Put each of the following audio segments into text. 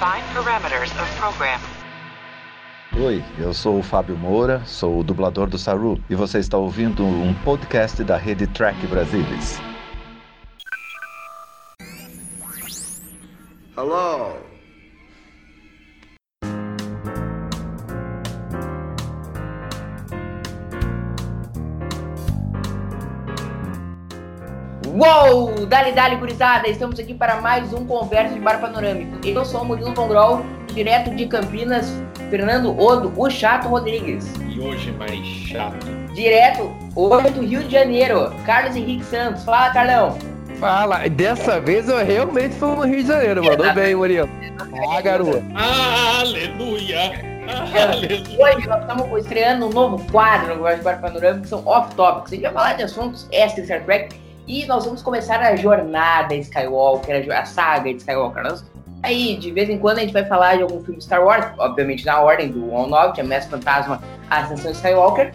Define parameters of program. Oi, eu sou o Fábio Moura, sou o dublador do Saru e você está ouvindo um podcast da rede Track Brasilis. Hello. Uou! Dali, dali, gurizada! Estamos aqui para mais um Conversa de Bar Panorâmico. Eu sou o Murilo Vongrol, direto de Campinas, Fernando Odo, o Chato Rodrigues. E hoje mais chato. Direto, hoje do Rio de Janeiro, Carlos Henrique Santos. Fala, Carlão! Fala, dessa vez eu realmente fui no Rio de Janeiro, mandou bem, Murilo. Ah, garoto. Aleluia! Aleluia! Hoje nós estamos estreando um novo quadro no Conversa de Bar Panorâmico, que são off-topics. A gente vai falar de assuntos extra Star Trek e nós vamos começar a jornada Skywalker, a saga de Skywalker. Nós, aí, de vez em quando, a gente vai falar de algum filme Star Wars, obviamente na ordem do 1 ao 9, que é Mestre Fantasma, a Ascensão Skywalker,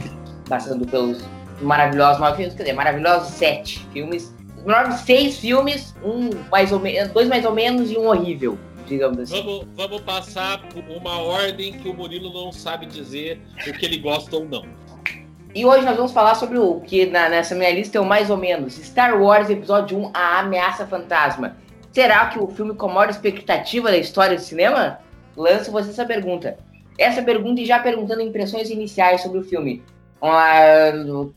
passando pelos maravilhosos nove filmes, quer dizer, maravilhosos sete filmes. Os seis filmes, um mais ou menos, dois mais ou menos e um horrível, digamos assim. Vamos, vamos passar uma ordem que o Murilo não sabe dizer o que ele gosta ou não. E hoje nós vamos falar sobre o que na, nessa minha lista é o mais ou menos Star Wars Episódio 1 A Ameaça Fantasma. Será que o filme com a maior expectativa da história do cinema? Lanço você essa pergunta. Essa pergunta e já perguntando impressões iniciais sobre o filme.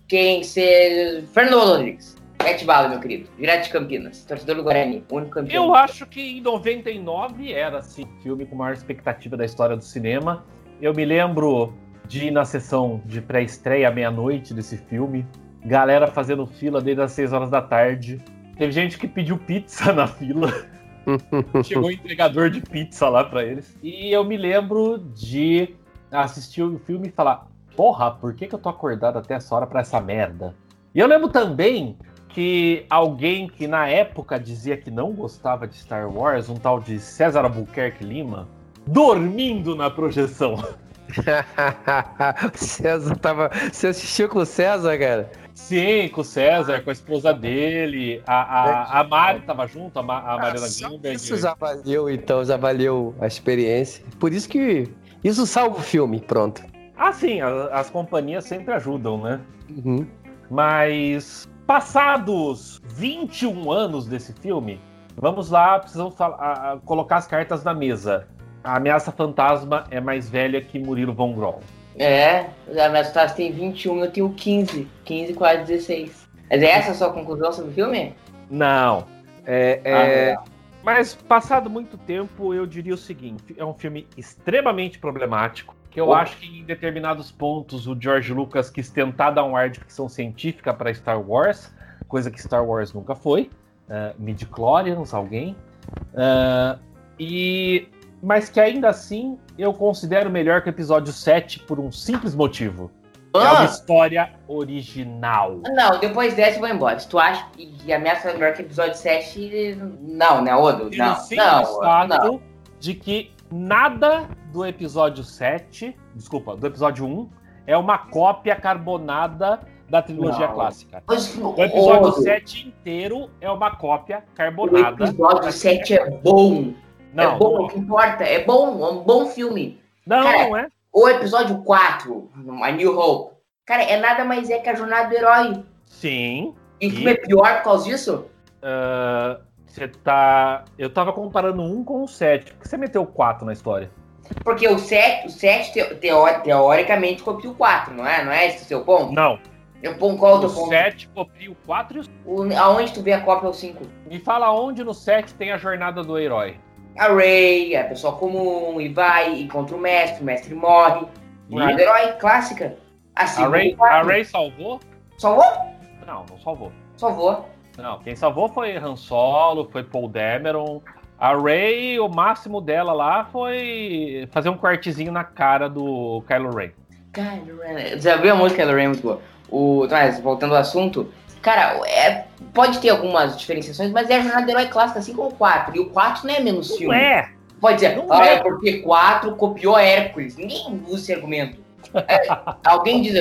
Quem ser. Fernando Rodrigues. Mete bala, meu querido. Direto de Campinas. Torcedor do Guarani. Único campeão. Eu acho que em 99 era, assim, filme com maior expectativa da história do cinema. Eu me lembro de ir na sessão de pré-estreia à meia-noite desse filme. Galera fazendo fila desde as 6 horas da tarde. Teve gente que pediu pizza na fila. Chegou o entregador de pizza lá pra eles. E eu me lembro de assistir o filme e falar: Porra, por que, que eu tô acordado até essa hora pra essa merda? E eu lembro também que alguém que na época dizia que não gostava de Star Wars, um tal de César Albuquerque Lima, dormindo na projeção. César tava. Você assistiu com o César, cara? Sim, com o César, com a esposa dele, a, a, a Mari tava junto, a, Ma, a Mariana Ah. Isso já valeu, então, já valeu a experiência. Por isso que. Isso salva o filme, pronto. Ah, sim, a- as companhias sempre ajudam, né? Uhum. Mas passados 21 anos desse filme, vamos lá, precisamos fal- a- a- colocar as cartas na mesa. A ameaça fantasma é mais velha que Murilo Von. É, a minha Tassi tem 21, eu tenho 15. 15, quase 16. Mas é essa a sua conclusão sobre o filme? Não. É, Ah, é- legal. mas passado muito tempo, eu diria o seguinte: é um filme extremamente problemático. Que eu acho que em determinados pontos o George Lucas quis tentar dar um ar de ficção científica para Star Wars, coisa que Star Wars nunca foi. Uh, Midichlorians, alguém. Uh, e mas que ainda assim eu considero melhor que o episódio 7 por um simples motivo. É uma Ah, história original. não, depois dessa eu vou embora. Se tu acha que a ameaça é melhor que o episódio 7, não, né, Odo? Não, simples não, fato não. de que nada do episódio 7, desculpa, do episódio 1, é uma cópia carbonada da trilogia Não. clássica. O episódio Odo, 7 inteiro é uma cópia o carbonada. episódio 7 é bom. Não, é bom, não, o que importa. É bom, é um bom filme. não, Cara, não é. O episódio 4, A New Hope, cara, é nada mais é que a jornada do herói. Sim. E o filme é pior por causa disso? ah, Você tá. Eu tava comparando um com o 7. Por que você meteu o 4 na história? Porque o 7, o 7 teo- teo- teoricamente copia o 4, não é? Não é esse o seu ponto? Não. Eu ponho qual é o O teu ponto? 7 copia o 4 e o O, aonde tu vê a cópia é o 5? Me fala onde no 7 tem a jornada do herói. A Ray, a pessoa comum, e vai, e contra o mestre, o mestre morre. Jornada do herói, clássica. Assim, A Ray, a Ray salvou? Salvou? Não, não salvou. Salvou. Não, quem salvou foi Han Solo, foi Paul Dameron. A Ray, o máximo dela lá foi fazer um cortezinho na cara do Kylo Ren. Kylo Ren. Já viu a música Kylo Ren muito boa? O, mas, voltando ao assunto, cara, é, pode ter algumas diferenciações, mas é a jornada do herói clássica, assim como o 4. E o 4 não é menos filme. é! Pode dizer, Não ah, é. é porque 4 copiou Hércules. Ninguém usa esse argumento. É, alguém diz,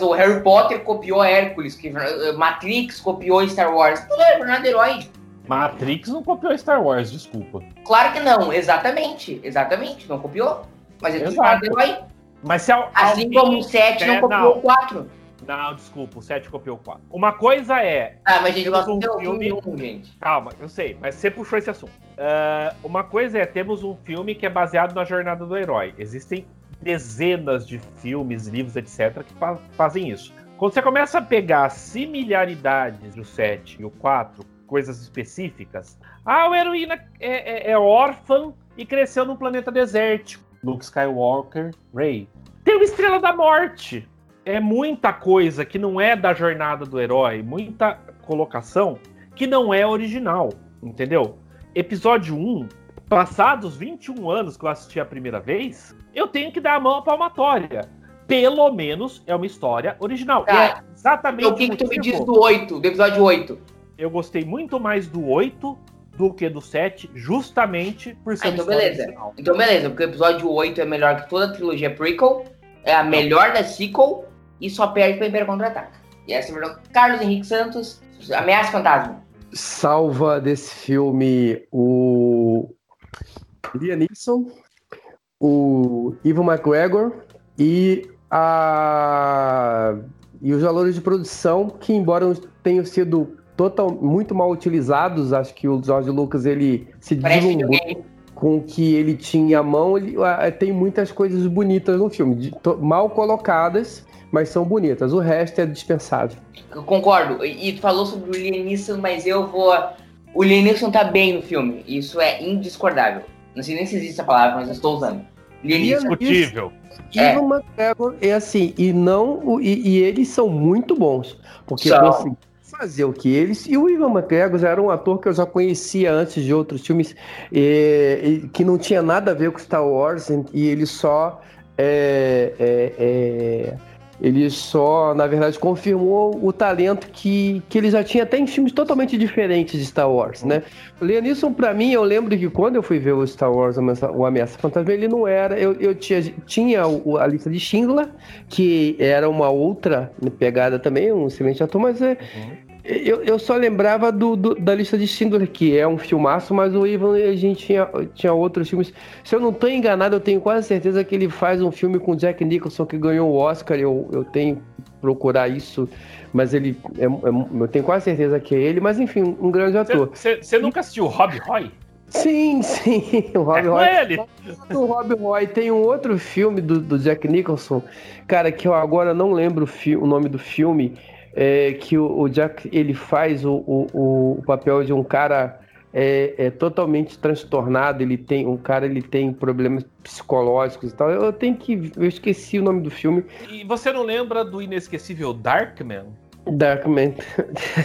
o Harry Potter copiou Hércules, que eh, Matrix copiou Star Wars. Tudo é jornada do herói. Matrix não copiou Star Wars, desculpa. Claro que não, exatamente. Exatamente, não copiou. Mas ele Exato. tem herói. Mas se al- Assim alguém- como o 7 não É, copiou não. o 4. Não, desculpa, o 7 copiou o 4. Uma coisa é. Ah, mas a gente gosta um de filme- 1, gente. Calma, eu sei, mas você puxou esse assunto. Ah, uma coisa é, temos um filme que é baseado na jornada do herói. Existem dezenas de filmes, livros, etc., que fa- fazem isso. Quando você começa a pegar similaridades do 7 e o 4, coisas específicas, ah, o heroína é, é- é órfã e cresceu num planeta desértico. Luke Skywalker, Rey. Tem uma Estrela da Morte. É muita coisa que não é da jornada do herói, muita colocação que não é original, entendeu? Episódio 1, passados 21 anos que eu assisti a primeira vez, eu tenho que dar a mão à palmatória. Pelo menos é uma história original. Tá. é exatamente o que, que tu me diz do 8, do episódio 8? Eu gostei muito mais do 8 do que do 7, justamente por ser Ah, então beleza. original. Então beleza, porque o episódio 8 é melhor que toda a trilogia prequel, é a melhor da sequel e só perde pra Império Contra-Ataca. E essa é. Carlos Henrique Santos, Ameaça Fantasma. Salva desse filme o Liam Neeson, o Ivan McGregor e a e os valores de produção que embora tenham sido total, muito mal utilizados, acho que o George Lucas ele se deslumbrou com o que ele tinha à mão, ele, ah, tem muitas coisas bonitas no filme, de- to- mal colocadas, mas são bonitas. O resto é dispensável. Eu concordo. E e tu falou sobre o Liam Neeson, mas eu vou. O Liam Neeson tá bem no filme. Isso é indiscordável. Não sei nem se existe essa palavra, mas eu estou usando. Neeson. Discutível. É. Ivan McGregor é assim, e não e, e eles são muito bons, porque São. conseguiram fazer o que eles. E o Ivan McGregor era um ator que eu já conhecia antes de outros filmes, eh, e que não tinha nada a ver com Star Wars, e ele só. é, é, é, ele só, na verdade, confirmou o talento que, que ele já tinha até em filmes totalmente diferentes de Star Wars, né? O Liam Neeson, pra mim, eu lembro que quando eu fui ver o Star Wars, o Ameaça Fantasma, ele não era... Eu, eu tinha, tinha a lista de Schindler, que era uma outra pegada também, um excelente ator, mas é, eu, eu só lembrava do, do- da lista de Schindler, que é um filmaço, mas o Ivan, a gente tinha, tinha outros filmes. Se eu não estou enganado, eu tenho quase certeza que ele faz um filme com Jack Nicholson que ganhou o Oscar. Eu, eu tenho que procurar isso, mas ele. é- é- eu tenho quase certeza que é ele, mas enfim, um grande ator. Você nunca assistiu Rob Roy? Sim, sim, o Rob É Roy. ele. O Rob Roy tem um outro filme do, do Jack Nicholson, cara, que eu agora não lembro o, o nome do filme, é, que o, o Jack ele faz o, o, o- papel de um cara é, é totalmente transtornado, ele tem um cara ele tem problemas psicológicos e tal. Eu tenho que eu esqueci o nome do filme, E você não lembra do inesquecível Darkman? Darkman.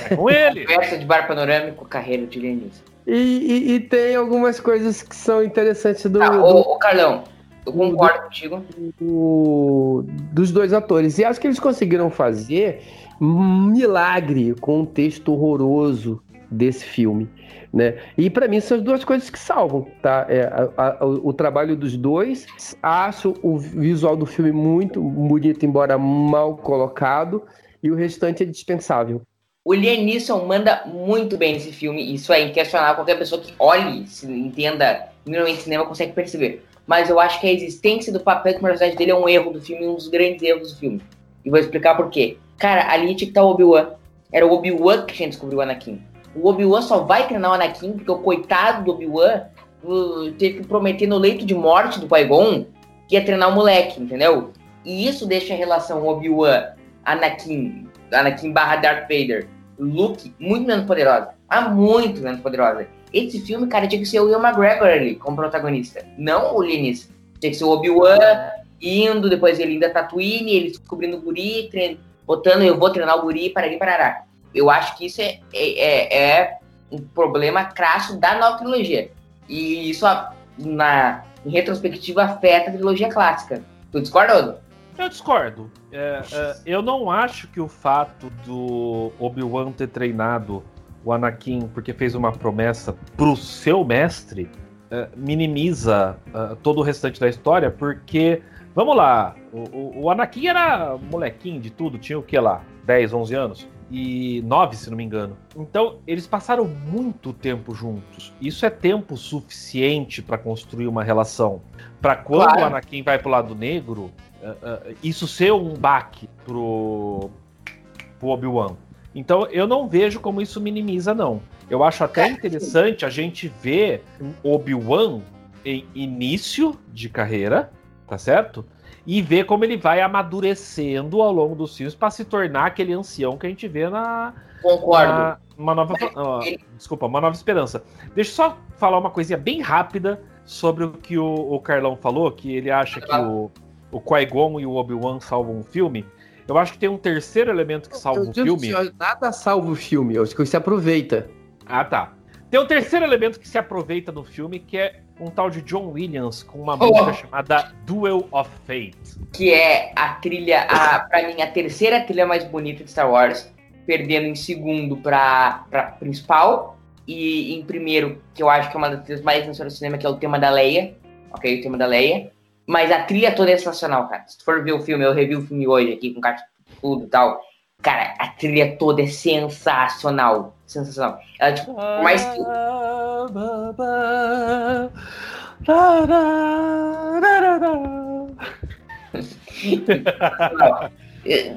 É com ele. Conversa de bar panorâmico, carreira de Neeson. E, e- e tem algumas coisas que são interessantes do, do- ô, ô, Carlão, eu concordo contigo. do- dos dois atores. E acho que eles conseguiram fazer milagre com um texto horroroso desse filme. Né? E para mim são as duas coisas que salvam, tá? É, a- a- o, o trabalho dos dois. Acho o visual do filme muito bonito, embora mal colocado, e o restante é dispensável. O Liam Neeson manda muito bem nesse filme. Isso é inquestionável. Qualquer pessoa que olhe, se entenda minimamente cinema, consegue perceber. Mas eu acho que a existência do papel de personalidade dele é um erro do filme, um dos grandes erros do filme. E vou explicar por quê. Cara, ali tinha que estar o Obi-Wan. Era o Obi-Wan que a gente descobriu o Anakin. O Obi-Wan só vai treinar o Anakin porque o coitado do Obi-Wan teve que prometer no leito de morte do Qui-Gon que ia treinar o moleque, entendeu? E isso deixa a relação Obi-Wan, Anakin, Anakin barra Darth Vader, Luke, muito menos poderosa. Ah, muito menos poderosa. Esse filme, cara, tinha que ser o Will McGregor ali como protagonista. Não o Linus. Tinha que ser o Obi-Wan indo, depois ele indo a Tatooine, ele descobrindo o guri, trein... botando eu vou treinar o guri para ir parará. Eu acho que isso é, é, é um problema crasso da nova trilogia. E isso, na, em retrospectiva, afeta a trilogia clássica. Tu discorda? Eu discordo. É, é, eu não acho que o fato do Obi-Wan ter treinado o Anakin porque fez uma promessa pro seu mestre é, minimiza é, todo o restante da história, porque, vamos lá, o, o- o Anakin era molequinho de tudo, tinha o que lá? 10, 11 anos. E 9, se não me engano. Então, eles passaram muito tempo juntos. Isso é tempo suficiente para construir uma relação. Para quando Claro. o Anakin vai pro lado negro, uh, uh, isso ser um baque pro, pro Obi-Wan. Então, eu não vejo como isso minimiza, não. Eu acho até interessante a gente ver um Obi-Wan em início de carreira, tá certo? E ver como ele vai amadurecendo ao longo dos filmes para se tornar aquele ancião que a gente vê na, Concordo. na- uma nova, ah, desculpa, uma nova esperança. Deixa eu só falar uma coisinha bem rápida sobre o que o, o Carlão falou, que ele acha que o, o Qui-Gon e o Obi-Wan salvam o filme. Eu acho que tem um terceiro elemento que salva o filme. ó, nada salva o filme, eu acho que você aproveita. Ah, tá. Tem um terceiro elemento que se aproveita no filme, que é um tal de John Williams com uma Oh. música chamada Duel of Fate. que é a trilha, a, pra mim, a terceira trilha mais bonita de Star Wars, perdendo em segundo pra, pra principal, e em primeiro, que eu acho que é uma das trilhas mais sensacionais do cinema, que é o tema da Leia, ok, o tema da Leia, mas a trilha toda é sensacional, cara, se tu for ver o filme, eu revi o filme hoje aqui, com tudo e tal, cara, a trilha toda é sensacional, sensacional, ela, tipo, mais.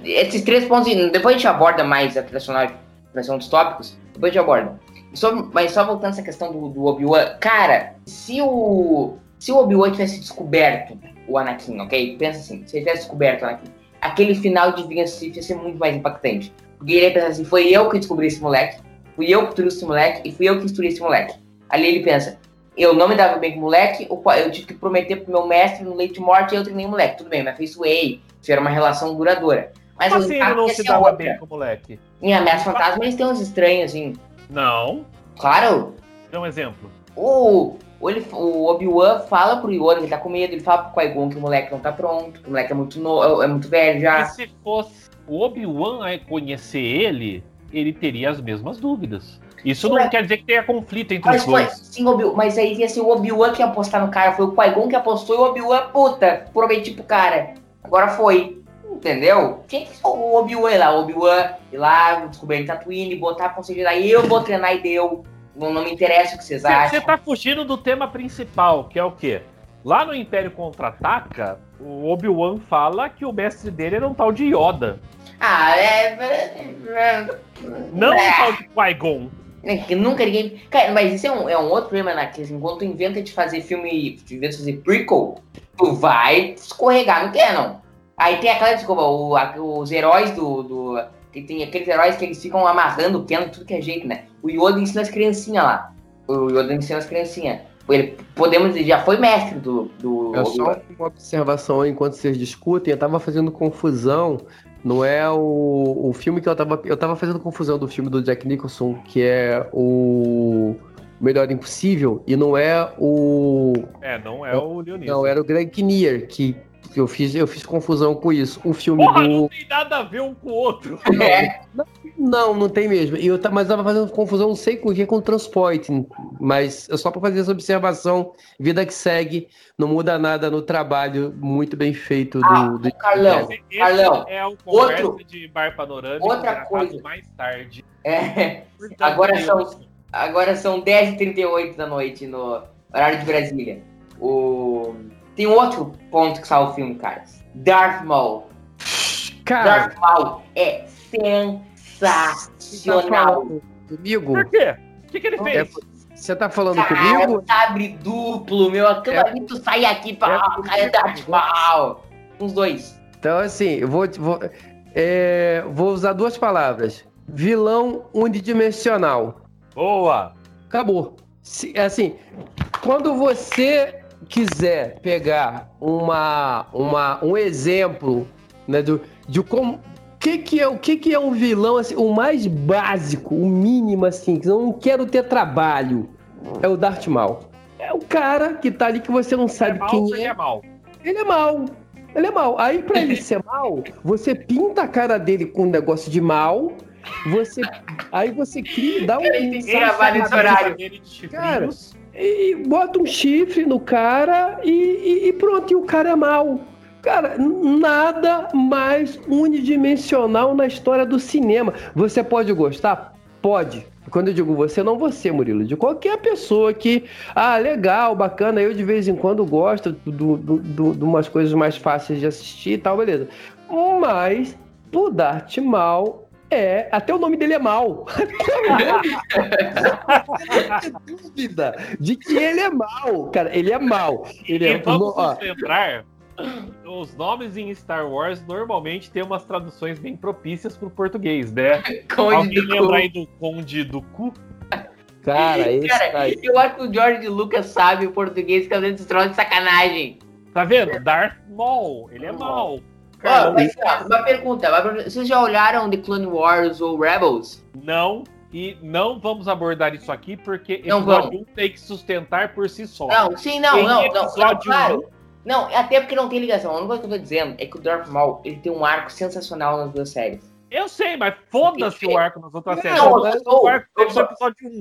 Esses três pontos, depois a gente aborda mais a trilha sonora, vai ser um dos tópicos, depois a gente aborda. Só, mas só voltando essa questão do, do Obi-Wan, cara, se o, se o Obi-Wan tivesse descoberto o Anakin, ok? Pensa assim, se ele tivesse descoberto o Anakin, aquele final de Vingança Sith ia ser muito mais impactante. Porque ele ia pensar assim, foi eu que descobri esse moleque, fui eu que trouxe esse moleque e fui eu que instruí esse moleque. Ali ele pensa, eu não me dava bem com o moleque, eu tive que prometer pro meu mestre no leite de morte e eu treinei o moleque. Tudo bem, me afeiçoei, isso era uma relação duradoura. Mas assim ele não se dava outra. bem com o moleque? Em Ameaça Fantasma eles têm uns estranhos, assim. Não. Claro, Dá um exemplo. o, o, ele- o Obi-Wan fala pro Yoda, ele tá com medo, ele fala pro Qui-Gon que o moleque não tá pronto, que o moleque é muito, no, é muito velho já. se fosse o Obi-Wan a conhecer ele, ele teria as mesmas dúvidas. Isso não quer dizer que tenha conflito entre Mas, os dois. sim, Obi mas aí ia ser o Obi-Wan que ia apostar no cara, foi o Qui-Gon que apostou e o Obi-Wan, puta, prometi pro cara. Agora foi. Entendeu? Tinha que ser o Obi-Wan lá, o Obi-Wan ir lá, descobrir Tatooine, botar a e eu vou treinar e deu. Não, não me interessa o que vocês Você acham. tá fugindo do tema principal, que é o quê? Lá no Império Contra-Ataca, o Obi-Wan fala que o mestre dele era um tal de Yoda. Ah, é. Não É. um tal de Qui-Gon. É que nunca ninguém. Cara, mas isso é um, é um outro problema, né? Que assim, quando tu inventa de fazer filme, tu inventa de fazer prequel, tu vai escorregar no canon. Aí tem aquela desculpa, o- a- os heróis do. do que tem aqueles heróis que eles ficam amarrando de tudo que é jeito, né? O Yoda ensina as criancinhas lá. O Yoda ensina as criancinhas. Ele, podemos dizer, já foi mestre do. do É só uma observação aí, enquanto vocês discutem, eu tava fazendo confusão. Não é o, o filme que eu tava. Eu tava fazendo confusão do filme do Jack Nicholson, que é o Melhor Impossível, e não é o. É, não é o Leonardo. Não, era o Greg Kinnear, que, que eu, fiz, eu fiz confusão com isso. O filme Porra, do. não tem nada a ver um com o outro. É, Não, não tem mesmo. E eu, mas eu tava fazendo confusão, não sei com o que, com o Transporting. Mas é só para fazer essa observação. Vida que segue, não muda nada no trabalho muito bem feito do. Ah, do- Carlão, Esse Carlão, é o conversa outro- de bar panorâmico outra coisa. mais tarde. é. Agora são-. Agora são 10h38 da noite no horário de Brasília. O... Tem um outro ponto que salva o filme, cara. Darth Maul. Cara, Darth Maul é tá sensacional. comigo? Por quê? O que, que ele É, fez? Você tá falando Cara, comigo? sabre duplo, meu. Aquilo É- ali tu sai aqui pra. é Ah, cara, é Darth Maul. Uns dois. Então, assim, eu vou, vou, é, vou usar duas palavras: vilão unidimensional. Boa! Acabou. Se- assim, quando você quiser pegar uma, uma, um exemplo né, do, de como. Que que é, o que, que é um vilão, assim, o mais básico, o mínimo, assim, que eu não quero ter trabalho, é o Darth Maul. É o cara que tá ali que você não É sabe mal quem é. é mal. Ele é mal. Ele é mal. Aí, pra ele ser mal, você pinta a cara dele com um negócio de mal. Você, aí você cria, dá um. tem nesse A horário. dele de Cara. E bota um chifre no cara e, e- e pronto, e o cara é mal. Cara, nada mais unidimensional na história do cinema. Você pode gostar? Pode. Quando eu digo você, não você, Murilo, de qualquer pessoa que, ah, legal, bacana, eu de vez em quando gosto de do, do, do, do, umas coisas mais fáceis de assistir e tal, beleza. Mas o Darth Mal é, até o nome dele é mal. dúvida de que ele é mal, cara. Ele é mal. Ele é, vamos ó, lembrar os nomes em Star Wars normalmente têm umas traduções bem propícias pro português, né? Conde Alguém lembra aí do Conde do Cu? Cara, esse Cara, eu acho que o George Lucas sabe o português que às vezes troca de sacanagem. Tá vendo? Darth Maul, ele é mal. Ó, mas, uma pergunta, vocês já olharam The Clone Wars ou Rebels? Não, e não vamos abordar isso aqui porque não episódio 1 tem que sustentar por si só. Não, sim, não, não, não, não, claro. Não, até porque não tem ligação. A única coisa que eu tô dizendo é que o Darth Maul ele tem um arco sensacional nas duas séries. Eu sei, mas foda-se o arco nas outras séries. Não, eu, estou, eu, só,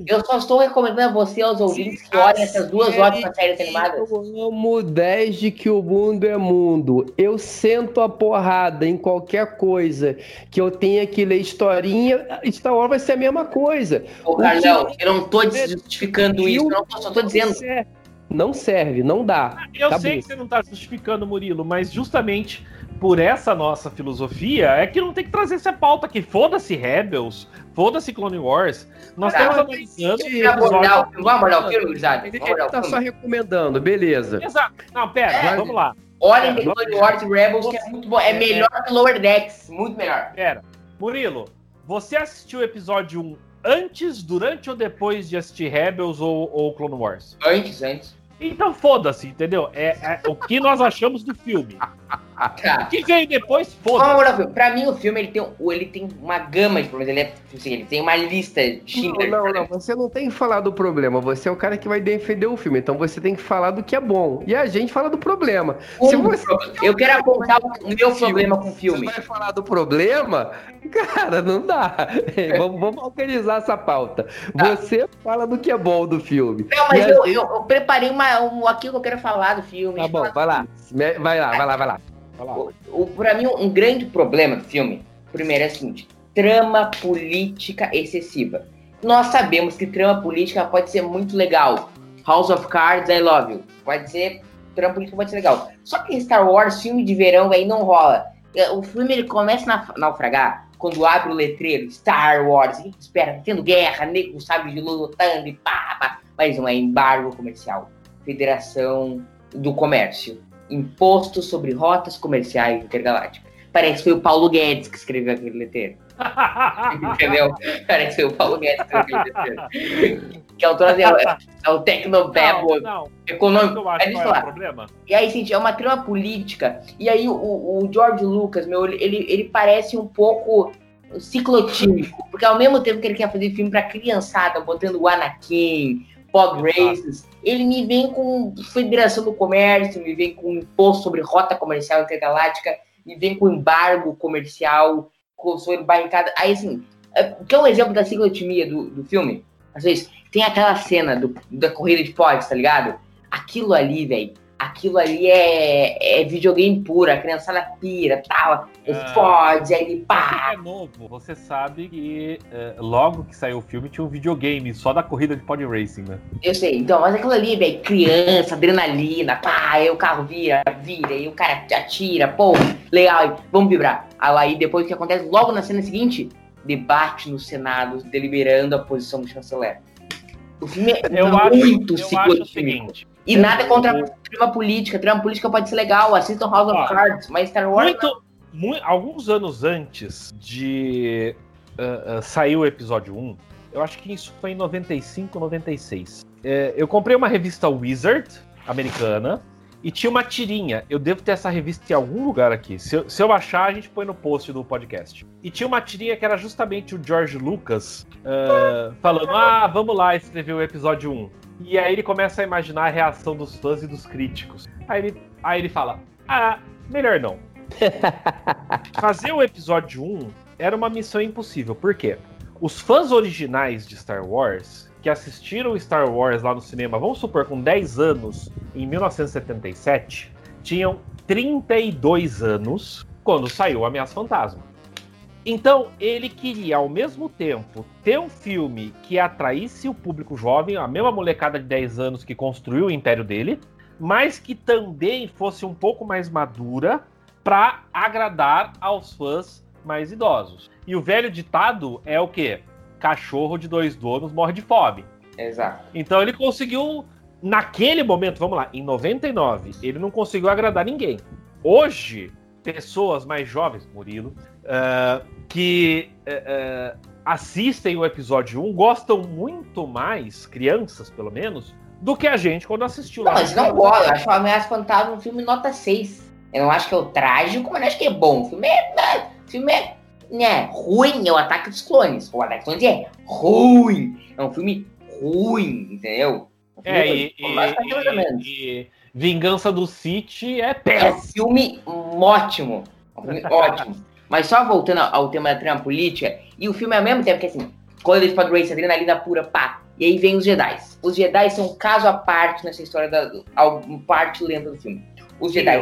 eu só estou recomendando a você, aos ouvintes, que olhem essas duas ótimas séries animadas. Eu amo 10 de que o mundo é mundo. Eu sento a porrada em qualquer coisa que eu tenha que ler historinha, Star Wars vai ser a mesma coisa. Ô, Carlão, eu não tô justificando isso, não, eu só tô dizendo. Não serve, não dá. Eu Acabou. sei que você não tá justificando, Murilo, mas justamente por essa nossa filosofia é que não tem que trazer essa pauta aqui. Foda-se Rebels, foda-se Clone Wars. Nós estamos analisando. Vamos abordar, o filme, Isaac? Ele, ele tá só recomendando, beleza. Exato. Não, pera, é, vamos lá. Olhem The Clone Wars e Rebels, que é muito bom. É melhor que Lower Decks, muito melhor. Pera, Murilo, você assistiu o episódio 1 antes, durante ou depois de assistir Rebels ou, ou Clone Wars? Antes, antes. Então foda-se, entendeu? É, é, o que nós achamos do filme. Tá. O que veio depois, foda-se. Pra mim, o filme ele tem, ele tem uma gama de problemas. Ele, é, assim, ele tem uma lista de Não, não, não, você não tem que falar do problema. Você é o cara que vai defender o filme. Então você tem que falar do que é bom. E a gente fala do problema. Se você... Eu quero apontar o meu problema com o filme. Você vai falar do problema? Cara, não dá. vamos, vamos organizar essa pauta. Tá. Você fala do que é bom do filme. Não, mas eu, eu, eu, preparei uma, um, aquilo que eu quero falar do filme. Tá bom, vai lá. Vai lá, vai lá, vai lá. O, o, pra mim, um grande problema do filme, primeiro é o seguinte: trama política excessiva. Nós sabemos que trama política pode ser muito legal. House of Cards, I love you. Pode ser. Trama política pode ser legal. Só que em Star Wars, filme de verão aí não rola. É, o filme ele começa a naufragar quando abre o letreiro Star Wars. A gente espera, tendo guerra, nego sabe de lutando e pá, pá. Mas não é embargo comercial. Federação do Comércio Imposto sobre Rotas Comerciais Intergalácticas. Parece que foi o Paulo Guedes que escreveu aquele letreiro. Entendeu? Parece que foi o Paulo Guedes que escreveu aquele letreiro. Que é o, é, é o Tecnobebo econômico. Acho é o problema. E aí, gente, é uma trama política. E aí, o, o George Lucas, meu, ele, ele parece um pouco ciclotímico. Porque ao mesmo tempo que ele quer fazer filme pra criançada, botando o Anakin, Pod Races, ele me vem com Federação do Comércio, me vem com imposto sobre rota comercial intergaláctica, me vem com embargo comercial, com sobre barricada. Aí, assim, é, que é um exemplo da ciclotimia do, do filme? Às vezes, tem aquela cena do, da corrida de pods, tá ligado? Aquilo ali, velho, aquilo ali é, é videogame puro, a criançada pira, tal, ah, aí pá. é novo, você sabe que é, logo que saiu o filme tinha um videogame só da corrida de pod racing, né? Eu sei, então, mas aquilo ali, velho, criança, adrenalina, pá, aí o carro vira, vira, aí o cara atira, pô, legal, vamos vibrar. Aí depois o que acontece logo na cena seguinte? Debate no Senado, deliberando a posição do chanceler. O filme é eu muito acho, eu acho o seguinte, e nada contra a trama política. Trama política pode ser legal. Assistam House of Cards, mas Star Wars. Muito, muito, alguns anos antes de uh, uh, sair o episódio 1, eu acho que isso foi em 95, 96. É, eu comprei uma revista Wizard americana e tinha uma tirinha. Eu devo ter essa revista em algum lugar aqui. Se eu, se eu achar, a gente põe no post do podcast. E tinha uma tirinha que era justamente o George Lucas uh, falando: Ah, vamos lá escrever o episódio 1. E aí ele começa a imaginar a reação dos fãs e dos críticos. Aí ele, aí ele fala: Ah, melhor não. Fazer o episódio 1 era uma missão impossível. Por quê? Os fãs originais de Star Wars, que assistiram Star Wars lá no cinema, vamos supor, com 10 anos, em 1977, tinham 32 anos quando saiu Ameaça Fantasma. Então, ele queria, ao mesmo tempo, ter um filme que atraísse o público jovem, a mesma molecada de 10 anos que construiu o império dele, mas que também fosse um pouco mais madura para agradar aos fãs mais idosos. E o velho ditado é o quê? Cachorro de dois donos morre de fome. Exato. Então ele conseguiu, naquele momento, vamos lá, em 99, ele não conseguiu agradar ninguém. Hoje, pessoas mais jovens, Murilo, uh, que uh, assistem o episódio 1 gostam muito mais, crianças pelo menos, do que a gente quando assistiu Não, lá. mas não gosto. Eu acho o Ameaça Fantasma um filme nota 6. Eu não acho que é o trágico, mas não acho que é bom. O filme é. né, O filme é. Né, ruim é o Ataque dos Clones. O Ataque dos Clones é ruim. É um filme ruim, entendeu? Um É, filme e, e- e Vingança do City é É um péssimo. filme ótimo. É um filme ótimo. Mas só voltando ao tema da trama política, e o filme é ao mesmo tempo que assim, quando eles podem race, adrenalina pura, pá. E aí vem os Jedi. Os Jedi são um caso à parte nessa história da parte lenta do filme. Os Jedi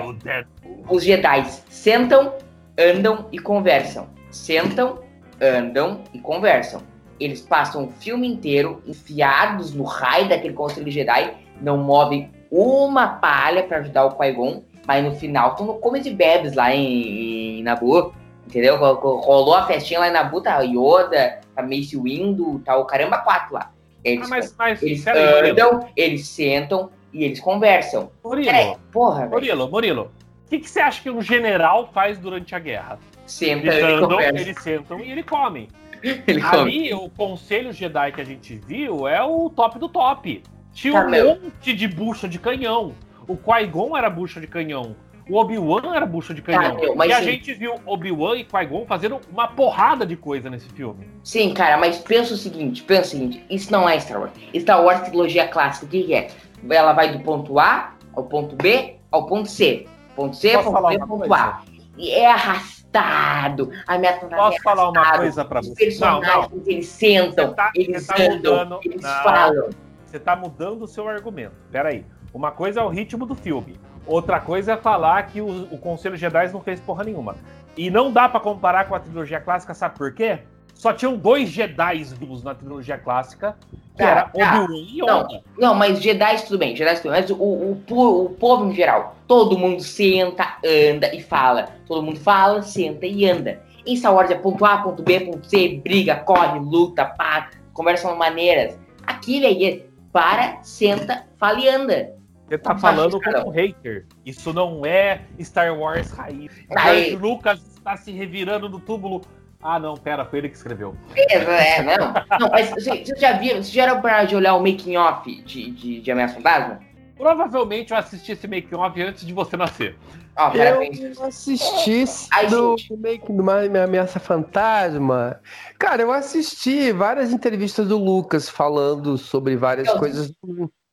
os Jedi sentam, andam e conversam. Sentam, andam e conversam. Eles passam o filme inteiro enfiados no raio daquele conselho Jedi, não movem uma palha pra ajudar o Qui-Gon, mas no final estão no come de bebes lá em, em Nabu, entendeu? Ro- ro- Rolou a festinha lá em Nabu, tá Yoda, tá Mace Windu, tá o caramba quatro lá. Eles, Ah, mas, mas eles Murilo. andam, eles sentam e eles conversam. Murilo, Peraí, porra. Murilo, Murilo. O que, que você acha que um general faz durante a guerra? Senta Eles andam, conversa. eles sentam e ele comem. Ele come. Ali, o conselho Jedi que a gente viu é o top do top. Tinha Tá, um monte de bucha de canhão. O Qui-Gon era bucha de canhão. O Obi-Wan era bucha de canhão. Tá, meu, mas e a sim. gente viu Obi-Wan e Qui-Gon fazendo uma porrada de coisa nesse filme. Sim, cara, mas pensa o seguinte, pensa o seguinte, isso não é Star Wars. Star Wars trilogia clássica, o que é? Ela vai do ponto A ao ponto B ao ponto C. Ponto C, Posso ponto falar B, ponto coisa? A. E é arrastado. A minha Posso falar uma coisa pra Os você? Não, personagens, não. eles sentam, tá- eles tá andam, mudando. eles Não. falam. Você tá mudando o seu argumento. Peraí. Uma coisa é o ritmo do filme. Outra coisa é falar que o, o Conselho Jedi não fez porra nenhuma. E não dá pra comparar com a trilogia clássica, sabe por quê? Só tinham dois Jedi vivos na trilogia clássica, que Tá, era tá. Obi-Wan e Não. Yoda. Não, mas Jedi tudo bem, Jedi tudo bem, mas o, o, o povo em geral, todo mundo senta, anda e fala. Todo mundo fala, senta e anda. Em Star Wars é ponto A, ponto B, ponto C, briga, corre, luta, pá, conversam maneiras. Aqui, velho, é para, senta, fala e anda. Você tá Não falando como um hater. Isso não é Star Wars raiz. Aí. George Lucas está se revirando no túmulo. Ah, não, pera, foi ele que escreveu. É, é, não. Não, mas vocês vocês já viram, vocês já eram para de olhar o making off de, de, de Ameaça Fantasma? Provavelmente eu assisti esse make-off antes de você nascer. Parabéns. Eu assisti Ai, do, que numa ameaça fantasma. Cara, eu assisti várias entrevistas do Lucas falando sobre várias Eu- coisas.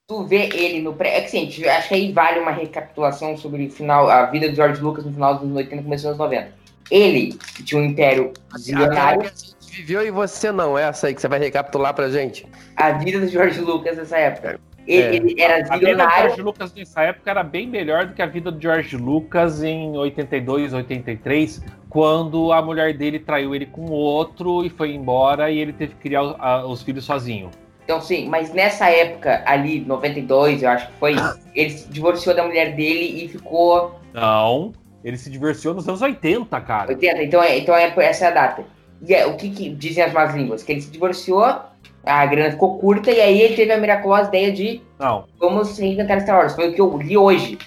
Tu vê ele no pré. É que assim, gente, acho que aí vale uma recapitulação sobre o final, a vida de George Lucas no final dos anos 80 e começo dos anos 90. Ele, que tinha um império zilionário, que a gente viveu e você não, essa aí que você vai recapitular pra gente. a vida do George Lucas nessa época. Ele, É. ele era A vida do zilionário. George Lucas nessa época era bem melhor do que a vida do George Lucas em 82, 83, quando a mulher dele traiu ele com outro e foi embora e ele teve que criar os filhos sozinho. Então, sim, mas nessa época, ali, 92, eu acho que foi, ele se divorciou da mulher dele e ficou Não, ele se divorciou nos anos 80, cara. 80. Então, é, então é, essa é a data. E é, o que, que dizem as más línguas? Que ele se divorciou, a grana ficou curta, e aí ele teve a miraculosa ideia de Não, vamos reinventar Star Wars. Foi o que eu li hoje.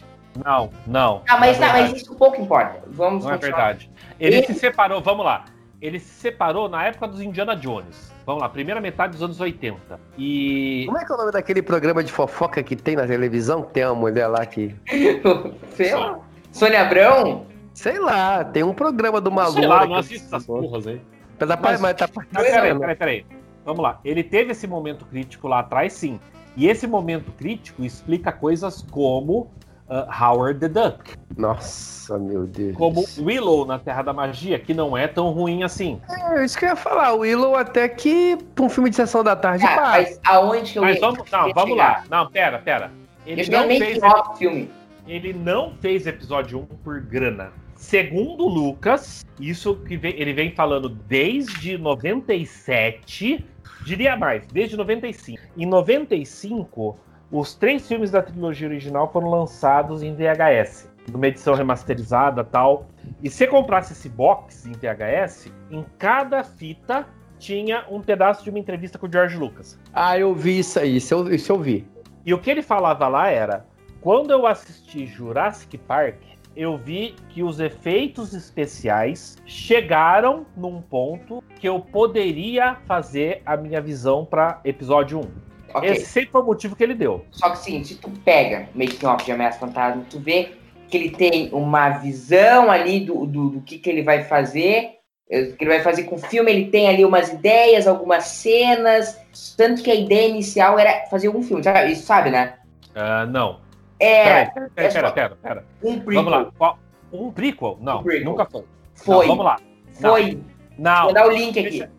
não, não. Ah, mas, não é tá, mas isso pouco importa. Vamos Não é continuar. verdade. Ele Ele- se separou, vamos lá. Ele se separou na época dos Indiana Jones. Vamos lá, primeira metade dos anos 80. E. Como é que é o nome daquele programa de fofoca que tem na televisão? Que tem uma mulher lá que. Sei lá. Sônia Abrão? Sei lá, tem um programa do maluco. Sei lá, não assisto essas porras aí. Mas, Mas- mas tá peraí, peraí, peraí. Vamos lá. Ele teve esse momento crítico lá atrás, sim. E esse momento crítico explica coisas como ah, Howard the Duck, Nossa, meu Deus. como Willow na Terra da Magia, que não é tão ruim assim. É isso que eu ia falar. O Willow até que pra um filme de sessão da tarde Ah, mas aonde que eu Mas vamos, não, vamos chegar? lá. Não, pera, pera. Ele Eu não fez, do filme. ele não fez episódio 1 por grana. Segundo o Lucas, isso que vem- ele vem falando desde 97, diria mais, desde 95. Em 95, os três filmes da trilogia original foram lançados em VHS, numa edição remasterizada tal. E se comprasse esse box em VHS, em cada fita tinha um pedaço de uma entrevista com o George Lucas. Ah, eu vi isso aí, isso eu, isso eu vi. E o que ele falava lá era: quando eu assisti Jurassic Park, eu vi que os efeitos especiais chegaram num ponto que eu poderia fazer a minha visão para episódio 1. Ok. Esse sempre foi o motivo que ele deu. Só que sim, se tu pega Making Off de Ameaça Fantasma, tu vê que ele tem uma visão ali do, do, do que, que ele vai fazer, eh, que ele vai fazer com o filme, ele tem ali umas ideias, algumas cenas, tanto que a ideia inicial era fazer um filme, sabe? Isso sabe, né? Ah, não. É, Peraí, pera, é pera, só- pera, pera. um prequel. Vamos lá. Qual- Um prequel? Não, Um prequel. nunca foi. Foi, Não, vamos lá. Foi. Não. Vou dar o link aqui. Deixa-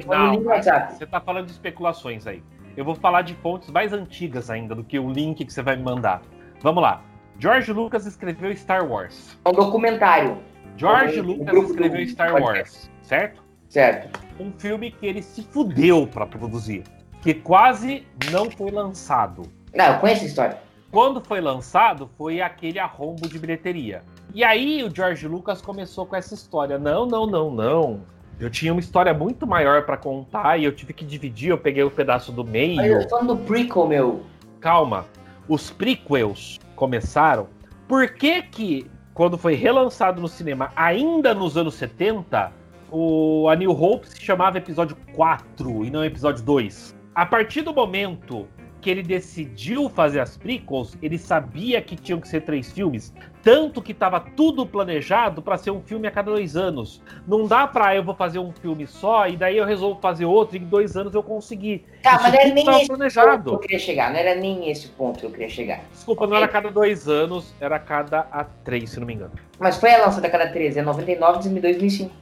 de- no não, link do WhatsApp. você tá falando de especulações aí. Eu vou falar de fontes mais antigas ainda do que o link que você vai me mandar. Vamos lá. George Lucas escreveu Star Wars. É um documentário, George Lucas escreveu Star. Wars, certo? certo? Um filme que ele se fudeu pra produzir, que quase não foi lançado. Não, eu conheço a história. Quando foi lançado, foi aquele arrombo de bilheteria. E aí o George Lucas começou com essa história. Não, não, não, não. Eu tinha uma história muito maior pra contar e eu tive que dividir. Eu peguei o pedaço do meio. Mas eu tô falando do prequel, meu. calma, os prequels começaram. Por que que, quando foi relançado no cinema, ainda nos anos 70, o A New Hope se chamava episódio 4 e não episódio 2? A partir do momento que ele decidiu fazer as prequels, ele sabia que tinham que ser três filmes, tanto que estava tudo planejado para ser um filme a cada dois anos. Não dá pra eu vou fazer um filme só e daí eu resolvo fazer outro e em dois anos eu consegui. Tá, Isso mas não era nem esse ponto que planejado. eu queria chegar. Não era nem esse ponto que eu queria chegar. Desculpa, não era a cada dois anos, era a cada a três, se não me engano. Mas foi a lançada cada 13, é 99, 2002, 2005.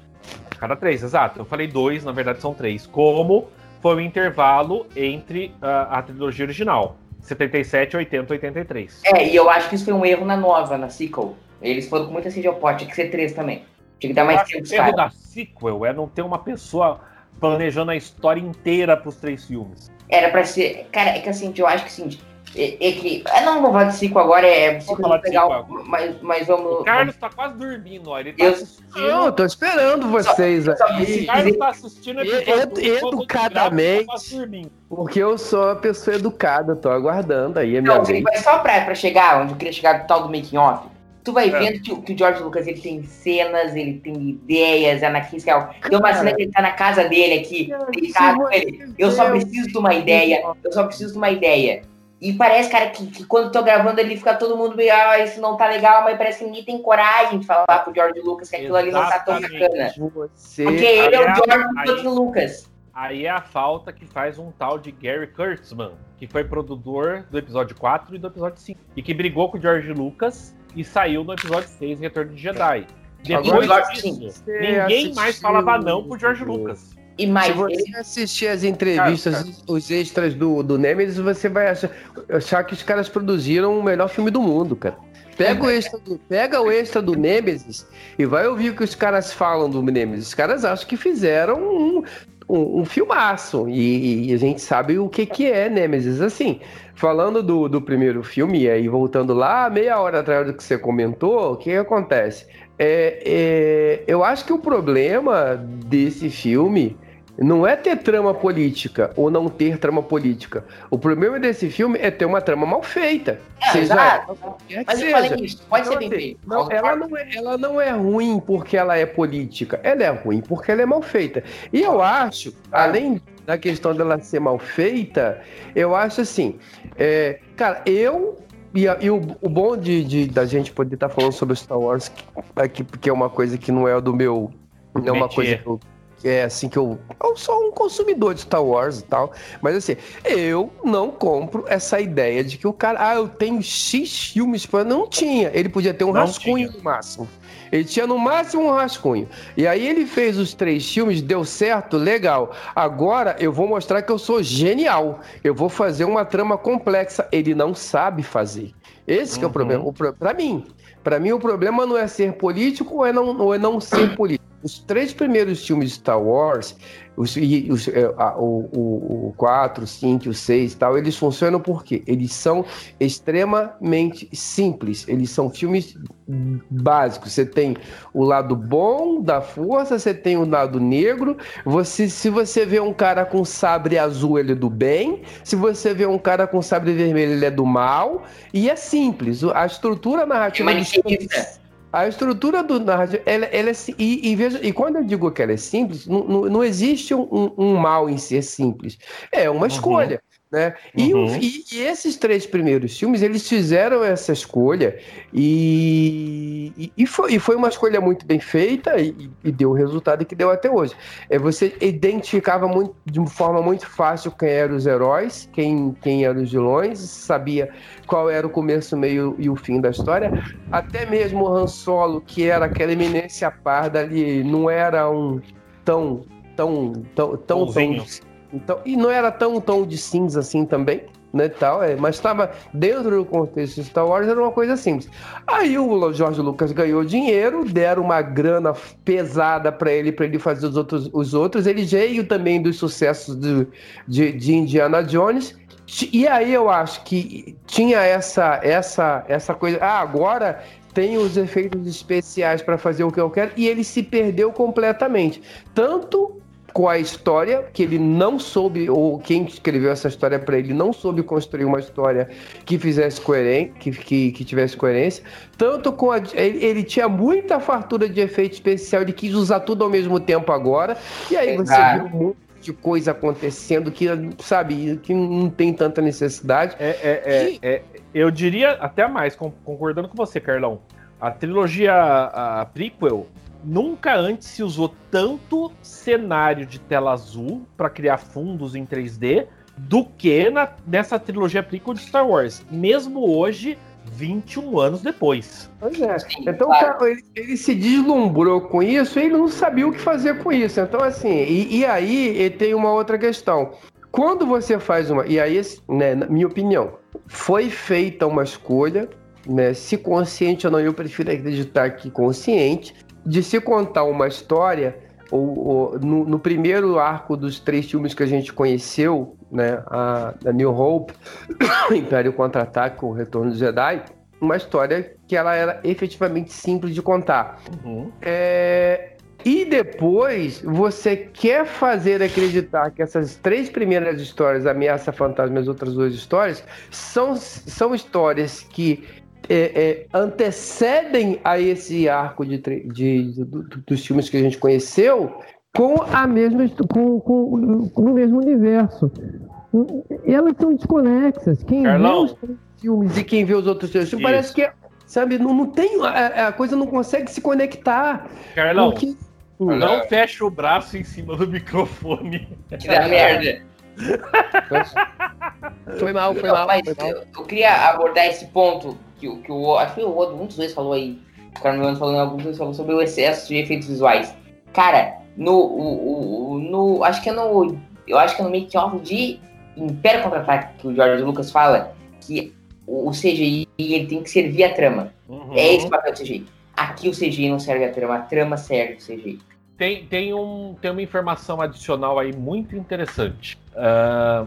Cada três, exato. Eu falei dois, na verdade são três. Como foi o intervalo entre ah, a trilogia original. 77, 80, 83. É, e eu acho que isso foi um erro na nova, na sequel. Eles foram com muita ao pote, tinha que ser 3 também. Tinha que dar mais tempo, o erro cara. da sequel é não ter uma pessoa planejando a história inteira pros três filmes. Era pra ser. Cara, é que assim, eu acho que assim. É, é que. Eu não vou falar de sequel agora, é de legal, mas, mas vamos. O Carlos tá quase dormindo, ó. Ele tá Eu- assistindo. Não, eu tô esperando vocês Só- O Carlos tá assistindo E- educadamente. gravo, tá. Porque eu sou uma pessoa educada, tô aguardando aí a minha Não, vez. mas só pra, pra chegar onde eu queria chegar do tal do making off. Tu vai É. vendo que, o- que o George Lucas ele tem cenas, ele tem ideias, Anakin Skywalker. Tem uma cena que ele tá na casa dele aqui, deitado com ele. Eu só preciso de uma ideia, eu só preciso de uma ideia. E parece, cara, que, que quando tô gravando ali fica todo mundo meio, ah, isso não tá legal, mas parece que ninguém tem coragem de falar pro George Lucas que aquilo ali não tá tão Exatamente. bacana. Você. Porque ele é o Aí- George aí- Fucking Lucas. Aí é a falta que faz um tal de Gary Kurtzman, que foi produtor do episódio 4 e do episódio 5. E que brigou com o George Lucas e saiu no episódio 6, Retorno de Jedi. Depois Agora, disso, ninguém mais assistiu- falava não pro George Lucas. E mais, Se ele, você assistir as entrevistas, os extras do, do Nemesis, você vai achar, achar que os caras produziram o melhor filme do mundo, cara. Pega o, extra do, pega o extra do Nemesis e vai ouvir o que os caras falam do Nemesis. Os caras acham que fizeram um, um, um filmaço. E, e a gente sabe o que, que é Nemesis. Assim, falando do, do primeiro filme, e aí voltando lá, meia hora atrás do que você comentou, o que, que acontece? É, é, eu acho que o problema desse filme não é ter trama política ou não ter trama política. O problema desse filme é ter uma trama mal feita. É, Seja exato. que Mas eu seja. falei isso, pode ser Então, bem assim, feito. não, ela, não é, ela não é ruim porque ela é política. Ela é ruim porque ela é mal feita. E eu acho, além da questão dela ser mal feita, eu acho assim, é, cara, eu e, a- e o, o bom de, de- da gente poder estar falando sobre Star Wars aqui, porque é uma coisa que não é do meu, não é uma coisa que eu, é assim que eu, eu sou um consumidor de Star Wars e tal, mas assim, eu não compro essa ideia de que o cara, ah, eu tenho X filmes para não tinha, ele podia ter um Não rascunho no máximo. Ele tinha no máximo um rascunho. E aí ele fez os três filmes, deu certo, legal. Agora eu vou mostrar que eu sou genial. Eu vou fazer uma trama complexa. Ele não sabe fazer. Esse que é o Uhum. problema. O. Para mim, para mim o problema não é ser político ou é não, ou é não ser político. Os três primeiros filmes de Star Wars, os, e os, é, a- o, o, o 4, o 5, o 6 e tal, eles funcionam porque eles são extremamente simples. Eles são filmes básicos. Você tem o lado bom da força, você tem o lado negro. Você, se você vê um cara com sabre azul, ele é do bem. Se você vê um cara com sabre vermelho, ele é do mal. E é simples. A estrutura narrativa Maniqueísta. A estrutura do narrativo, ela, ela é, e, e, veja, e quando eu digo que ela é simples, não, não, não existe um, um- um mal em ser simples. É uma escolha. Né? E, Uhum. e- e esses três primeiros filmes, eles fizeram essa escolha e, e, foi, e foi uma escolha muito bem feita e, e deu o resultado que deu até hoje. É, você identificava muito, de uma forma muito fácil quem eram os heróis, quem, quem eram os vilões, sabia qual era o começo, o meio e o fim da história. Até mesmo o Han Solo, que era aquela eminência parda ali, não era um tão, tão, tão, tão, tão então, e não era tão tom de cinza assim também, né, tal, é, mas estava dentro do contexto de Star Wars, era uma coisa simples. Aí o George Lucas ganhou dinheiro, deram uma grana pesada para ele, para ele fazer os outros, os outros. Ele veio também dos sucessos do, de, de Indiana Jones. E aí eu acho que tinha essa, essa, essa coisa. Ah, agora tem os efeitos especiais para fazer o que eu quero, e ele se perdeu completamente. Tanto com a história, que ele não soube, ou quem escreveu essa história para ele não soube construir uma história que fizesse coerência, que, que, que tivesse coerência, tanto com a, ele, ele tinha muita fartura de efeito especial, ele quis usar tudo ao mesmo tempo agora, e aí você Exato. viu um monte de coisa acontecendo que, sabe, que não tem tanta necessidade. É, é, é, é, eu diria até mais, con- concordando com você, Carlão. A trilogia a prequel nunca antes se usou tanto cenário de tela azul para criar fundos em 3D do que na, nessa trilogia prequel de Star Wars. Mesmo hoje, 21 anos depois. Pois é. Sim, Então claro. cara, ele, ele se deslumbrou com isso e ele não sabia o que fazer com isso. Então, assim, e, e aí ele tem uma outra questão. Quando você faz uma. E aí, né, na minha opinião, foi feita uma escolha, né? Se consciente ou não, eu prefiro acreditar que consciente, de se contar uma história. Ou, ou- no, no primeiro arco dos três filmes que a gente conheceu, né? A, a New Hope, Império Contra-Ataque, o Retorno do Jedi, uma história que ela era efetivamente simples de contar. Uhum. É, E depois você quer fazer acreditar que essas três primeiras histórias, Ameaça Fantasma e as outras duas histórias, são, são histórias que é, é, antecedem a esse arco de, de- do- do- dos filmes que a gente conheceu com a mesma com, com, com o mesmo universo. Elas são desconexas. Quem Carlão. vê os três filmes e quem vê os outros filmes, Isso. parece que sabe, não, não tem a, a coisa não consegue se conectar. Carlão, Porque- não fecha o braço em cima do microfone. Que dá merda. Foi mal, foi Não, mal. mas Foi mal. eu, eu queria abordar esse ponto que, o- que o. Acho que o Odo, um dos dois falou aí. O Carmen falando alguns dois falou sobre o excesso de efeitos visuais. Cara, no. O, o- no acho que é no. Eu acho que é no make-off de Império Contra-Ataque que o George Lucas fala que o, CGI ele tem que servir a trama. Uhum. É esse o papel do CGI. Aqui o CGI não serve a trama, a trama serve o CGI. Tem, tem, um, tem uma informação adicional aí muito interessante. Ah,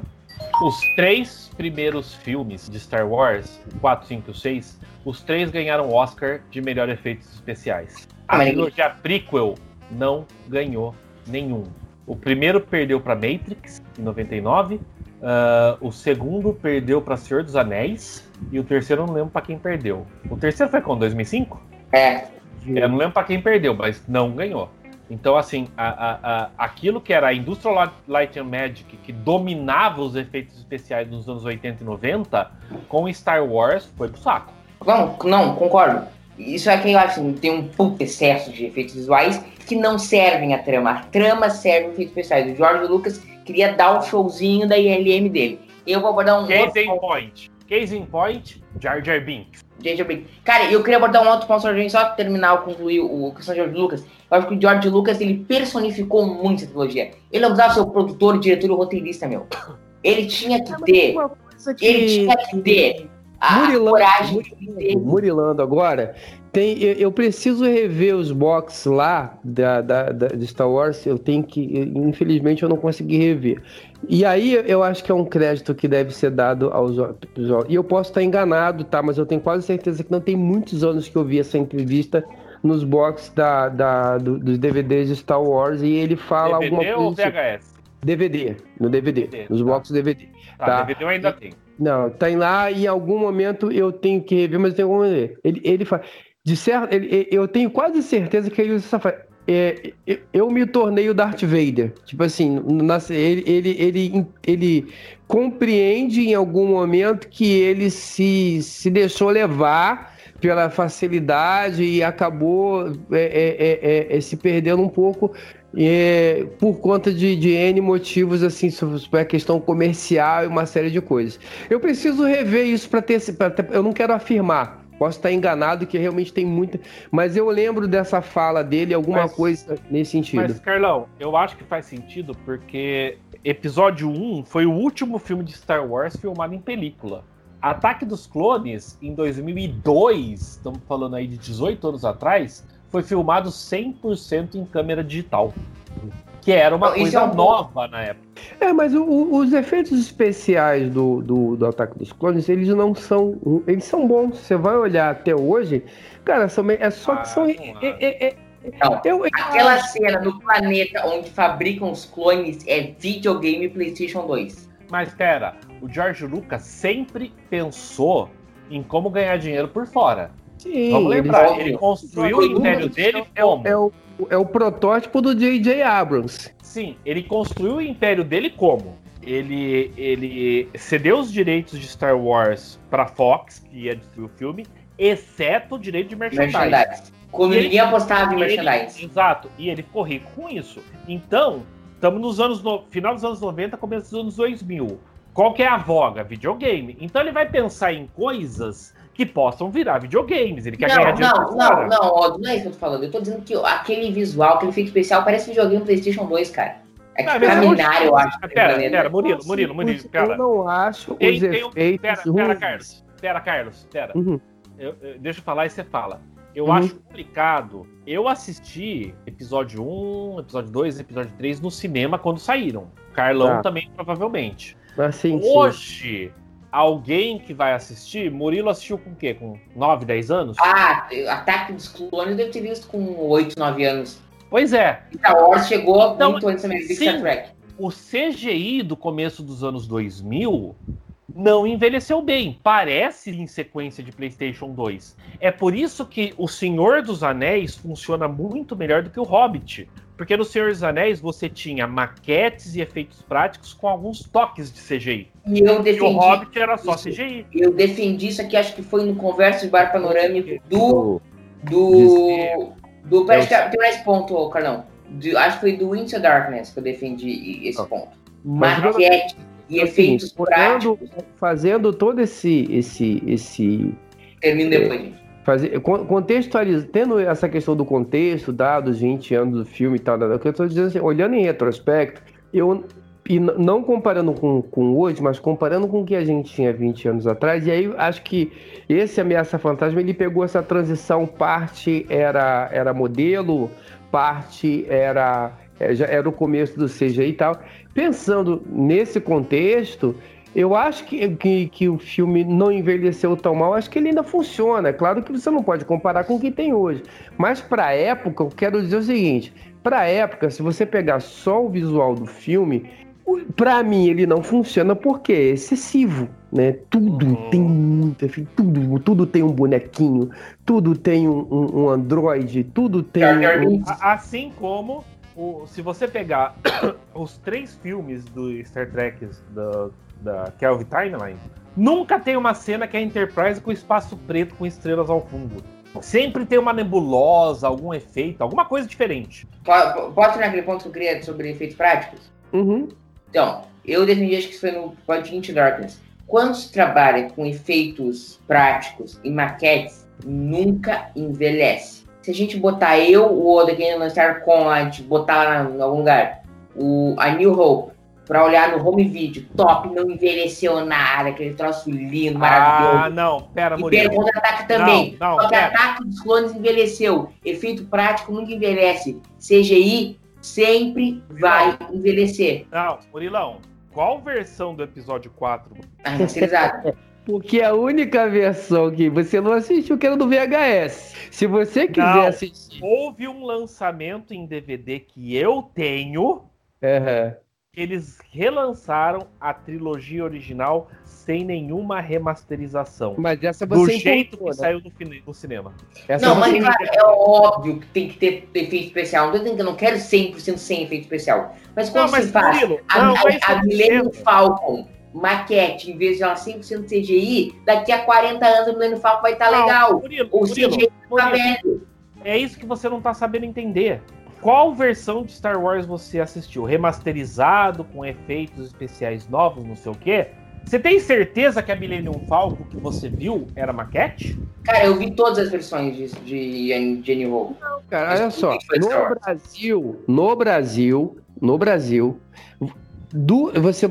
os três primeiros filmes de Star Wars, o 4, 5 e o 6, os três ganharam o Oscar de melhor efeitos especiais. A trilogia prequel não ganhou nenhum. O primeiro perdeu para Matrix, em 99. ah, o segundo perdeu para Senhor dos Anéis. E o terceiro eu não lembro para quem perdeu. O terceiro foi quando? 2005? É, Eu não lembro pra quem perdeu, mas não ganhou. Então, assim, a- a- a- aquilo que era a Industrial Light- and Magic, que dominava os efeitos especiais nos anos 80 e 90, com Star Wars foi pro saco. Não, não, concordo. Isso é que eu acho assim, tem um puto excesso de efeitos visuais que não servem a trama. A trama serve efeitos especiais. O George Lucas queria dar um showzinho da ILM dele. Eu vou abordar um. Case in point. Case in point, Jar Jar Binks. Jar Binks. Cara, eu queria abordar um outro ponto só só terminar, concluir o questão de George Lucas. Eu acho que o George Lucas ele personificou muito essa trilogia. Ele não precisava ser o produtor, o diretor e o roteirista, meu. Ele tinha que ter. Que... Ele tinha que ter a Murilando, coragem Murilando, Murilando agora, tem, eu, eu, preciso rever os box lá da, da, da, de Star Wars. Eu tenho que. Infelizmente, eu não consegui rever. E aí eu acho que é um crédito que deve ser dado aos. E eu posso estar enganado, tá? Mas eu tenho quase certeza que não tem muitos anos que eu vi essa entrevista nos box da, da, do, dos DVDs de Star Wars e ele fala DVD alguma coisa. DVD ou VHS? DVD, no DVD, DVD nos tá. box DVD. Tá, tá, DVD eu ainda tenho. Não, tem lá e em algum momento eu tenho que rever, mas eu tenho como ver. Ele, ele fala. De certo, ele, eu tenho quase certeza que ele usa essa frase. É, eu me tornei o Darth Vader. Tipo assim, ele, ele, ele, ele compreende em algum momento que ele se, se deixou levar pela facilidade e acabou é, é, é, é se perdendo um pouco é, por conta de, de N motivos, assim, sobre a questão comercial e uma série de coisas. Eu preciso rever isso para ter, ter. Eu não quero afirmar. Posso estar enganado que realmente tem muita. Mas eu lembro dessa fala dele, alguma mas, coisa nesse sentido. Mas, Carlão, eu acho que faz sentido porque episódio 1 foi o último filme de Star Wars filmado em película. Ataque dos Clones, em 2002, estamos falando aí de 18 anos atrás, foi filmado 100% em câmera digital. Que era uma coisa é um nova na época. É, mas o, o, os efeitos especiais do, do, do, Ataque dos Clones, eles não são. Eles são bons. Você vai olhar até hoje, cara, são, é só que são. Ah, é, é, não, eu, aquela cena no planeta onde fabricam os clones é videogame PlayStation 2. Mas, pera, o George Lucas sempre pensou em como ganhar dinheiro por fora. Sim, Vamos lembrar, ele, ele construiu o império dele é, como? É o, é o protótipo do J.J. Abrams. Sim, ele construiu o império dele como? Ele, ele cedeu os direitos de Star Wars para Fox, que ia destruir o filme, exceto o direito de merchandising. merchandising. Como ninguém apostava em merchandising. Exato, e ele ficou rico com isso. Então, estamos nos anos no, final dos anos 90, começo dos anos 2000. Qual que é a voga? Videogame. Então ele vai pensar em coisas que possam virar videogames. Ele quer não, ganhar dinheiro. Não, não, não, não é isso que eu tô falando. Eu tô dizendo que aquele visual, aquele efeito especial, parece videogame PlayStation 2, cara. É que caminhar, eu acho. Pera, pera, Murilo, Murilo, Murilo, pera. Eu não acho tem, os tem, efeitos pera, pera, Carlos. Pera, Carlos, pera. Uhum. Eu, eu, deixa eu falar e você fala. Eu uhum. acho complicado. Eu assisti episódio 1, episódio 2, episódio 3 no cinema quando saíram. Carlão ah. também, provavelmente. Ah, sim, Hoje, sim alguém que vai assistir, Murilo assistiu com o quê? Com 9, 10 anos? Ah, Ataque dos Clones deve ter visto com 8, 9 anos. Pois é. Star Wars chegou então, muito antes também, Star Trek. O CGI do começo dos anos 2000 não envelheceu bem. Parece em sequência de PlayStation 2. É por isso que O Senhor dos Anéis funciona muito melhor do que o Hobbit. Porque no Senhor dos Anéis você tinha maquetes e efeitos práticos com alguns toques de CGI. E eu defendi. E o Hobbit era só isso. CGI. Eu defendi isso aqui, acho que foi no Converso de Bar Panorâmico do. Do. Do. Parece que tem mais ponto, Carlão. Do, acho que foi do Into Darkness que eu defendi esse ponto. Maquete e assim, efeitos práticos. Fazendo todo esse. esse, esse Termino depois, gente fazer contextualizando, tendo essa questão do contexto, dados 20 anos do filme e tal, que eu estou dizendo assim, olhando em retrospecto, eu e não comparando com, com hoje, mas comparando com o que a gente tinha 20 anos atrás, e aí acho que esse Ameaça Fantasma, ele pegou essa transição, parte era, era modelo, parte era, é, já era o começo do CGI e tal. Pensando nesse contexto, eu acho que, que, que, o filme não envelheceu tão mal, acho que ele ainda funciona. É claro que você não pode comparar com o que tem hoje. Mas para a época, eu quero dizer o seguinte: para a época, se você pegar só o visual do filme, para mim ele não funciona porque é excessivo. Né? Tudo uhum. tem muito, tudo, tudo tem um bonequinho, tudo tem um, um, um androide, tudo tem. Um... Assim como o, se você pegar os três filmes do Star Trek do, da Kelvin Timeline, nunca tem uma cena que é Enterprise com espaço preto com estrelas ao fundo. Sempre tem uma nebulosa, algum efeito, alguma coisa diferente. Ter naquele ponto que eu queria sobre efeitos práticos? Uhum. Então, eu defendi, acho que isso foi no Pod Into Darkness. Quando se trabalha com efeitos práticos e maquetes, nunca envelhece. Se a gente botar eu, o Oda, que ainda lançar com a gente botar lá em algum lugar, o, a New Hope, pra olhar no home video, top, não envelheceu nada, aquele troço lindo, Ah, maravilhoso. não, pera, e Murilo. pelo contra-ataque também. Não, não, Só que pera. ataque dos clones envelheceu. Efeito prático nunca envelhece. CGI sempre vai envelhecer. Não, Murilão, qual versão do episódio 4? Ah, Remasterizado. Porque a única versão que você não assistiu que era do VHS. Se você quiser Não. assistir. Houve um lançamento em DVD que eu tenho. Aham. Eles relançaram a trilogia original sem nenhuma remasterização. Mas essa Do você jeito importou, que né? saiu no, cine- no cinema. Essa Não, mas é óbvio que tem que ter efeito especial. Não tô dizendo que eu não quero 100% sem efeito especial. Mas quando Não, mas se faz Murilo, a, não, a, a Millennium Falcon maquete, em vez de ela 100% CGI, daqui a 40 anos a Millennium Falcon vai estar Não, legal. Murilo, O Murilo, CGI tá Murilo, velho. é isso que você não tá sabendo entender. Qual versão de Star Wars você assistiu? Remasterizado, com efeitos especiais novos, não sei o quê? Você tem certeza que a Millennium Falcon que você viu era maquete? Cara, eu vi todas as versões de, de Jenny Hope. Cara, olha só, no. Brasil, no Brasil, no Brasil, du- você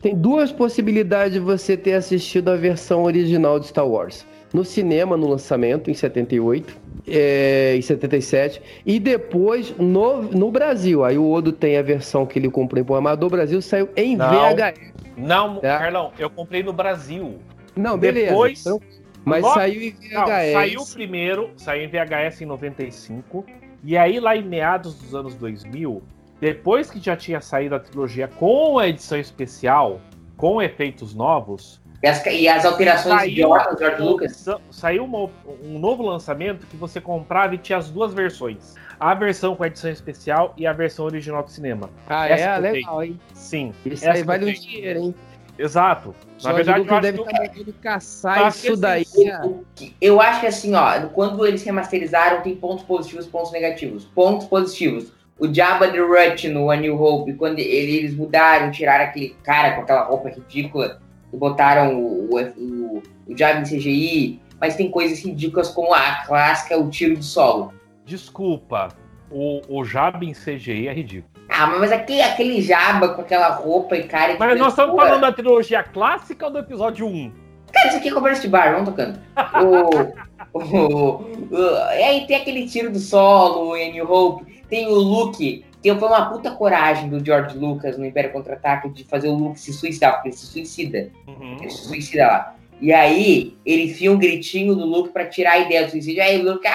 tem duas possibilidades de você ter assistido a versão original de Star Wars. No cinema, no lançamento, em 78, é, em 77, e depois no, no Brasil. Aí o Odo tem a versão que ele comprou em Bom Amador, Brasil saiu em Não. VHS. Não, Tá. Carlão, eu comprei no Brasil. Não, beleza. Depois- então- mas Logo- saiu em VHS. Não, saiu primeiro, saiu em VHS em 95, e aí lá em meados dos anos 2000, depois que já tinha saído a trilogia com a edição especial, com efeitos novos, E as, e as alterações Saiu- idiotas do George Lucas. sa- saiu uma- um novo lançamento que você comprava e tinha as duas versões. A versão com a edição especial e a versão original do cinema. Ah, Essa é? Legal, hein? Sim. Isso essa aí vale um dinheiro, hein? Exato. Na Jorge verdade, eu Lucas acho deve que estar mandando caçar Tá isso daí. que- Eu acho que assim, ó, quando eles remasterizaram, tem pontos positivos e pontos negativos. Pontos positivos. O Jabba the Hutt no A New Hope, quando ele- eles mudaram, tiraram aquele cara com aquela roupa ridícula e botaram o, o, o, Jabba em CGI, mas tem coisas ridículas como a clássica, o tiro de solo. desculpa, o, o Jab em CGI é ridículo. Ah, mas aquele, aquele Jabba com aquela roupa e cara... de Mas nós estamos falando da trilogia clássica ou do episódio 1? Cara, isso aqui é conversa de bar, vamos tocando. O, o, o, aí tem aquele tiro do solo em New Hope, tem o Luke, que foi uma puta coragem do George Lucas no Império Contra-Ataque de fazer o Luke se suicidar, porque ele se suicida. Uhum. Ele se suicida lá. E aí, ele enfia um gritinho do Luke pra tirar a ideia do suicídio. Aí o Luke, ai,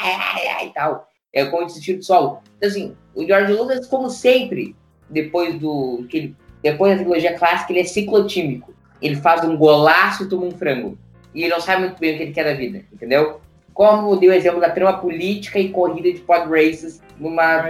ai, ai, e tal. É como esse tiro de solo. Então, assim, o George Lucas, como sempre, depois do. Que ele, depois da trilogia clássica, ele é ciclotímico. Ele faz um golaço e toma um frango. E ele não sabe muito bem o que ele quer da vida, entendeu? Como deu o exemplo da trama política e corrida de pod races numa.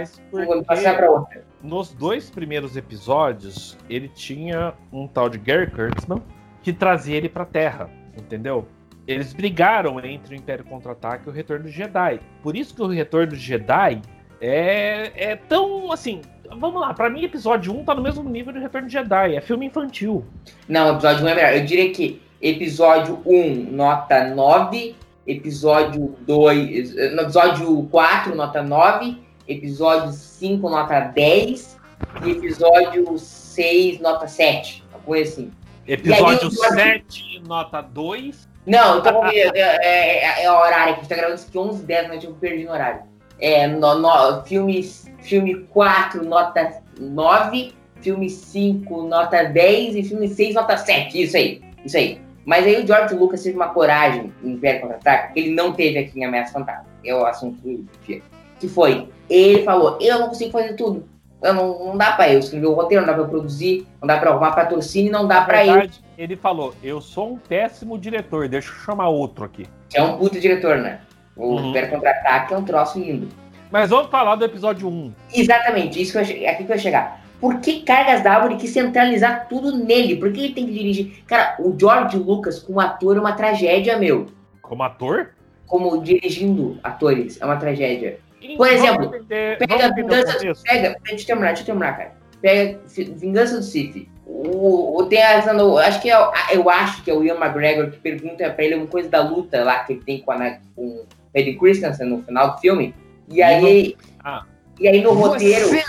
Passar pra outra. nos dois primeiros episódios, ele tinha um tal de Gary Kurtzman que trazia ele pra Terra, entendeu? Eles brigaram entre o Império Contra-Ataque e o Retorno do Jedi. Por isso que o Retorno do Jedi é, é tão, assim... Vamos lá, pra mim episódio 1 tá no mesmo nível do Retorno do Jedi. É filme infantil. Não, episódio 1 é melhor. Eu diria que episódio 1, nota 9. Episódio 2. eh, no Episódio 4, nota 9. Episódio 5, nota 10. E episódio 6, nota 7. Uma coisa assim. Episódio aí, 7, nota 2. Não, então é, é, é, é o horário que a gente tá gravando isso aqui 11 10, mas eu perdi no horário. É, no, no- filme, filme 4, nota 9. Filme 5, nota 10. E filme 6, nota 7. Isso aí. Isso aí. Mas aí o George Lucas teve uma coragem em Império Contra-Ataque que ele não teve aqui em Ameaça Fantasma. É o assunto do dia. Que foi, ele falou, eu não consigo fazer tudo. Eu não, não dá pra eu escrever o roteiro, não dá pra eu produzir, não dá pra arrumar patrocínio, não dá Na pra eu. ele falou: Eu sou um péssimo diretor, deixa eu chamar outro aqui. É um puta diretor, né? O Uhum. Império Contra-Ataque é um troço lindo. Mas vamos falar do episódio 1. Exatamente, isso que eu, é aqui que eu ia chegar. Por que Cargas da Árvore quis centralizar tudo nele? Por que ele tem que dirigir? Cara, o George Lucas como ator é uma tragédia, meu. Como ator? como dirigindo atores. É uma tragédia. Por Vamos exemplo, entender- Pega Vingança. Pega. Deixa eu terminar, deixa eu terminar, cara. Pega Vingança do Sith. O, o, tem a, acho que é, eu acho que é o Ian McGregor que pergunta pra ele uma coisa da luta lá que ele tem com, a, Na- com o Eddie Christensen no final do filme. E aí. Ah. E aí no roteiro. Você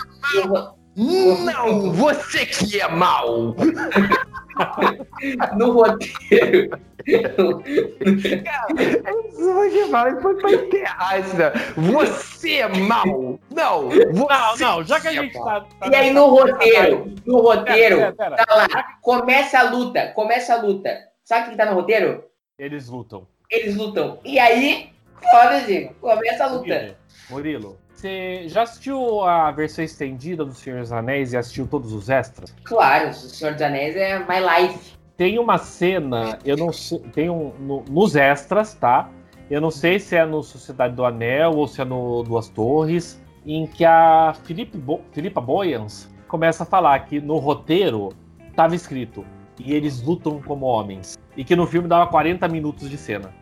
no não, você que é mal. no roteiro. Isso vai falar foi pra enterrar isso, né? Você é mal. Não, você Não, não, já que a é gente tá. tá E aí no roteiro, no roteiro, Pera, pera, pera. tá lá, começa a luta, começa a luta. Sabe o que tá no roteiro? Eles lutam. Eles lutam. E aí, foda assim, começa a luta. Murilo, Murilo, você já assistiu a versão estendida do Senhor dos Anéis e assistiu todos os extras? Claro, o Senhor dos Anéis é my life. Tem uma cena, eu não sei, tem um, no- nos extras, tá? Eu não sei se é no Sociedade do Anel ou se é no Duas Torres, em que a Filipe Bo, Filipa Boyans começa a falar que no roteiro tava escrito e eles lutam como homens. E que no filme dava 40 minutos de cena.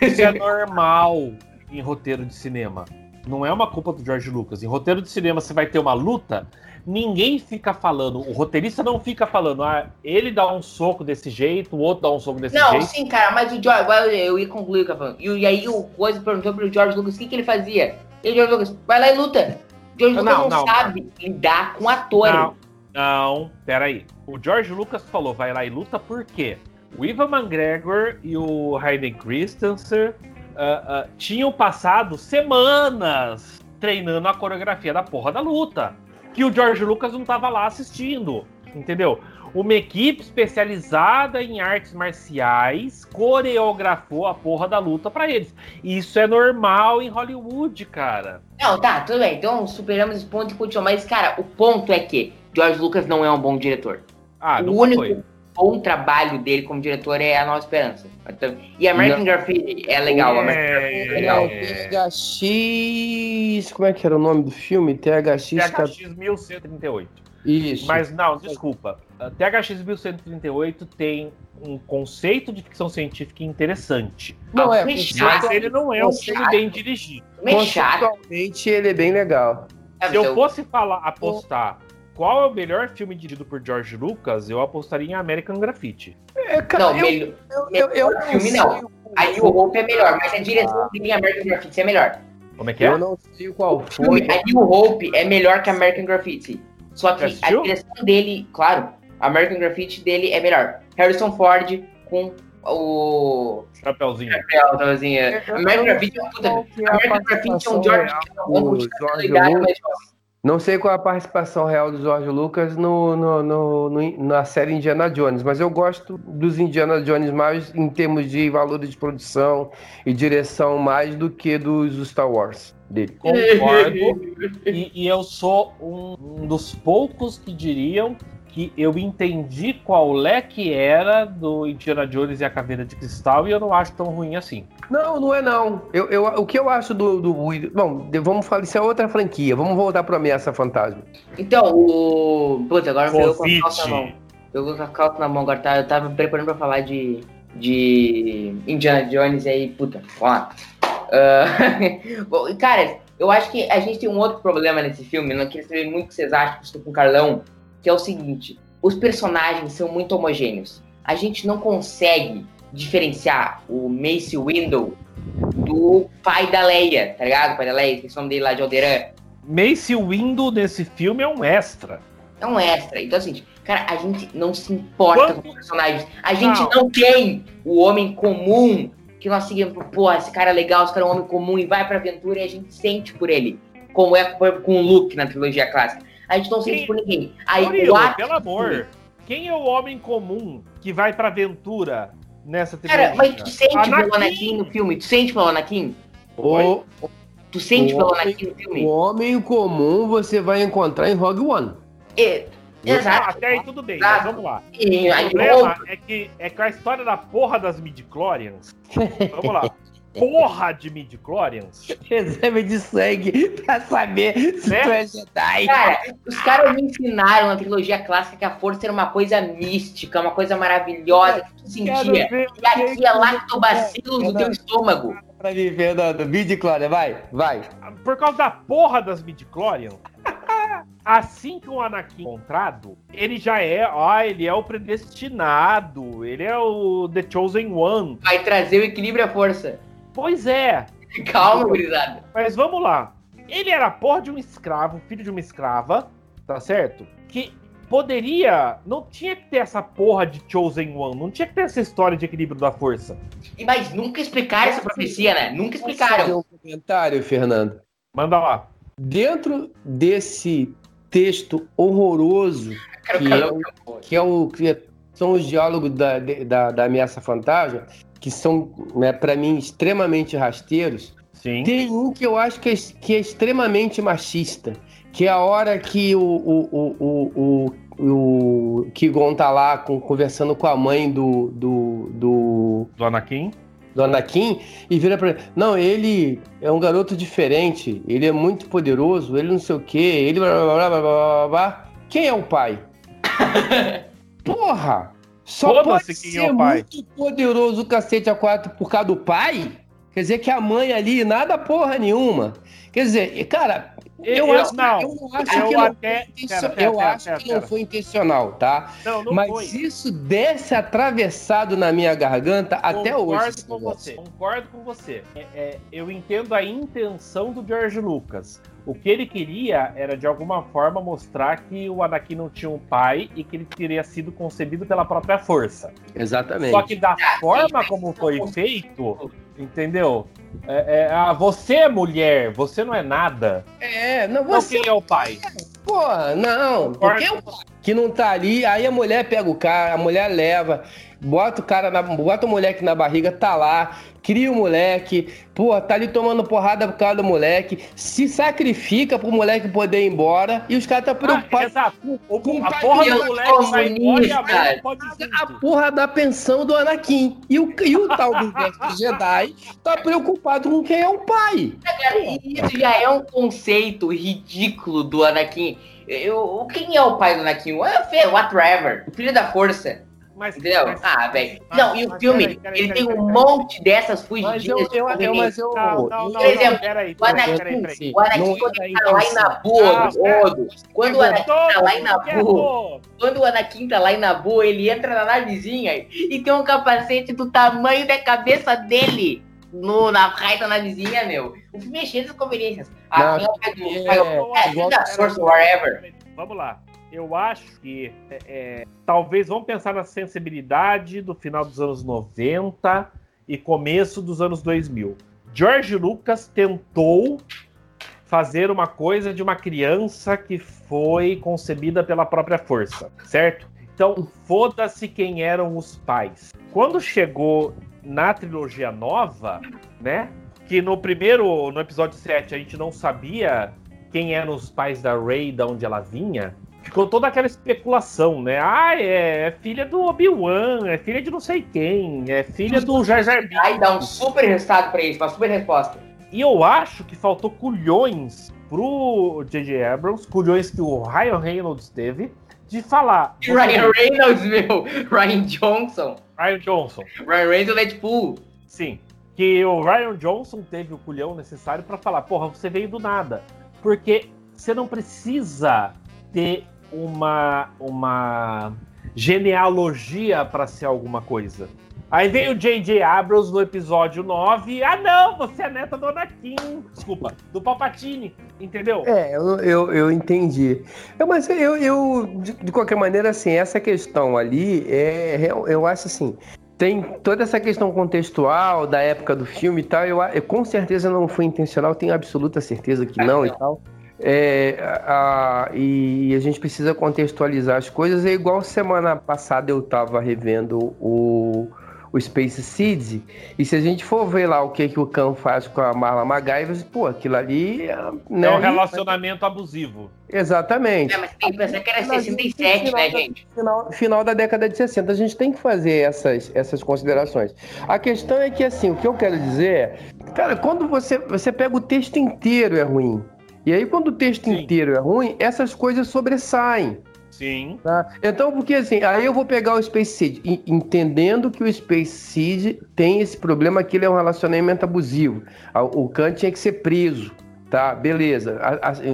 Isso é normal em roteiro de cinema. Não é uma culpa do George Lucas. Em roteiro de cinema você vai ter uma luta, ninguém fica falando, o roteirista não fica falando, ah, ele dá um soco desse jeito, o outro dá um soco desse Não, jeito. sim, cara, mas o George, eu, eu ia concluir o que eu tô falando. E, aí o Coisa perguntou pro George Lucas o que, que ele fazia. E o George Lucas, vai lá e luta. O George Não, Lucas não, não. sabe lidar com ator. Não, não, peraí. O George Lucas falou, vai lá e luta por quê? O Ivan McGregor e o Hayden Christensen ah, ah, tinham passado semanas treinando a coreografia da porra da luta. Que o George Lucas não tava lá assistindo, entendeu? Uma equipe especializada em artes marciais coreografou a porra da luta pra eles. Isso é normal em Hollywood, cara. Não, tá, tudo bem. Então superamos esse ponto e continuamos. Mas, cara, o ponto é que George Lucas não é um bom diretor. Ah, o único foi. Bom trabalho dele como diretor é A Nova Esperança. Então, e American Graffiti é legal. É, American Graffiti é legal. é. THX. Como é que era o nome do filme? THX. THX 1138. Isso. Mas não, desculpa. A THX 1138 tem um conceito de ficção científica interessante. não é. Fechado. Mas ele não é um filme bem dirigido. Conceitualmente ele é bem legal. Se eu fosse falar, apostar qual é o melhor filme dirigido por George Lucas, eu apostaria em American Graffiti. É, cara, Não, eu, melhor. eu, eu, filme não. o- A New Hope é melhor, mas a direção dele em American Graffiti é melhor. Como é que é? Eu não sei qual O filme, foi. a New Hope é melhor que American Graffiti. Só que a direção dele, claro, American Graffiti dele é melhor. Harrison Ford com o. Chapeuzinho. Eu- American Graffiti é um puta. é American Graffiti é um George que é George Lucas. Não sei qual é a participação real do George Lucas no, no- no- no- na série Indiana Jones, mas eu gosto dos Indiana Jones mais em termos de valores de produção e direção mais do que dos Star Wars dele. Concordo. e, e eu sou um, um dos poucos que diriam que eu entendi qual é que era do Indiana Jones e a Caveira de Cristal e eu não acho tão ruim assim. Não, não é não. Eu, eu- o que eu acho do, do. Bom, vamos falar, isso é outra franquia. Vamos voltar para Ameaça Fantasma. Então, o. Putz, agora veio com a calça na mão. Pegou com a calça na mão, agora tá, eu tava me preparando pra falar de, de Indiana Jones e aí, puta, vamos lá. Ah, bom, cara, eu acho que a gente tem um outro problema nesse filme, não queria saber muito o que vocês acham, que eu estou com o Carlão, que é o seguinte, os personagens são muito homogêneos. A gente não consegue diferenciar o Mace Windu do pai da Leia, tá ligado? O pai da Leia, que é o nome dele lá de Alderan. Mace Windu nesse filme é um extra. É um extra. Então, assim, cara, a gente não se importa com os personagens. A gente Não. não, tem o homem comum que nós seguimos. Pô, esse cara é legal, esse cara é um homem comum e vai pra aventura e a gente sente por ele. Como é com o Luke na trilogia clássica. A gente não sente por ninguém. Aí Murilo, o pelo amor, quem é o homem comum que vai pra aventura nessa Cara, mas tu sente pelo Anakin. Anakin no filme? Tu sente pelo Anakin? O, Tu sente O pelo homem- Anakin no o filme? homem comum você vai encontrar em Rogue One. É, exato. Até aí tudo bem, Exato. mas vamos lá. E O problema é que, é que a história da porra das midichlorians. Vamos lá. Porra de midichlorians. Reserva de sangue pra saber se Né? tu é Jedi. Cara, os caras me ensinaram na trilogia clássica que a força era uma coisa mística, uma coisa maravilhosa que tu sentia. E aqui é lactobacilos no teu estômago. pra mim, Fernando. Midi-chlorian, vai, vai. Por causa da porra das midi-chlorian, assim que o Anakin é encontrado, ele já é, ah, ele é o predestinado, ele é o The Chosen One. Vai trazer o equilíbrio à força. Pois é, Calma, gurizada. mas vamos lá. Ele era porra de um escravo, filho de uma escrava, tá certo? Que poderia, não tinha que ter essa porra de Chosen One, não tinha que ter essa história de equilíbrio da força. E, mas nunca explicaram essa profecia, né? Nunca Fazer explicaram. um comentário, Fernando. Manda lá. Dentro desse texto horroroso que calor. é o- que é o que são os diálogos da, da, da ameaça fantasma, que são, né, para mim, extremamente rasteiros. Sim. Tem um que eu acho que é, que é extremamente machista, que é a hora que o, o, o, o, o, Kigon tá lá com- conversando com a mãe do, do, do, Do Anakin. do Anakin e vira pra ele, não, ele é um garoto diferente, ele é muito poderoso, ele não sei o que, ele blá, blá, blá, blá, blá, blá, blá. Quem é o pai? Porra! Só pode quem ser é muito poderoso o cacete A4 por causa do pai? Quer dizer que a mãe ali, nada porra nenhuma. Quer dizer, cara, eu, Eu- acho, não, eu não acho eu que não até- foi intencio- pera, pera, eu pera, acho que não foi intencional, tá? Não, não Mas foi. isso desce atravessado na minha garganta até hoje. Concordo com você. Concordo com você. É, é, eu entendo a intenção do George Lucas. O que ele queria era, de alguma forma, mostrar que o Anakin não tinha um pai e que ele teria sido concebido pela própria força. Exatamente. Só que da forma como foi feito, entendeu? É, é, ah, você é mulher, você não é nada. É, não, Então você, quem é o pai? porra, não. Porque o que não tá ali, aí a mulher pega o cara, a mulher leva, bota o cara, na, bota o moleque na barriga, tá lá, cria o moleque, porra, tá ali tomando porrada por causa do moleque, se sacrifica pro moleque poder ir embora e os caras tá Ah, preocupados exato. O- com a pai porra de do moleque vai embora e a não pode ir a porra da pensão do Anakin. E o, e o tal do Jedi tá preocupado com quem é o pai. Isso já é um conceito ridículo do Anakin. Eu, quem é o pai do Anakin? O Fe- whatever. O filho da força. Mas, Entendeu? mas- Ah, velho. mas- Não, e o mas filme, peraí, peraí, ele peraí, tem um peraí, monte dessas Mas fugidinhas eu, de eu, eu, conveniência. mas eu, Não, não, não, Por exemplo, não, peraí, O Anakin, peraí, peraí. o Anakin Não quando ele tá lá em. Nabu, Ah, Odo, quando o Anakin tá lá em Nabu, quando o Anakin tá lá em Nabu, ele entra na navezinha e tem um capacete do tamanho da cabeça dele no, na raia da navezinha, meu. O filme é cheio de conveniências. Ah, Não, é é- é, da Source, whatever. Vamos lá. Eu acho que é, é, talvez vamos pensar na sensibilidade do final dos anos 90 e começo dos anos 2000. George Lucas tentou fazer uma coisa de uma criança que foi concebida pela própria força, certo? Então, foda-se quem eram os pais. Quando chegou na trilogia nova, né? Que no primeiro, no episódio 7, a gente não sabia quem eram os pais da Rey, da onde ela vinha, ficou toda aquela especulação, né? Ah, é, é filha do Obi-Wan, é filha de não sei quem, é filha do Jar Jar Binks. Aí dá um super resultado pra isso, uma super resposta. E eu acho que faltou culhões pro J.J. Abrams, culhões que o Ryan Reynolds teve, de falar. Ryan Reynolds, meu. Ryan Johnson. Ryan Johnson. Ryan Reynolds é Deadpool. Sim. Que o Ryan Johnson teve o culhão necessário pra falar, porra, você veio do nada. Porque você não precisa ter uma, uma genealogia pra ser alguma coisa. Aí veio o J.J. Abrams no episódio 9. Ah, não, você é neta do Anakin. Desculpa, do Palpatine. Entendeu? É, eu, eu, eu entendi. Eu, mas eu, eu de, de qualquer maneira, assim, essa questão ali, é, eu acho assim, tem toda essa questão contextual da época do filme e tal, eu, eu com certeza não foi intencional, tenho absoluta certeza que não e tal. É, a- a- e a gente precisa contextualizar as coisas. É igual semana passada eu tava revendo o, o Space Seeds, e se a gente for ver lá o que, que o Khan faz com a Marla McGyver, pô, aquilo ali. É, né, É um relacionamento abusivo. Exatamente. É, mas tem que pensar que era Final- 67, final né, da- gente? Final, final da década de 60. A gente tem que fazer essas, essas considerações. A questão é que, assim, o que eu quero dizer é, cara, quando você, você pega o texto inteiro é ruim. E aí, quando o texto Sim. inteiro é ruim, essas coisas sobressaem. Sim. Tá? Então, porque assim, aí eu vou pegar o Space Seed, entendendo que o Space Seed tem esse problema que ele é um relacionamento abusivo. A- O Khan tinha que ser preso, tá? Beleza.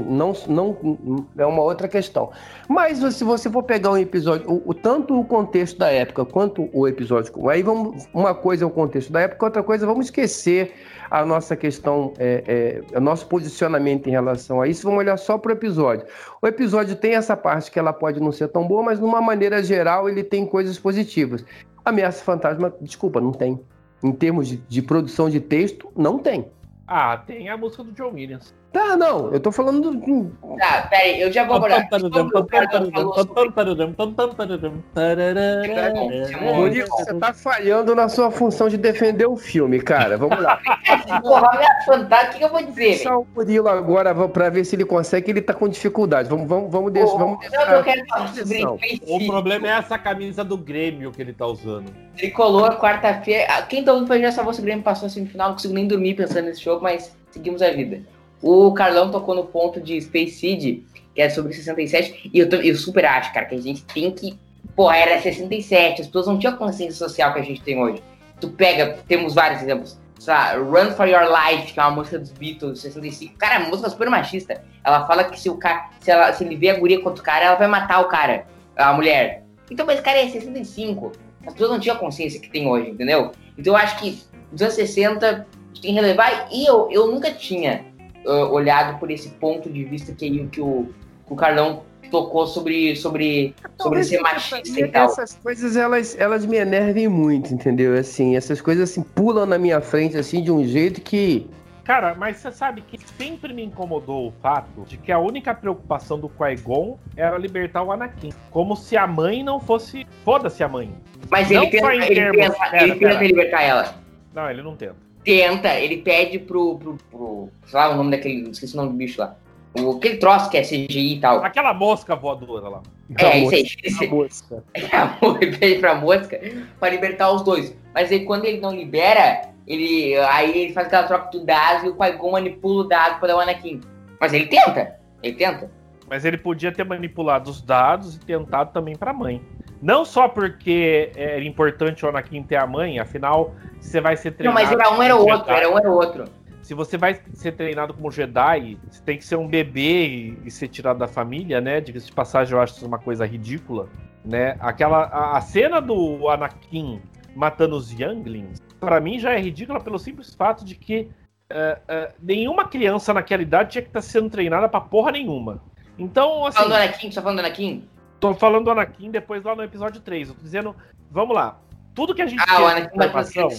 Não, não, é uma outra questão. Mas se você for pegar um episódio, o, o- tanto o contexto da época quanto o episódio, aí vamos, uma coisa é o contexto da época, outra coisa, vamos esquecer a nossa questão, é, é, o nosso posicionamento em relação a isso, vamos olhar só para o episódio. O episódio tem essa parte que ela pode não ser tão boa, mas de uma maneira geral ele tem coisas positivas. Ameaça Fantasma, desculpa, não tem. Em termos de, de produção de texto, não tem. Ah, tem a música do John Williams. Tá, não, eu tô falando do. Tá, peraí, eu já vou abordar. Murilo, você tá falhando na sua função de defender o filme, cara. Vamos lá. Porra, fantasma, o que que eu vou dizer? Só o Murilo agora pra ver se ele consegue, ele tá com dificuldade. Vamos, vamos, vamos deixar. Vamos Não, eu deixar. quero falar sobre O problema é essa camisa do Grêmio que ele tá usando. Tricolor, quarta-feira. Ah, Quem tá ouvindo pra já salvou se o Grêmio passou a semifinal, não consigo nem dormir pensando nesse jogo, mas seguimos a vida. O Carlão tocou no ponto de Space Seed, que é sobre 67, e eu, eu super acho, cara, que a gente tem que. Porra, era 67, as pessoas não tinham a consciência social que a gente tem hoje. Tu pega, temos vários exemplos. Lá, Run for Your Life, que é uma música dos Beatles, 65. Cara, é uma música super machista. Ela fala que se o cara. Se, ela, se ele vê a guria contra o cara, ela vai matar o cara, a mulher. Então, mas cara, é 65. As pessoas não tinham a consciência que tem hoje, entendeu? Então eu acho que nos anos 60 a gente tem que relevar. E eu, eu nunca tinha ah, olhado por esse ponto de vista que, que, o, que o Carlão tocou sobre, sobre, sobre ser machista e tal. Essas coisas, elas, elas me enervem muito, entendeu? Assim, essas coisas assim, pulam na minha frente, assim, de um jeito que. Cara, mas você sabe que sempre me incomodou o fato de que a única preocupação do Qui-Gon era libertar o Anakin. Como se a mãe não fosse. Foda-se a mãe. Mas Não ele tenta, ele termos- tenta, pera, ele tenta pera. libertar ela. Não, ele não tenta. Tenta, ele pede pro, pro, pro. Sei lá o nome daquele. Esqueci o nome do bicho lá. O, aquele troço que é CGI e tal. Aquela mosca voadora lá. É, isso moça, aí. Esse, a moça. ele pede pra mosca pra libertar os dois. Mas aí quando ele não libera, ele. Aí ele faz aquela troca do dado e o Qui-Gon manipula o dado pra dar o Anakin. Mas ele tenta. Ele tenta. Mas ele podia ter manipulado os dados e tentado também pra mãe. Não só porque era importante o Anakin ter a mãe, afinal, você vai ser Não, treinado. mas era um era o outro, era um era o outro. Se você vai ser treinado como Jedi, você tem que ser um bebê e, e ser tirado da família, né? Diga-se de passagem, eu acho isso uma coisa ridícula, né? Aquela a, a cena do Anakin matando os Younglings, pra mim já é ridícula pelo simples fato de que eh, eh, nenhuma criança naquela idade tinha que estar sendo treinada pra porra nenhuma. Então, assim, Falando do Anakin, só falando do Anakin? Tô falando do Anakin depois lá no episódio 3. Eu tô dizendo, vamos lá. Tudo que a gente Ah, o tinha de Anakin as informação-?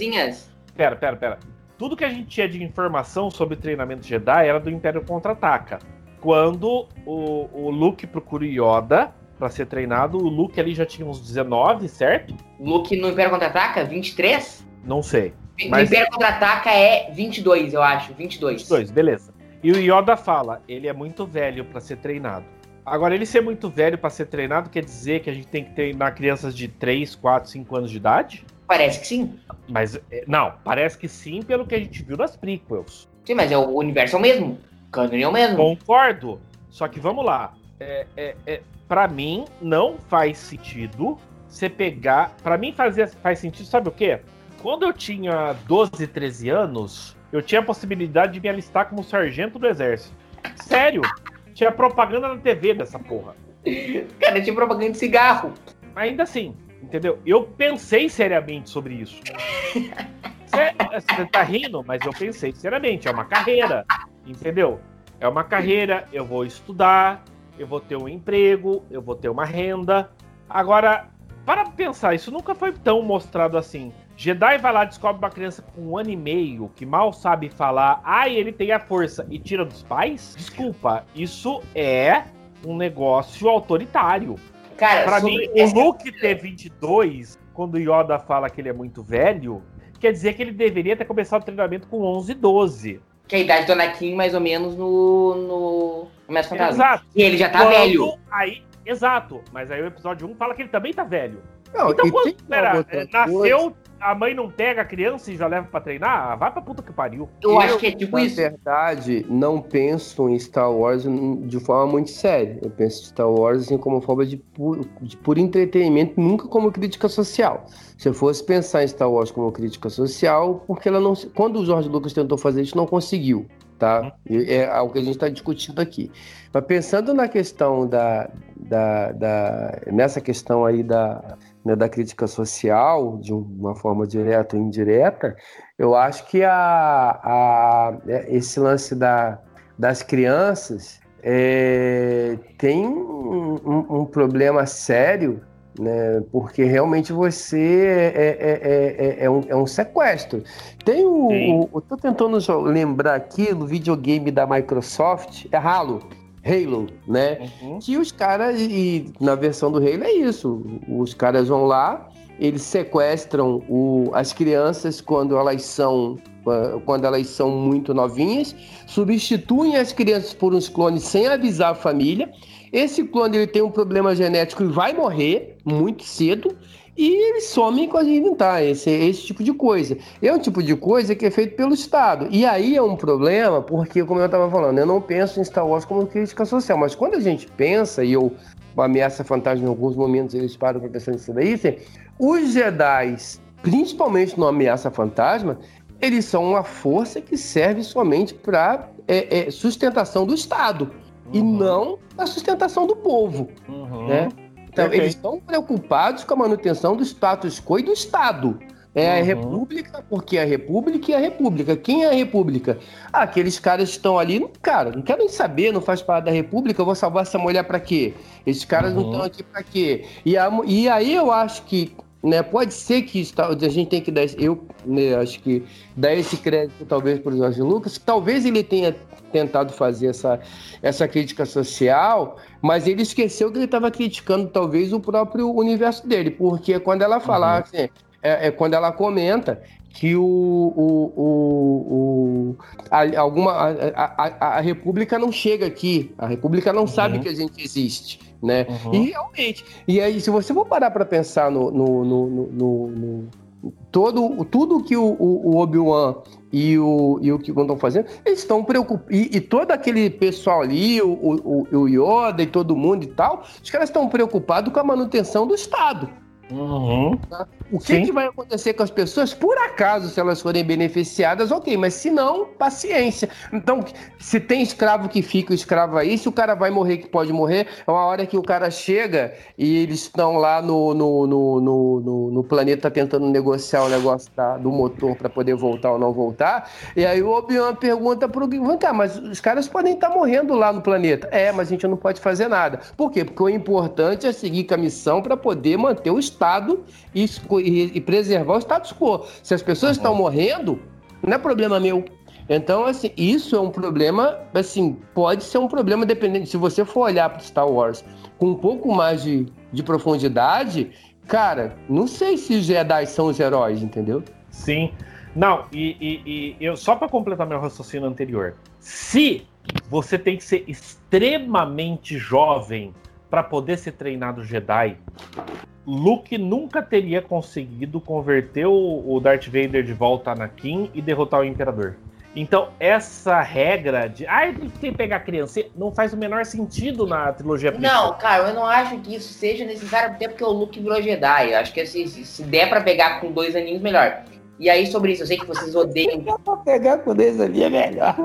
Pera, pera, pera. Tudo que a gente tinha de informação sobre treinamento Jedi era do Império Contra-Ataca. Quando o, o Luke procura o Yoda pra ser treinado, o Luke ali já tinha uns 19, certo? Luke no Império Contra-Ataca? 23? Não sei. No Mas- Império Contra-Ataca é 22, eu acho. 22. Os dois, beleza. E o Yoda fala, ele é muito velho pra ser treinado. Agora, ele ser muito velho pra ser treinado quer dizer que a gente tem que treinar crianças de 3, 4, 5 anos de idade? Parece que sim. Mas, é, não, parece que sim, pelo que a gente viu nas prequels. Sim, mas é o universo é o mesmo. O canon é o mesmo. Concordo. Só que vamos lá. É, é, é, para mim, não faz sentido você pegar. Pra mim, fazia, faz sentido, sabe o quê? Quando eu tinha 12, 13 anos, eu tinha a possibilidade de me alistar como sargento do exército. Sério. Tinha propaganda na TV dessa porra. Cara, tinha propaganda de cigarro. Ainda assim, entendeu? Eu pensei seriamente sobre isso. Você tá rindo, mas eu pensei seriamente. É uma carreira, entendeu? É uma carreira, eu vou estudar, eu vou ter um emprego, eu vou ter uma renda. Agora, para pensar, isso nunca foi tão mostrado assim. Jedi vai lá, descobre uma criança com um ano e meio que mal sabe falar, ai, ele tem a força e tira dos pais? Desculpa, isso é um negócio autoritário. Cara, Pra mim, essa- o Luke ter 22, quando o Yoda fala que ele é muito velho, quer dizer que ele deveria ter começado o treinamento com 11, 12. que é a idade do Anakin, mais ou menos, no. no. no Mestre Fantasma. Exato. E ele já tá Quando- velho. Aí, exato. Mas aí o episódio 1 fala que ele também tá velho. Não, Então, quando, pera, é, nasceu, a mãe não pega a criança e já leva pra treinar? Ah, vai pra puta que pariu. Eu, acho que é tipo na isso. verdade, não penso em Star Wars de forma muito séria. Eu penso em Star Wars assim, como forma de puro, de puro entretenimento, nunca como crítica social. Se eu fosse pensar em Star Wars como crítica social, porque ela não. Quando o George Lucas tentou fazer isso, não conseguiu. Tá? É algo que a gente está discutindo aqui. Mas pensando na questão da, da, da nessa questão aí da, né, da crítica social, de uma forma direta ou indireta, eu acho que a, a, esse lance da, das crianças é, tem um, um- um problema sério, né, porque realmente você é, é, é, é- é um, é um sequestro. Tem o, Sim. o- eu tô tentando lembrar aqui do videogame da Microsoft, é Halo, Halo, né? Uhum. Que os caras, e na versão do Halo é isso. Os caras vão lá, eles sequestram o- as crianças quando elas são ah, quando elas são muito novinhas, substituem as crianças por uns clones sem avisar a família. Esse clone ele tem um problema genético e vai morrer muito cedo. E eles somem com a gente, tá? Esse, esse tipo de coisa. É um tipo de coisa que é feito pelo Estado. E aí é um problema, porque, como eu estava falando, eu não penso em Star Wars como crítica social, mas quando a gente pensa, e eu, o Ameaça Fantasma, em alguns momentos eles param para pensar nisso daí, assim, os Jedi, principalmente no Ameaça Fantasma, eles são uma força que serve somente para sustentação do Estado e Uhum. não a sustentação do povo. Uhum. né? Então, Perfeito. eles estão preocupados com a manutenção do status quo e do Estado. É a Uhum. República, porque é a República e a República. Quem é a República? Ah, aqueles caras que estão ali, cara, não quero nem saber, não faz parte da República, eu vou salvar essa mulher pra quê? Esses caras não Uhum. estão aqui pra quê? E, a- e aí eu acho que, né, pode ser que a gente tem que dar, esse- eu né, acho que dar esse crédito talvez para o Jorge Lucas, talvez ele tenha tentado fazer essa, essa crítica social, mas ele esqueceu que ele estava criticando talvez o próprio universo dele, porque quando ela fala, assim, é, é quando ela comenta que o, o, o, o- a, alguma a, a, a- República não chega aqui, a República não sabe Uhum. que a gente existe, né? Uhum. E realmente, e aí se você for parar para pensar no, no, no, no- todo tudo que o, o, o Obi-Wan e o, e o que estão fazendo, eles estão preocupados. E, e todo aquele pessoal ali, o, o, o Yoda e todo mundo e tal, os caras estão preocupados com a manutenção do Estado. Uhum. O que, que vai acontecer com as pessoas? Por acaso, se elas forem beneficiadas, ok, mas se não, paciência. Então, se tem escravo que fica o escravo aí, se o cara vai morrer que pode morrer, é uma hora que o cara chega e eles estão lá no, no, no, no, no- planeta tentando negociar o negócio da- do motor para poder voltar ou não voltar. E aí o Obi-Wan pergunta pro vem cá, mas os caras podem estar morrendo lá no planeta. É, mas a gente não pode fazer nada. Por quê? Porque o importante é seguir com a missão para poder manter o Estado e, esco- e- e preservar o status quo. Se as pessoas estão morrendo, não é problema meu. Então, assim, isso é um problema, assim, pode ser um problema dependendo. Se você for olhar para Star Wars com um pouco mais de, de profundidade, cara, não sei se os Jedi são os heróis, entendeu? Sim. Não, e, e- e eu só para completar meu raciocínio anterior. Se você tem que ser extremamente jovem para poder ser treinado Jedi, Luke nunca teria conseguido converter o, o Darth Vader de volta a Anakin e derrotar o Imperador. Então, essa regra de. Ah, tem que pegar criança. Não faz o menor sentido na trilogia Não, cara, eu não acho que isso seja necessário até porque o Luke virou Jedi. Eu acho que assim, se, se der pra pegar com dois aninhos, melhor. E aí, sobre isso, eu sei que vocês odeiam. Pra pegar com eles ali é melhor.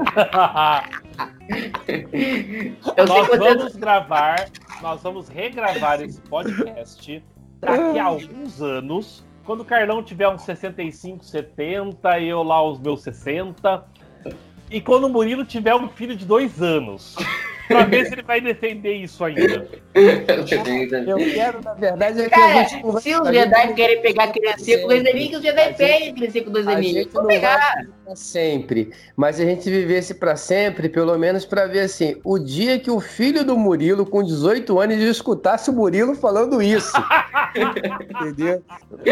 Eu sei nós que vocês. vamos gravar, nós vamos regravar esse podcast daqui a alguns anos, quando o Carlão tiver uns 65, 70, e eu lá os meus 60, e quando o Murilo tiver um filho de dois anos, pra ver se ele vai defender isso ainda. Eu quero, na verdade, é que a Cara, gente se os fazer Jedi como- querem pegar criancinha com dois aninhos, que os Jedi A gente- peguem criancinha com dois A não vai pegar. sempre, mas se a gente vivesse pra sempre, pelo menos pra ver assim, o dia que o filho do Murilo, com 18 anos, escutasse o Murilo falando isso. Entendeu?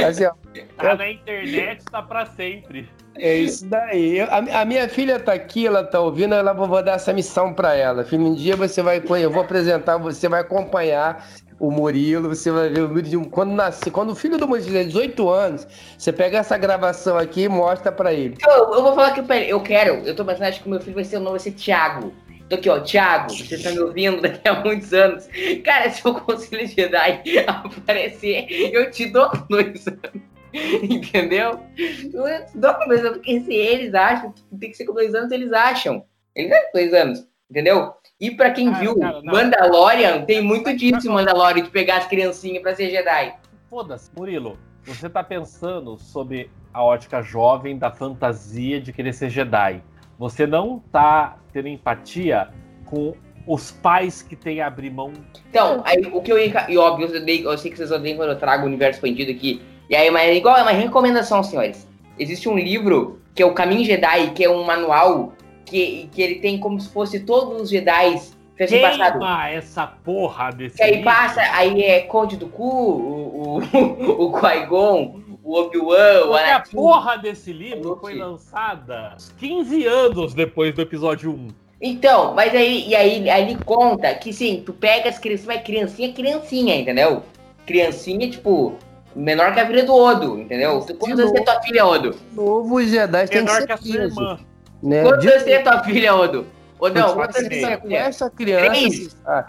Assim, ó, Tá na internet, tá pra sempre. É isso daí. Eu- a, a minha filha tá aqui, ela tá ouvindo, ela vou, vou dar essa missão pra ela. Filho, um dia você vai eu vou apresentar, você vai acompanhar o Murilo, você vai ver o um. Quando nasce, quando o filho do Murilo tiver 18 anos, você pega essa gravação aqui e mostra pra ele. Eu, eu vou falar que peraí, eu quero, eu tô pensando, acho que o meu filho vai ser o nome, vai ser Thiago. Tô aqui, ó, Thiago, você tá me ouvindo daqui a muitos anos. Cara, se o Conselho Jedi aparecer, eu te dou dois anos. Entendeu? Eu dou com dois anos, porque se eles acham, tem que ser com dois anos, eles acham. Eles acham dois anos, entendeu? E pra quem Cara, viu cara, não. Mandalorian, tem muito disso Mandalorian, de pegar as criancinhas pra ser Jedi. Foda-se, Murilo. Você tá pensando sobre a ótica jovem da fantasia de querer ser Jedi. Você não tá tendo empatia com os pais que têm a abrir mão. Então, aí o que eu ia. E óbvio, eu, odeio- eu sei que vocês odeiam quando eu trago o universo expandido aqui. E aí, mas é igual, é uma recomendação, senhores. Existe um livro que é o Caminho Jedi, que é um manual que, que ele tem como se fosse todos os Jedi fez passado. Essa porra desse Que aí livro. passa, aí é Conde do Cu, o, o, o Qui-Gon, o Obi-Wan, o Porque a Anakin. porra desse livro foi lançada 15 anos depois do episódio 1. Então, mas aí, e aí, aí ele conta que sim, tu pega as crianças, mas criancinha, criancinha, entendeu? Criancinha, tipo, menor que a filha do Odo, entendeu? Quantos anos tem tua filha, Odo? Novo Jedi tem Menor que a sua irmã. Né? Quantos anos tem tua filha, Odo? Odão, Quatro quantos anos e meio. com essa criança. Três. ah,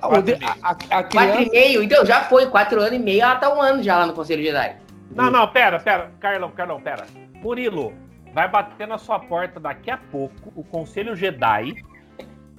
Quatro e a, a- a Quatro criança. e meio? Então, já foi, quatro anos e meio, ela tá um ano já lá no Conselho Jedi. Não, não, pera, pera. Carlão, Carlão, pera. Murilo, vai bater na sua porta daqui a pouco o Conselho Jedi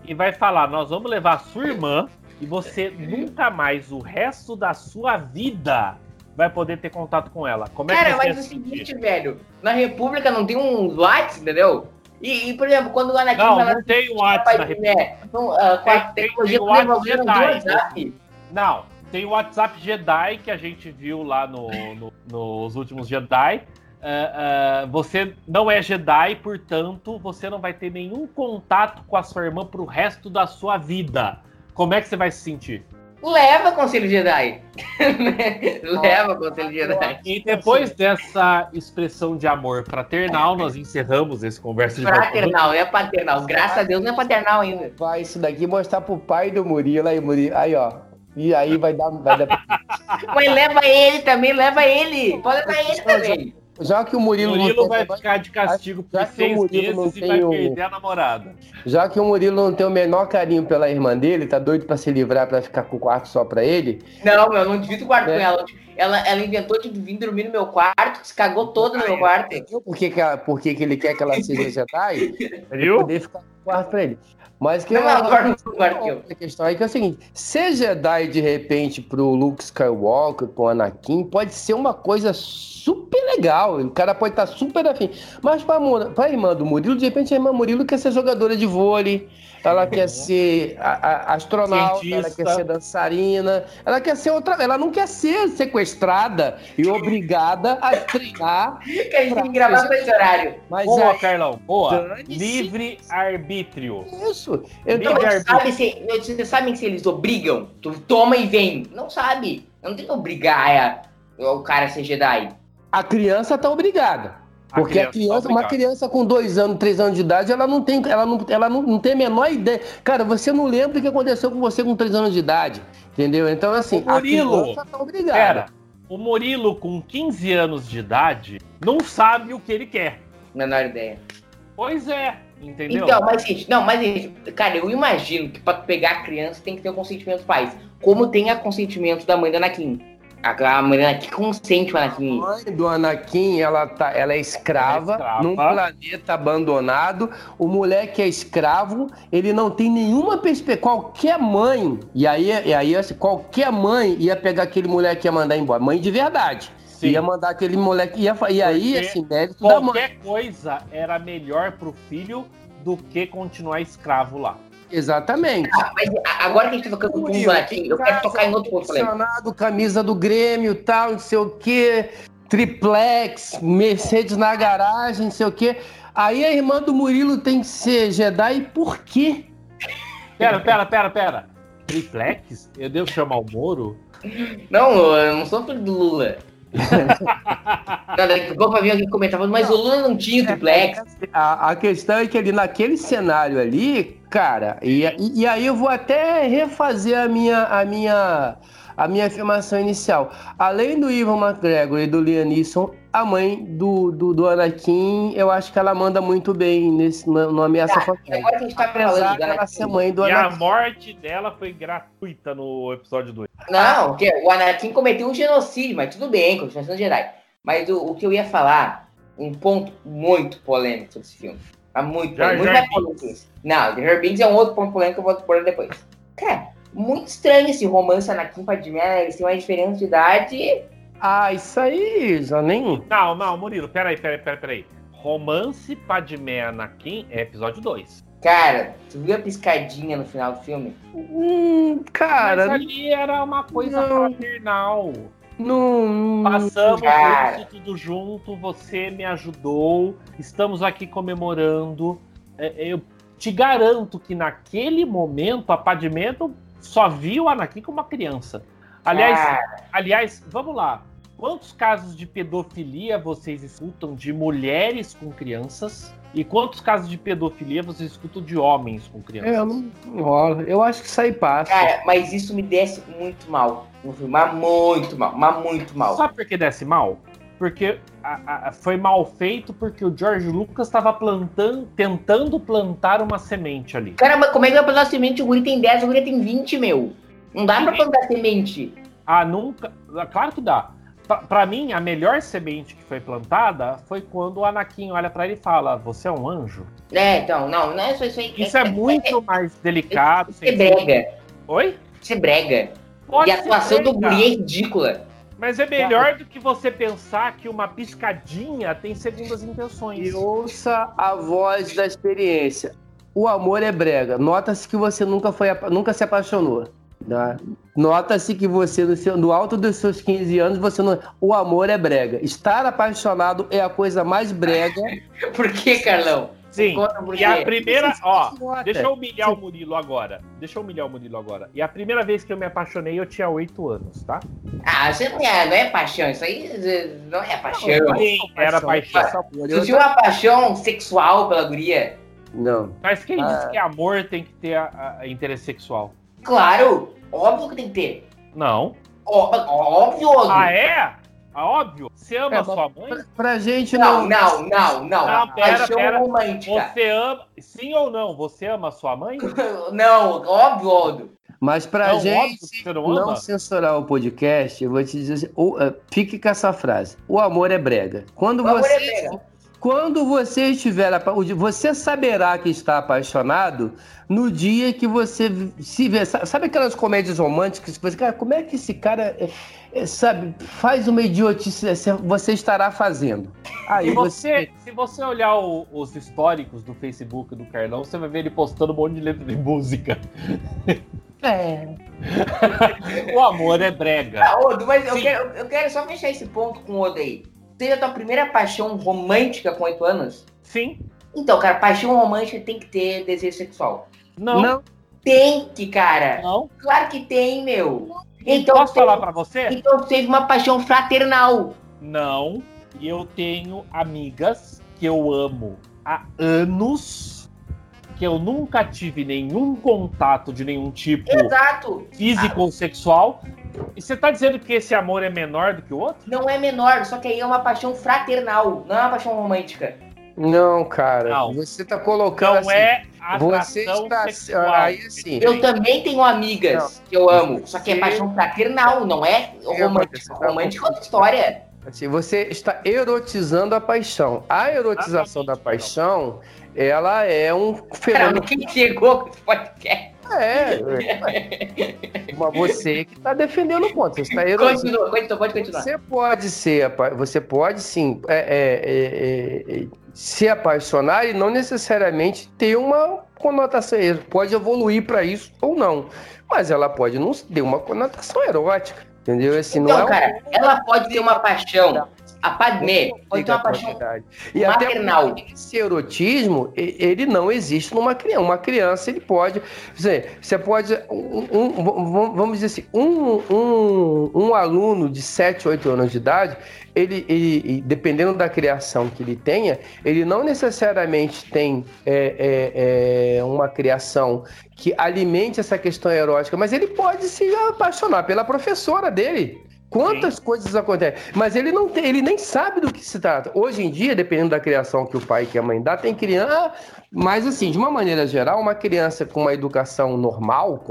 e vai falar: nós vamos levar a sua irmã e você nunca mais, o resto da sua vida, vai poder ter contato com ela. Como é Cara, que você mas é o se seguinte, velho, na República não tem uns Whats, entendeu? E, e, por exemplo, quando o Anakin Não, não tem o WhatsApp na República. né, então, ah, com a Tem- tecnologia que o WhatsApp Jedi. WhatsApp. Não, tem o WhatsApp Jedi que a gente viu lá no- no- nos últimos Jedi. Ah, ah, você não é Jedi, portanto, você não vai ter nenhum contato com a sua irmã pro resto da sua vida. Como é que você vai se sentir? Leva Conselho Jedi. Leva Conselho Jedi. E depois dessa expressão de amor fraternal, nós encerramos esse conversa de. Fraternal, é paternal. Graças a Deus não é paternal ainda. Vai isso daqui e mostrar pro pai do Murilo aí, Murilo. Aí, ó. E aí vai dar. Vai dar... Mas leva ele também, leva ele. Pode levar ele também. Já que o Murilo, não Murilo tem vai menor- ficar de castigo por seis meses e vai o- perder a namorada. Já que o Murilo não tem o menor carinho pela irmã dele, tá doido pra se livrar pra ficar com o quarto só pra ele. Não, meu, não divido o quarto É. com ela. ela. Ela inventou de vir dormir no meu quarto, se cagou todo no meu quarto. Entendeu por que, que, ela- por que, que ele quer que ela seja Jedi? Viu? poder ficar com o quarto pra ele. Mas que Não, no quarto que eu. A questão aí que é o seguinte: ser Jedi de repente pro Luke Skywalker, pro Anakin, pode ser uma coisa super legal. O cara pode estar super afim. Mas pra, pra irmã do Murilo, de repente a irmã Murilo quer ser jogadora de vôlei, ela quer ser a- a- astronauta, ela Cientista. quer ser dançarina, ela quer ser outra. Ela não quer ser sequestrada e obrigada a treinar. Que a gente tem que gravar pra esse horário. Mas Boa, aí, Carlão, boa. Dane-se. Livre arbítrio. isso. Eu Livre tô- Então, arbítrio. sabe se, vocês sabem se eles obrigam? Tu toma e vem. Não sabe. Não tem que obrigar a- o cara a ser Jedi. a criança tá obrigada. Porque a criança, uma criança com dois anos, três anos de idade, ela não tem, ela não, ela não, não tem a menor ideia. Cara, você não lembra o que aconteceu com você com três anos de idade, entendeu? Então, assim, Ô, Murilo, a criança tá obrigada. Pera, o Murilo com 15 anos de idade não sabe o que ele quer. Menor ideia. Pois é, entendeu? Então, mas gente, não, mas gente, cara, eu imagino que pra tu pegar a criança tem que ter o consentimento dos pais. Como tem a consentimento da mãe da Anakin. A, a mãe da Anakin consente o A Anakin. mãe do Anakin, ela, tá, ela é escrava, Ela é escrava. num planeta abandonado. O moleque é escravo, ele não tem nenhuma perspectiva. Qualquer mãe, e aí, e aí assim, qualquer mãe ia pegar aquele moleque e ia mandar embora. Mãe de verdade. Sim. Ia mandar aquele moleque. Ia, e aí, Porque assim, mérito da mãe. Qualquer coisa era melhor pro filho do que continuar escravo lá. Exatamente. Ah, mas agora que a gente tá tocando no ponto do Anakin, eu quero tocar em outro ponto. Funcionado, camisa do Grêmio, tal, não sei o quê, triplex, Mercedes na garagem, não sei o quê. Aí a irmã do Murilo tem que ser Jedi, por quê? Pera, pera, pera, pera. Triplex? Eu devo chamar o Moro? Não, eu não sou filho do Lula. Não, daqui a alguém mas o Lula não tinha triplex. A, a questão é que ali naquele cenário ali, cara, e, e, e aí eu vou até refazer a minha, a minha, a minha afirmação inicial. Além do Ivan McGregor e do Liam Neeson, a mãe do, do, do Anakin, eu acho que ela manda muito bem nesse, no, no Ameaça Tá, Fantasma. agora a gente tá falando Anakin. ser mãe do E a Anakin. morte dela foi gratuita no episódio 2. Não, porque o Anakin cometeu um genocídio, mas tudo bem, continua sendo Jedi. Mas o, o que eu ia falar, um ponto muito polêmico sobre esse filme. Tá muito Jar polêmico. Muito Jar polêmico. Não, Jar Binks é um outro ponto polêmico que eu vou pôr depois. Cara, muito estranho esse romance Anakin Padmé, eles têm uma diferença de idade. Ah, isso aí, já nem. Não, não, Murilo, peraí, peraí, peraí, peraí. Romance Padmé Anakin é episódio 2. Cara, tu viu a piscadinha no final do filme? Hum, cara, Mas ali era uma coisa não. fraternal. não. Passamos Cara. tudo junto, você me ajudou, estamos aqui comemorando. É, Eu te garanto que naquele momento a Padmé só viu o Anakin como uma criança. Aliás, Cara, aliás, vamos lá. Quantos casos de pedofilia vocês escutam de mulheres com crianças? E quantos casos de pedofilia vocês escutam de homens com crianças? eu não rola. Eu acho que isso aí passa. cara, mas isso me desce muito mal. Mas muito mal, mas muito mal. Sabe por que desce mal? Porque a- a- foi mal feito porque o George Lucas estava plantando, tentando plantar uma semente ali. Caramba, como é que vai plantar semente? O guri tem 10, o guri tem 20, meu. Não dá pra plantar semente. Ah, nunca. Claro que dá. Pra, pra mim, a melhor semente que foi plantada foi quando o Anakin olha pra ele e fala: Você é um anjo? É, então, não, não é só isso aí. Isso é muito mais delicado. Isso é brega. Oi? É brega. Pode e a atuação do brega, guri é ridícula. Mas é melhor do que você pensar que uma piscadinha tem segundas intenções. E ouça a voz da experiência. O amor é brega. Nota-se que você nunca, foi, nunca se apaixonou. né? Nota-se que você, no, seu- no alto dos seus 15 anos, você não. O amor é brega. Estar apaixonado é a coisa mais brega. Por que, Carlão? Sim. Conta E a primeira, ó, deixa eu humilhar o Murilo agora. Deixa eu humilhar o Murilo agora. E a primeira vez que eu me apaixonei, eu tinha 8 anos, tá? Ah, você não é, não é paixão. Isso aí não é paixão. Sim, era paixão. Tu tinha uma paixão sexual pela guria? Não. Mas quem Ah. disse que amor tem que ter a, a interesse sexual? Claro, óbvio que tem que ter. Não. Ó- óbvio, óbvio. Ah, é? Ah, óbvio. Você ama É, a sua mãe? Pra, pra gente Não, não. não, não, não. Não, pera, paixão pera. romântica. Você ama. Sim ou não? Você ama a sua mãe? Não, óbvio, óbvio. Mas pra Não, gente não não, censurar o podcast, eu vou te dizer assim, o- eh, fique com essa frase. O amor é brega. Quando O amor você, é brega. Quando você estiver, você saberá que está apaixonado no dia que você se vê. Sa- Sabe aquelas comédias românticas que você, cara, como é que esse cara, é, é, sabe, faz uma idiotice, você estará fazendo. Aí Se você, se você olhar o- os históricos do Facebook do Carlão, você vai ver ele postando um monte de letra de música. É. O amor é brega. Ah, Odo, mas eu quero, eu quero só fechar esse ponto com o Odo aí. Teve a tua primeira paixão romântica com 8 anos? Sim. Então, cara, paixão romântica tem que ter desejo sexual. Não. Não. Tem que, cara. Não. Claro que tem, meu. Então, Posso teve- falar pra você? então teve uma paixão fraternal. Não. E eu tenho amigas que eu amo há anos, que eu nunca tive nenhum contato de nenhum tipo Exato. físico ou sexual. E você tá dizendo que esse amor é menor do que o outro? Não é menor, só que aí é uma paixão fraternal, não é uma paixão romântica. Não, cara. Não. Você tá colocando Não assim, é você está sexual. aí assim. Eu também tenho amigas que eu amo, só que é paixão fraternal, não é você romântica. tá Romântica é outra história. Assim, você está erotizando a paixão. A erotização da paixão, ela é um Cara, fenômeno. quem chegou com esse podcast? É, é. Mas você que está defendendo o ponto. Você está erotizando. Continua, continua, pode continuar. Você pode ser, você pode sim é, é, é, é, se apaixonar e não necessariamente ter uma conotação. Pode evoluir para isso ou não. Mas ela pode não ter uma conotação erótica. Entendeu? Assim, não Então, é um- cara, ela pode ter uma paixão A Padmé uma paixão Verdade. E até maternal. porque esse erotismo, ele não existe numa criança. Uma criança, ele pode. Você, você pode. um- um- vamos dizer assim, um, um, um aluno de 7, 8 anos de idade, ele, ele- dependendo da criação que ele tenha, ele não necessariamente tem é, é, é, uma criação que alimente essa questão erótica, mas ele pode se apaixonar pela professora dele. Quantas coisas acontecem? Mas ele não tem, ele nem sabe do que se trata. Hoje em dia, dependendo da criação que o pai e que a mãe dá, tem criança. Mas assim, de uma maneira geral, uma criança com uma educação normal,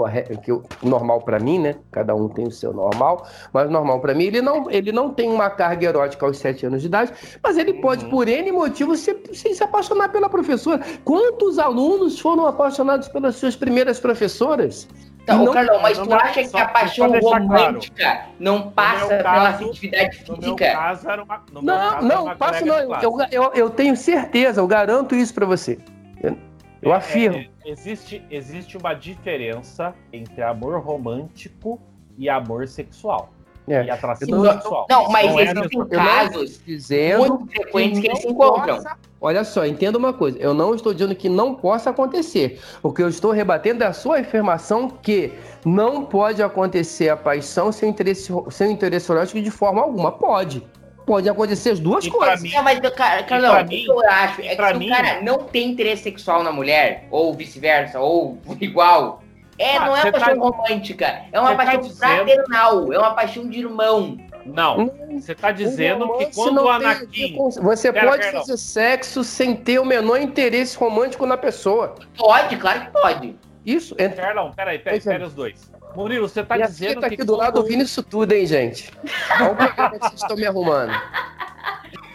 que eu- normal para mim, né? Cada um tem o seu normal, mas normal para mim, ele não, ele não tem uma carga erótica aos 7 anos de idade, mas ele pode, por N motivos, se, se, se apaixonar pela professora. Quantos alunos foram apaixonados pelas suas primeiras professoras? Então, Não- Carlão, mas tu acha que a paixão romântica não passa meu pela caso- afetividade física? caso, uma. Não, caso, não, de não. Eu, eu, eu tenho certeza, eu garanto isso pra você. Eu, eu É, afirmo. é, existe, existe uma diferença entre amor romântico e amor sexual. É. E atração não- sexual. Não, mas Não é existem não- casos Dizendo muito frequentes que eles se não encontram. possa- Olha só, entenda uma coisa. Eu não estou dizendo que não possa acontecer. O que eu estou rebatendo é a sua afirmação que não pode acontecer a paixão sem interesse, sem interesse erótico de forma alguma. Pode. Pode acontecer as duas E coisas. mim- Não, mas, cara, Carlão, pra o que eu acho é que se mim- o cara não tem interesse sexual na mulher, ou vice-versa, ou igual, é, Ah, não é uma paixão tá- romântica, é uma cê tá paixão dizendo- fraternal, é uma paixão de irmão. Não, você está dizendo que quando não o tem Anakin. com- Você Pera, pode pera, fazer sexo sem ter o menor interesse romântico na pessoa. Pode, claro que pode. Isso. Entre... Carlão, peraí, peraí, é. pera os dois. Murilo, você está dizendo tá que. aqui do lado ouvindo isso tudo, hein, gente? Olha o problema que vocês estão me arrumando.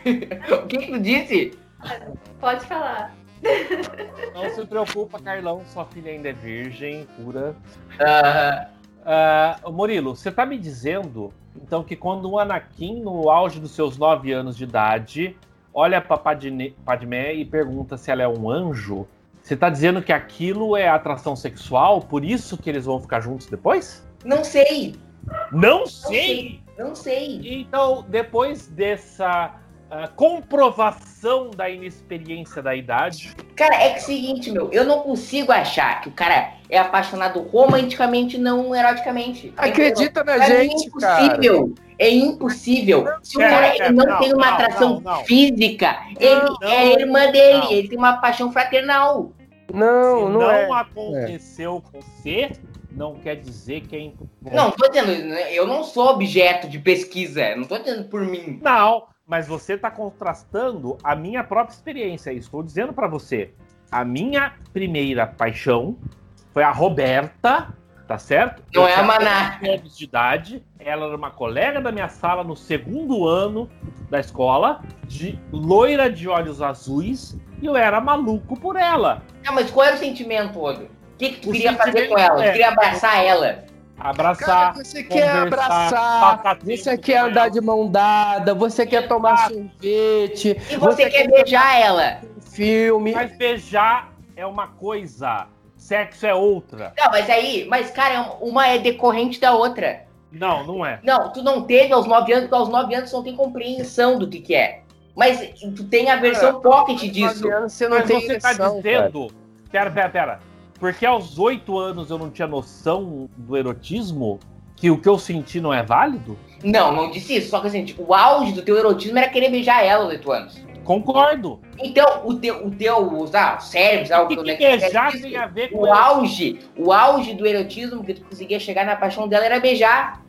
O que, que tu disse? Pode falar. Não se preocupa, Carlão, sua filha ainda é virgem, pura. Ah, Ah, Murilo, você tá me dizendo, então, que quando o Anakin, no auge dos seus nove anos de idade, olha pra Padme, Padmé e pergunta se ela é um anjo, você tá dizendo que aquilo é atração sexual, por isso que eles vão ficar juntos depois? não sei, Não sei. sei! não sei. Então, depois dessa ah, comprovação da inexperiência da idade, Cara, é que é o seguinte, meu, eu não consigo achar que o cara é apaixonado romanticamente, não eroticamente. Acredita na mim gente, é cara. impossível. É impossível. Se o cara ele não, não, tem uma não, atração não, não. física, ele Não, é a irmã não. dele, ele tem uma paixão fraternal. Não, se não, não, é. aconteceu com você, não quer dizer que é impossível. Não, tô dizendo, eu não sou objeto de pesquisa, não tô dizendo por mim. Não, mas você está contrastando a minha própria experiência. Estou dizendo para você, a minha primeira paixão foi a Roberta, tá certo? Não Eu é a Maná. 11 anos de idade. Ela era uma colega da minha sala no segundo ano da escola, de loira de olhos azuis, e eu era maluco por ela. Ah, mas qual era o sentimento, Odo? O que, que tu O queria fazer com ela? Tu é- queria abraçar ela? Abraçar. Cara, você quer abraçar, você quer andar de mão dada, você quer tomar sorvete, E você, quer beijar ela? filme. Mas beijar é uma coisa, sexo é outra. Não, mas aí, mas cara, uma é decorrente da outra. Não, não é. Não, tu não teve aos 9 anos, porque aos 9 anos tu não tem compreensão do que, que é. Mas tu tem a versão pocket disso. Você não Mas tem você tá ereção, cara. dizendo. Pera, pera, pera. Porque aos oito anos eu não tinha noção do erotismo? Que o que eu senti não é válido? Não, não disse isso. Só que assim, tipo, o auge do teu erotismo era querer beijar ela aos 8 anos. Concordo. Então, o teu, o teu ah, o cérebro, sabe, O que, que que beijar tem a ver com O auge, o auge do erotismo que tu conseguia chegar na paixão dela era beijar.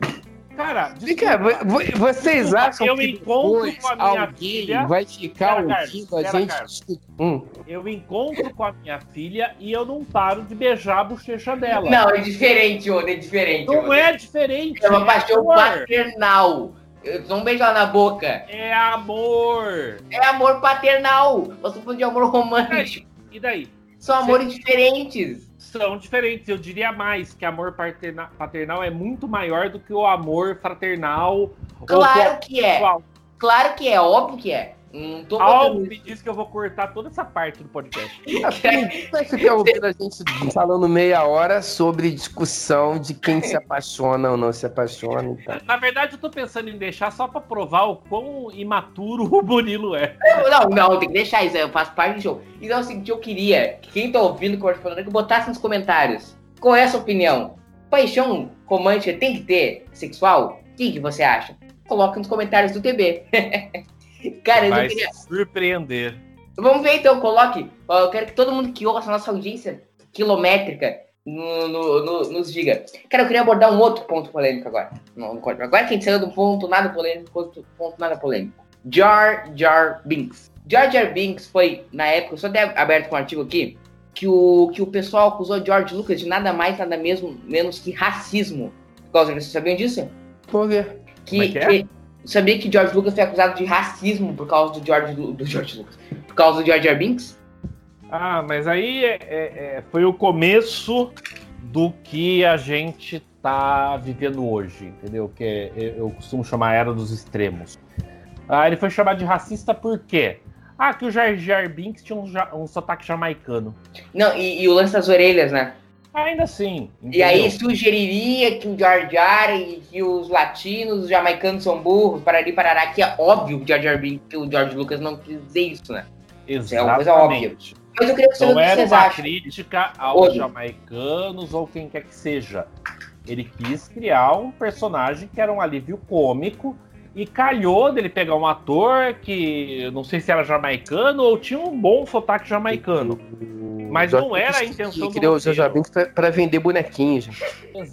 Cara, desculpa. vocês acham eu que encontro com a minha alguém filha- vai ficar Pera, Carlos, ouvindo a gente Carlos. Hum. eu encontro com a minha filha e eu não paro de beijar a bochecha dela. Não, é diferente, Oda, é diferente. Não Oda. é diferente. É uma paixão amor. paternal. Eu não beijo na boca. É amor. É amor paternal. Nós estamos falando de amor romântico. E daí? São amores diferentes. São diferentes. Eu diria mais que amor paterna- paternal é muito maior do que o amor fraternal. ou Claro que é. sexual. Claro que é, óbvio que é. Não tô Algo me diz que eu vou cortar toda essa parte do podcast. Assim, Como é que você quer ouvir a gente falando meia hora sobre discussão de quem se apaixona ou não se apaixona e tal? Na verdade, eu tô pensando em deixar só pra provar o quão imaturo o Bonilo é. Não, não, tem que deixar isso, eu faço parte do show. Então é o seguinte, eu queria que quem tá ouvindo o correspondente que botasse nos comentários qual é a sua opinião. Paixão romântica tem que ter sexual? O que, que você acha? Coloca nos comentários do TB. Cara, eu não Vai queria. se surpreender. Vamos ver então, coloque. Eu quero que todo mundo que ouça a nossa audiência quilométrica no- no- no- nos diga. Cara, eu queria abordar um outro ponto polêmico agora. No- no- agora que a gente saiu do ponto nada polêmico, ponto, ponto nada polêmico. Jar Jar Binks. Jar Jar Binks foi, na época, eu só dei aberto com um artigo aqui, que o, que o pessoal acusou George Lucas de nada mais, nada mesmo, menos que racismo. Por causa vocês sabiam disso? Por quê? Que, Como é que é? que- sabia que George Lucas foi acusado de racismo por causa do George, do George Lucas. Por causa do Jar Binks? Ah, mas aí é- é- é- foi o começo do que a gente tá vivendo hoje, entendeu? Que é- eu eu costumo chamar a era dos extremos. Ah, ele foi chamado de racista por quê? Ah, que o Jar Jar Binks tinha um, um sotaque jamaicano. Não, e, e o lance das orelhas, né? Ainda assim. E aí entendeu? sugeriria que o Jar Jar e que os latinos, os jamaicanos são burros, parari parará, que é óbvio que o Jar Jar que o George Lucas não quis dizer isso, né? é uma coisa Exatamente. Mas eu queria que você Não era uma acham. crítica aos Hoje. jamaicanos ou quem quer que seja. Ele quis criar um personagem que era um alívio cômico e calhou dele pegar um ator que não sei se era jamaicano ou tinha um bom sotaque jamaicano. Mas não era a intenção do criou o Jar Jar roteiro. Binks pra, pra vender bonequinhos.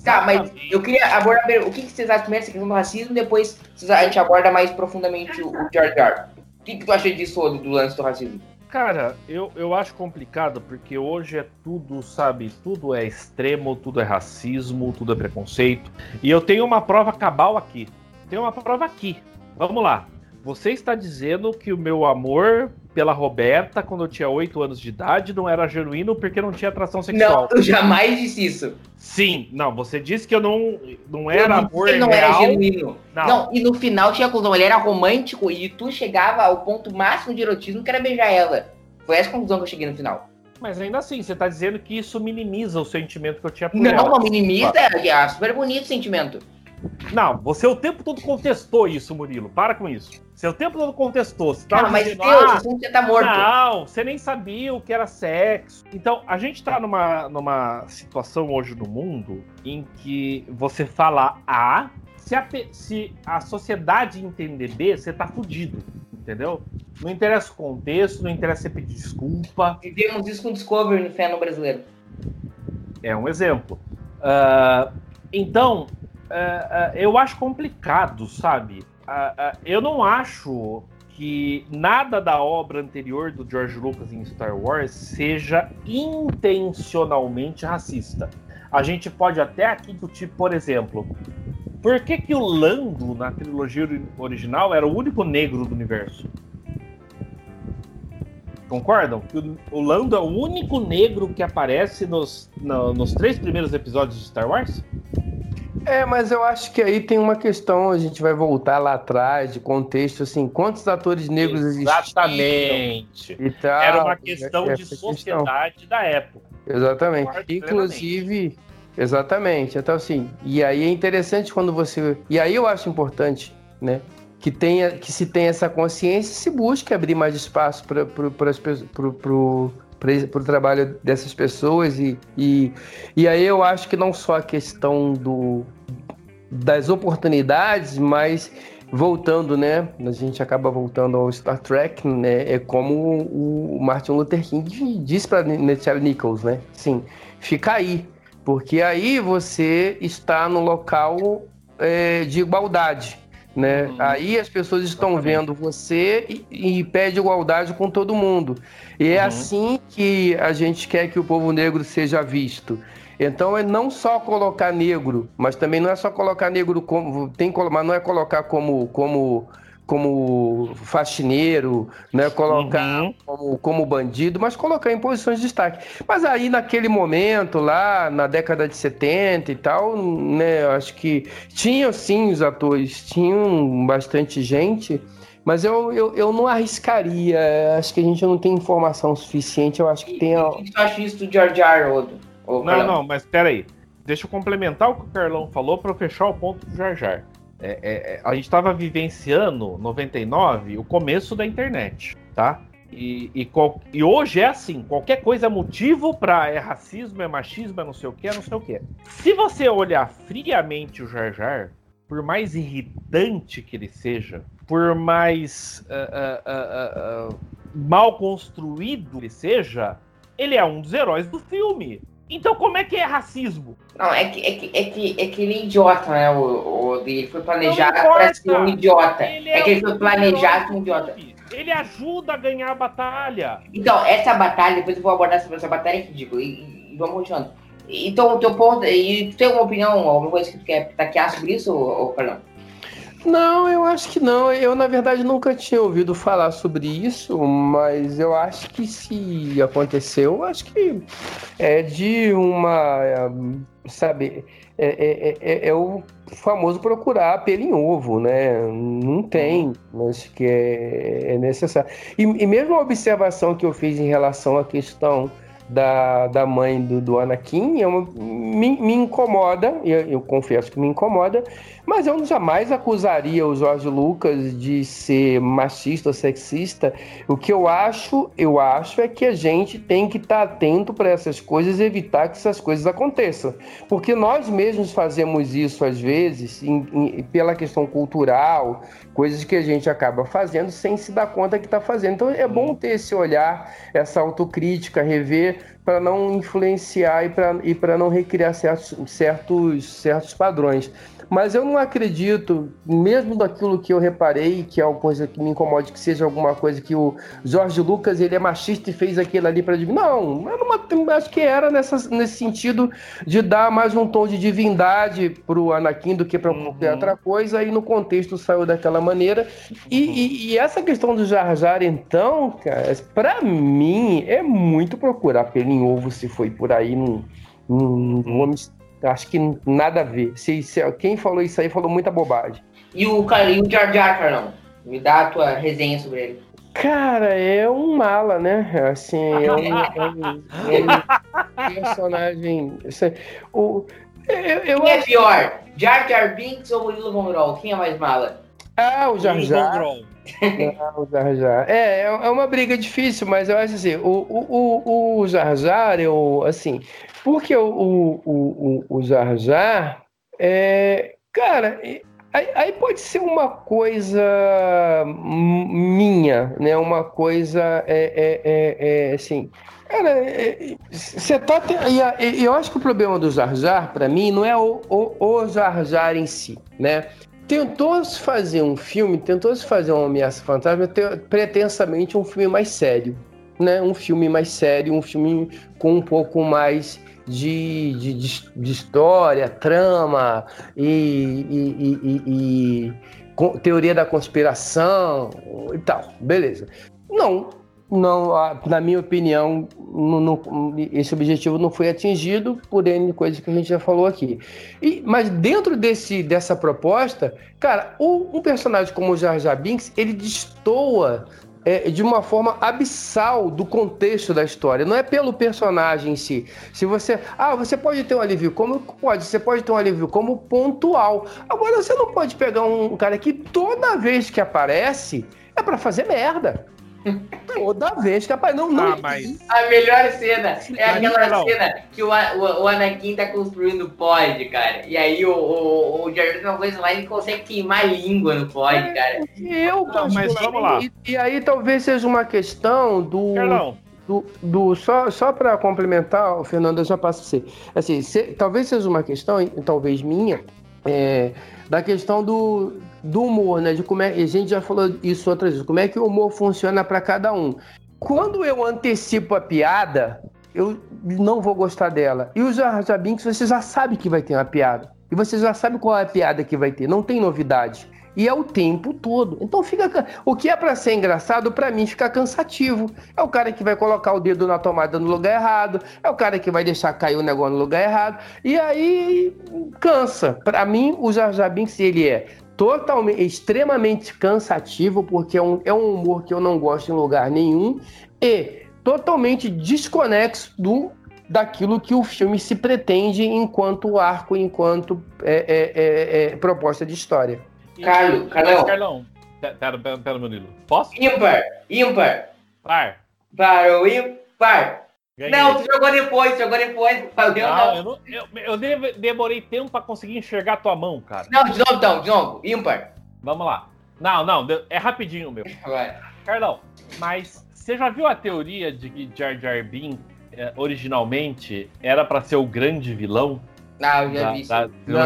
Tá, mas eu queria abordar o que, que vocês acham primeiro essa questão do racismo, depois a gente aborda mais profundamente o, o Jar Jar. O que, que tu acha disso, do, do lance do racismo? Cara, eu, eu acho complicado porque hoje é tudo, sabe? Tudo é extremo, tudo é racismo, tudo é preconceito. E eu tenho uma prova cabal aqui. Tenho uma prova aqui. Vamos lá. Você está dizendo que o meu amor pela Roberta, quando eu tinha 8 anos de idade, não era genuíno porque não tinha atração sexual. Não, eu jamais disse isso. Sim, não. Você disse que eu não, não Eu era disse amor não era real. genuíno. Não. Não. e no final tinha a conclusão, ele era romântico e tu chegava ao ponto máximo de erotismo que era beijar ela. Foi essa conclusão que eu cheguei no final. Mas ainda assim, você está dizendo que isso minimiza o sentimento que eu tinha por Não, ela. não minimiza, é super bonito o sentimento. Não, você o tempo todo contestou isso, Murilo. Para com isso. O tempo todo contestou. Você Cara, mas dizendo, Deus, ah, assim você tá morto. Não, você nem sabia o que era sexo. Então, a gente tá numa, numa situação hoje no mundo em que você fala A, se a, se a sociedade entender B, você tá fudido. Entendeu? Não interessa o contexto, não interessa você pedir desculpa. Vivemos isso com Discovery no feno brasileiro. É um exemplo. Ah, então, ah, ah, eu acho complicado, sabe? Eu não acho que nada da obra anterior do George Lucas em Star Wars seja intencionalmente racista. A gente pode até aqui discutir, por exemplo, por que, que o Lando, na trilogia ori- original, era o único negro do universo? Concordam? Que o- Lando é o único negro que aparece nos, na- nos três primeiros episódios de Star Wars? É, mas eu acho que aí tem uma questão, a gente vai voltar lá atrás, de contexto, assim, quantos atores negros existiam Exatamente. e tal. Era uma questão de essa questão. sociedade da época. Exatamente. Inclusive, exatamente. Então, assim, e aí é interessante quando você. E aí eu acho importante, né? Que, tenha, que se tenha essa consciência e se busque abrir mais espaço para o trabalho dessas pessoas. E, e, e aí eu acho que não só a questão do, das oportunidades, mas voltando, né? A gente acaba voltando ao Star Trek, né? É como o Martin Luther King disse para Charlie Nichols, né? Sim, fica aí, porque aí você está no local é, de igualdade. Né? Uhum. Aí as pessoas estão Exatamente. vendo você e, e pede igualdade com todo mundo. E é Uhum. assim que a gente quer que o povo negro seja visto. Então é não só colocar negro, mas também não é só colocar negro como tem mas não é colocar como como como faxineiro, né? Colocar Uhum. como, como bandido, mas colocar em posições de destaque. Mas aí naquele momento lá na década de 70 e tal, né? Eu acho que tinham sim os atores, tinham bastante gente Mas eu, eu, eu não arriscaria. Acho que a gente não tem informação suficiente. Eu acho que tem. O que tu acha isso do George R. Odo? Não, não, mas peraí. Deixa eu complementar o que o Carlão falou para fechar o ponto do Jar Jar. É, é, é, a gente estava vivenciando 99 o começo da internet, tá? E, e, qual, e, hoje é assim, qualquer coisa é motivo para é racismo, é machismo, é não sei o que, é não sei o que. Se você olhar friamente o Jar Jar, por mais irritante que ele seja, por mais uh, uh, uh, mal construído ele seja, ele é um dos heróis do filme. Então como é que é racismo? Não, é que, é que, é que, é que ele é idiota, né? O, o, ele foi planejado para ser um idiota. Ele é, é, que ele foi planejado um idiota. Ele ajuda a ganhar a batalha. Então, essa batalha, depois eu vou abordar essa, essa batalha é ridícula. E, e vamos continuando. Então, o teu ponto. E tu tem alguma opinião, alguma coisa que tu quer taquear sobre isso, ou, Carlão? Não, eu acho que não. Eu, na verdade, nunca tinha ouvido falar sobre isso, mas eu acho que se aconteceu, acho que é de uma. Sabe, é, é, é, é o famoso procurar pelo em ovo, né? Não tem, mas que é, é necessário. E, e mesmo a observação que eu fiz em relação à questão da, da mãe do, do Anakin é uma, me, me incomoda, eu, eu confesso que me incomoda, mas eu jamais acusaria o Jorge Lucas de ser machista ou sexista. O que eu acho, eu acho é que a gente tem que estar tá atento para essas coisas e evitar que essas coisas aconteçam. Porque nós mesmos fazemos isso às vezes, em, em, pela questão cultural, coisas que a gente acaba fazendo sem se dar conta que está fazendo. Então é bom ter esse olhar, essa autocrítica, rever para não influenciar e para não recriar certos, certos, certos padrões. Mas eu não acredito, mesmo daquilo que eu reparei, que é uma coisa que me incomode, que seja alguma coisa que o Jorge Lucas ele é machista e fez aquilo ali para Não, não, acho que era nessa, nesse sentido de dar mais um tom de divindade pro Anakin do que para uhum. qualquer outra coisa, e no contexto saiu daquela maneira. E, uhum. e, e essa questão do Jar Jar, então, cara, para mim é muito procurar pelo em ovo se foi por aí num, num, num homem Acho que nada a ver. Se, se, quem falou isso aí falou muita bobagem. E o, e o Jar Jar, Carlão? Me dá a tua resenha sobre ele. Cara, é um mala, né? Assim, é um, é um, é um personagem. O, eu, eu Quem é pior? Jar Jar Binks ou Murilo Von Quem é mais mala? Ah, o Jar Jar. Ah, o Jar Jar. É, é uma briga difícil, mas eu acho assim, o, o, o, o Jar Jar, eu, assim, porque o, o, o, o Jar Jar, é, cara, aí, aí, pode ser uma coisa minha, né? Uma coisa, é, é, é, é assim... Cara, você tá... E eu acho que o problema do Jar pra mim, não é o, o, o Jar em si, né? Tentou-se fazer um filme, tentou-se fazer uma ameaça fantasma pretensamente um filme mais sério, né? Um filme mais sério, um filme com um pouco mais de, de, de, de história, trama e, e, e, e, teoria da conspiração e tal. Beleza. Não, não, na minha opinião, esse objetivo não foi atingido por N coisas que a gente já falou aqui. E, mas dentro desse, dessa proposta, cara, um personagem como o Jar Jar Binks, ele destoa é, de uma forma abissal do contexto da história. Não é pelo personagem em si. Se você. Ah, você pode ter um alívio como. Pode, você pode ter um alívio como pontual. Agora, você não pode pegar um cara que toda vez que aparece é para fazer merda. Toda vez que aparece. Não, não. Ah, mas... A melhor cena é aquela não. cena que o, o, o, Anakin tá construindo pod, cara. E aí o, o, o Jar uma coisa lá, ele consegue queimar a língua no pod, é, cara. Eu, não, mas vamos lá. E, e, aí talvez seja uma questão do. Carlão. Do, do, só só para complementar, o Fernando, eu já passo você. Assim, se, talvez seja uma questão, talvez minha, é, da questão do, do humor, né? De como é, a gente já falou isso outras vezes, como é que o humor funciona para cada um. Quando eu antecipo a piada, eu não vou gostar dela. E os Jar você já sabe que vai ter uma piada. E você já sabe qual é a piada que vai ter, não tem novidade. E é o tempo todo. Então fica. O que é para ser engraçado, para mim, fica cansativo. É o cara que vai colocar o dedo na tomada no lugar errado. É o cara que vai deixar cair o negócio no lugar errado. E aí cansa. Para mim, o Jar Jar ele é totalmente, extremamente cansativo, porque é um, é um humor que eu não gosto em lugar nenhum, e totalmente desconexo do daquilo que o filme se pretende enquanto arco, enquanto é, é, é, é proposta de história. Carlos, Carlão. Carlão. Pera, pera, pera, Murilo. Posso? Ímpar, ímpar. Par. Parou, ímpar. Ganhei. Não, tu jogou depois, jogou depois. Valeu, Não, não. eu, não, eu, eu de- demorei tempo pra conseguir enxergar tua mão, cara. Não, de novo então, de novo. Ímpar. Vamos lá. Não, não, é rapidinho, meu. Vai. Carlão, mas você já viu a teoria de que Jar Jar Binks eh, originalmente era pra ser o grande vilão Não, eu já da, vi isso. da Não?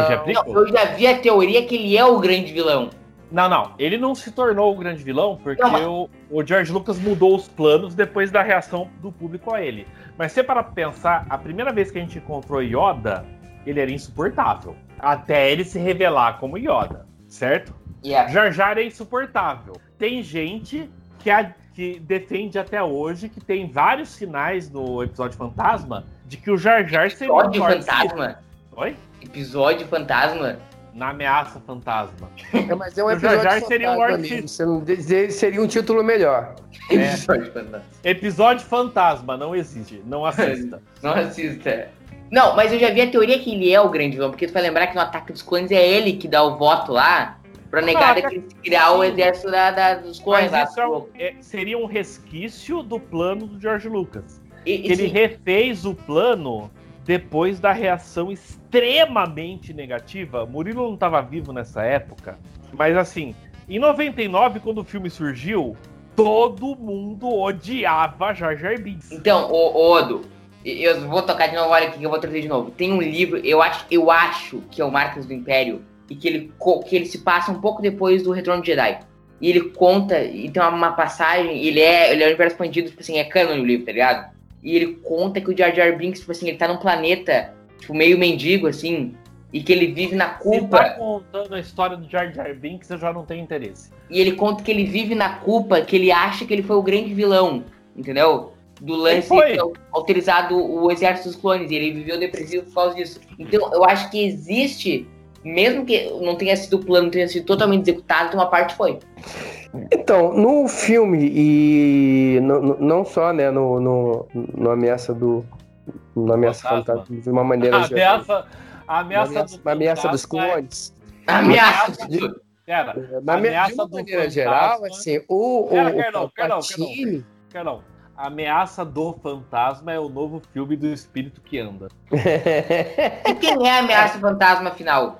Não, eu já vi a teoria que ele é o grande vilão. Não, não. Ele não se tornou o grande vilão porque Não, mas- o, o George Lucas mudou os planos depois da reação do público a ele. Mas se para pensar, a primeira vez que a gente encontrou Yoda, ele era insuportável. Até ele se revelar como Yoda, certo? Yeah. Jar Jar é insuportável. Tem gente que, a- que defende até hoje que tem vários sinais no episódio Fantasma de que o Jar Jar seria Episódio fantasma. Oi? Episódio fantasma. Na ameaça fantasma. É, mas é um Jar episódio Jar seria um mesmo, você não dizer- seria um título melhor. É. Episódio fantasma. Episódio fantasma, não existe. Não assista. Não assista. Não, mas eu já vi a teoria que ele é o grande vilão, porque tu vai lembrar que no Ataque dos Clones é ele que dá o voto lá pra negar Ah, que criar o exército da, da- dos clones. lá. Mas isso é é- seria um resquício do plano do George Lucas. E- e Ele sim, refez o plano depois da reação extremamente negativa. Murilo não estava vivo nessa época, mas assim, em 99, quando o filme surgiu, todo mundo odiava Jar Jar Binks. Então, ô, Odo, eu vou tocar de novo, olha aqui que eu vou trazer de novo. Tem um livro, eu acho, eu acho que é o Marcas do Império, e que ele, que ele se passa um pouco depois do Retorno de Jedi. E ele conta, e tem uma passagem, ele é, ele é o universo expandido, tipo assim, é canon no livro, tá ligado? E ele conta que o Jar Jar Binks, tipo assim, ele tá num planeta, tipo, meio mendigo, assim, e que ele vive na Se culpa. tá contando a história do Jar Jar Binks, eu já não tenho interesse. E ele conta que ele vive na culpa, que ele acha que ele foi o grande vilão, entendeu? Do lance autorizado o exército dos clones. E ele viveu depressivo por causa disso. Então, eu acho que existe, mesmo que não tenha sido o plano, tenha sido totalmente executado, uma parte foi. Então, no filme e no- no- não só, né, no, no, no ameaça do no ameaça Fantasma. fantasma, de uma maneira A geral. ameaça, a ameaça, do ameaça dos é- clones. Ameaça! de- Pera, Na A me- ameaça de uma do maneira fantasma- geral, assim, o, o, Pera, o Carlão, Carlão, ameaça do fantasma é o novo filme do espírito que anda. E quem é a ameaça fantasma final?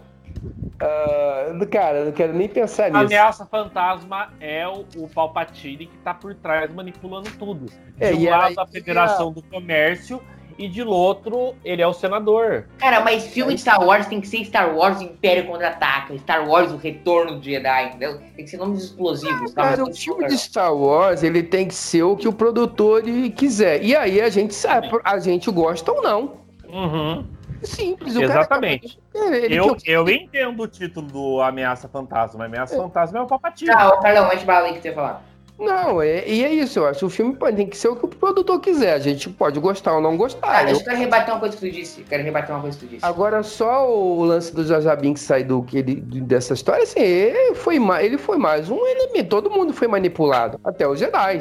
Ah, cara, eu não quero nem pensar A nisso. ameaça fantasma é o, o Palpatine que tá por trás manipulando tudo. De É, um e lado a aí Federação do Comércio e de outro ele é o senador. Cara, mas filme de Star Wars tem que ser Star Wars Império Contra-Ataca, Star Wars O Retorno de Jedi, entendeu? Tem que ser nomes explosivos. Cara, o filme de Star Wars, ele tem que ser o que o produtor quiser. E aí a gente sabe, a gente gosta ou não. Uhum. Simples. O Exatamente. Cara, ele Eu, que- eu entendo o título do Ameaça Fantasma. Ameaça Fantasma é o Palpatine. Tá, ô Carlão, mete bala aí que você ia falar. Não, é, e é isso, eu acho. O filme pode, tem que ser o que o produtor quiser. A gente pode gostar ou não gostar. Ah, Eu- deixa eu quero rebater uma coisa que tu disse. Quero rebater uma coisa que tu disse. Agora, só o lance do Jar Binks sair do, que ele, dessa história, assim, ele foi, ele foi mais um elemento. Todo mundo foi manipulado, até os Jedi.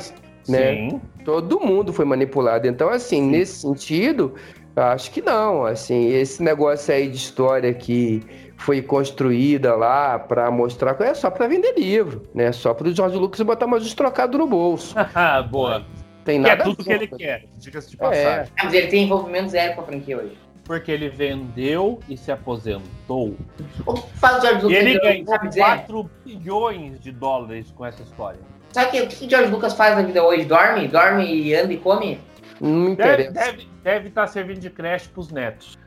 né? Sim. Todo mundo foi manipulado. Então, assim, nesse sentido, eu acho que não. Assim, esse negócio aí de história que foi construída lá para mostrar, é só para vender livro, né? Só para o George Lucas botar mais uns trocados no bolso. Boa. Tem Que é nada a tudo que ele quer, diga-se de É. passagem. Ah, Mas ele tem envolvimento zero com a franquia hoje. Porque ele vendeu e se aposentou. O Fala o George E Lucas, ele ele ganhou sabe dizer? 4 bilhões de dólares com essa história. Sabe o que, o que o George Lucas faz na vida hoje? Dorme? Dorme e anda e come? Não me Deve interessa. estar deve, deve tá servindo de creche pros netos.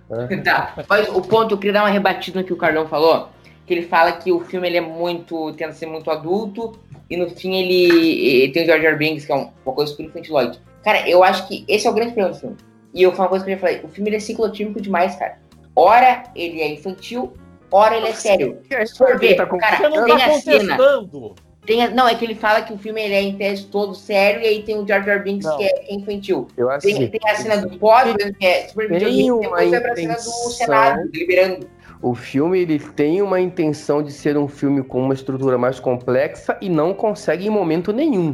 tá. Mas o ponto, eu queria dar uma rebatida no que o Carlão falou. Que ele fala que o filme ele é muito. tenta ser muito adulto. E no fim ele, ele tem o George R. Binks, que é um- uma coisa super infantiloide. Cara, eu acho que esse é o grande problema do filme. E eu falo uma coisa que eu já falei. O filme ele é ciclotímico demais, cara. Ora ele é infantil, ora ele é sério. For ver, Tá cara, Você não tem tá a cena. Tem a- não, é que ele fala que o filme ele é em tese todo sério e aí tem o Jar Jar Binks Não. que é, que é infantil. Eu acho Tem, tem a cena do pódio, que é super Tem uma depois vai pra cena do intenção- Senado, deliberando. o filme ele tem uma intenção de ser um filme com uma estrutura mais complexa e não consegue em momento nenhum.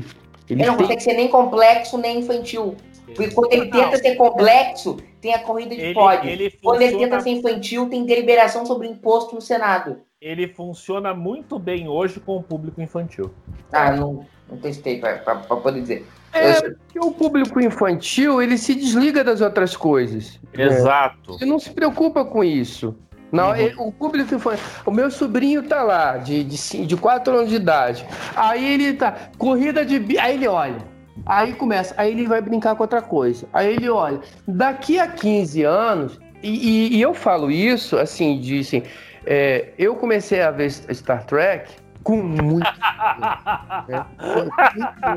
Ele, ele não tem... consegue ser nem complexo nem infantil. Porque quando ele tenta ser complexo, tem a corrida de ele, pódio. Ele funciona... Quando ele tenta ser infantil, tem deliberação sobre imposto no Senado. Ele funciona muito bem hoje com o público infantil. Ah, não, não testei para poder dizer. É, porque o público infantil, ele se desliga das outras coisas. Exato. Ele não se preocupa com isso. Não, uhum. ele, o público infantil. O meu sobrinho tá lá, de, de, de 4 anos de idade. Aí ele tá. Corrida de. Aí ele olha. Aí começa, aí ele vai brincar com outra coisa. Aí ele olha, daqui a 15 anos, e, e, e eu falo isso assim, de assim, é, eu comecei a ver Star Trek com muito. né?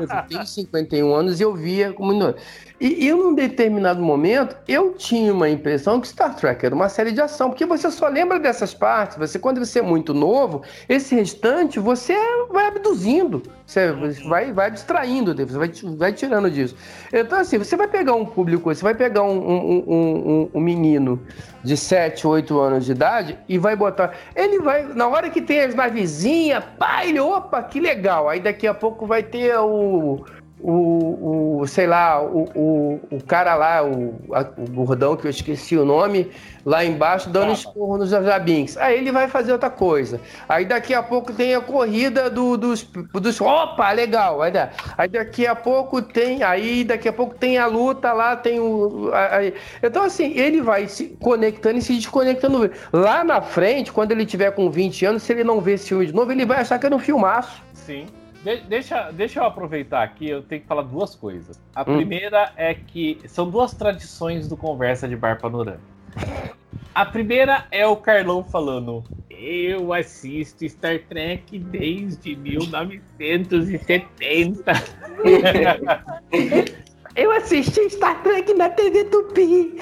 Eu tenho 51 anos e eu via como. E em um determinado momento, eu tinha uma impressão que Star Trek era uma série de ação, porque você só lembra dessas partes. Você, quando você é muito novo, esse restante você vai abduzindo, você vai, vai distraindo, você vai, vai tirando disso. Então, assim, você vai pegar um público, você vai pegar um, um, um, um menino de 7, 8 anos de idade e vai botar. Ele vai, na hora que tem as navezinhas, pá, ele, opa, que legal. Aí daqui a pouco vai ter o o, o sei lá, o, o, o cara lá, o, a, o gordão que eu esqueci o nome, lá embaixo dando esporro nos Jabinks. Aí ele vai fazer outra coisa. Aí daqui a pouco tem a corrida do, dos, dos. Opa, legal! Aí, aí daqui a pouco tem. Aí daqui a pouco tem a luta lá, tem o. Aí, então, assim, ele vai se conectando e se desconectando. Lá na frente, quando ele tiver com 20 anos, se ele não ver esse filme de novo, ele vai achar que era um filmaço. Sim. De deixa, deixa eu aproveitar aqui, eu tenho que falar duas coisas. A hum. primeira é que são duas tradições do Conversa de Bar Panorama. A primeira é o Carlão falando: Eu assisto Star Trek desde 1970. Eu assisti Star Trek na TV Tupi.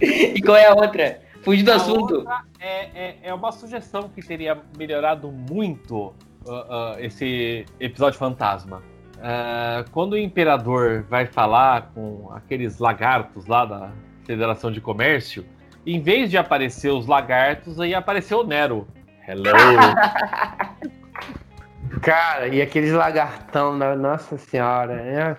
e qual é a outra? Fugir do a assunto. É, é, é uma sugestão que teria melhorado muito uh, uh, esse episódio fantasma. Uh, quando o imperador vai falar com aqueles lagartos lá da Federação de Comércio, em vez de aparecer os lagartos, aí apareceu o Nero. Hello! Cara, e aqueles lagartão, nossa senhora, né?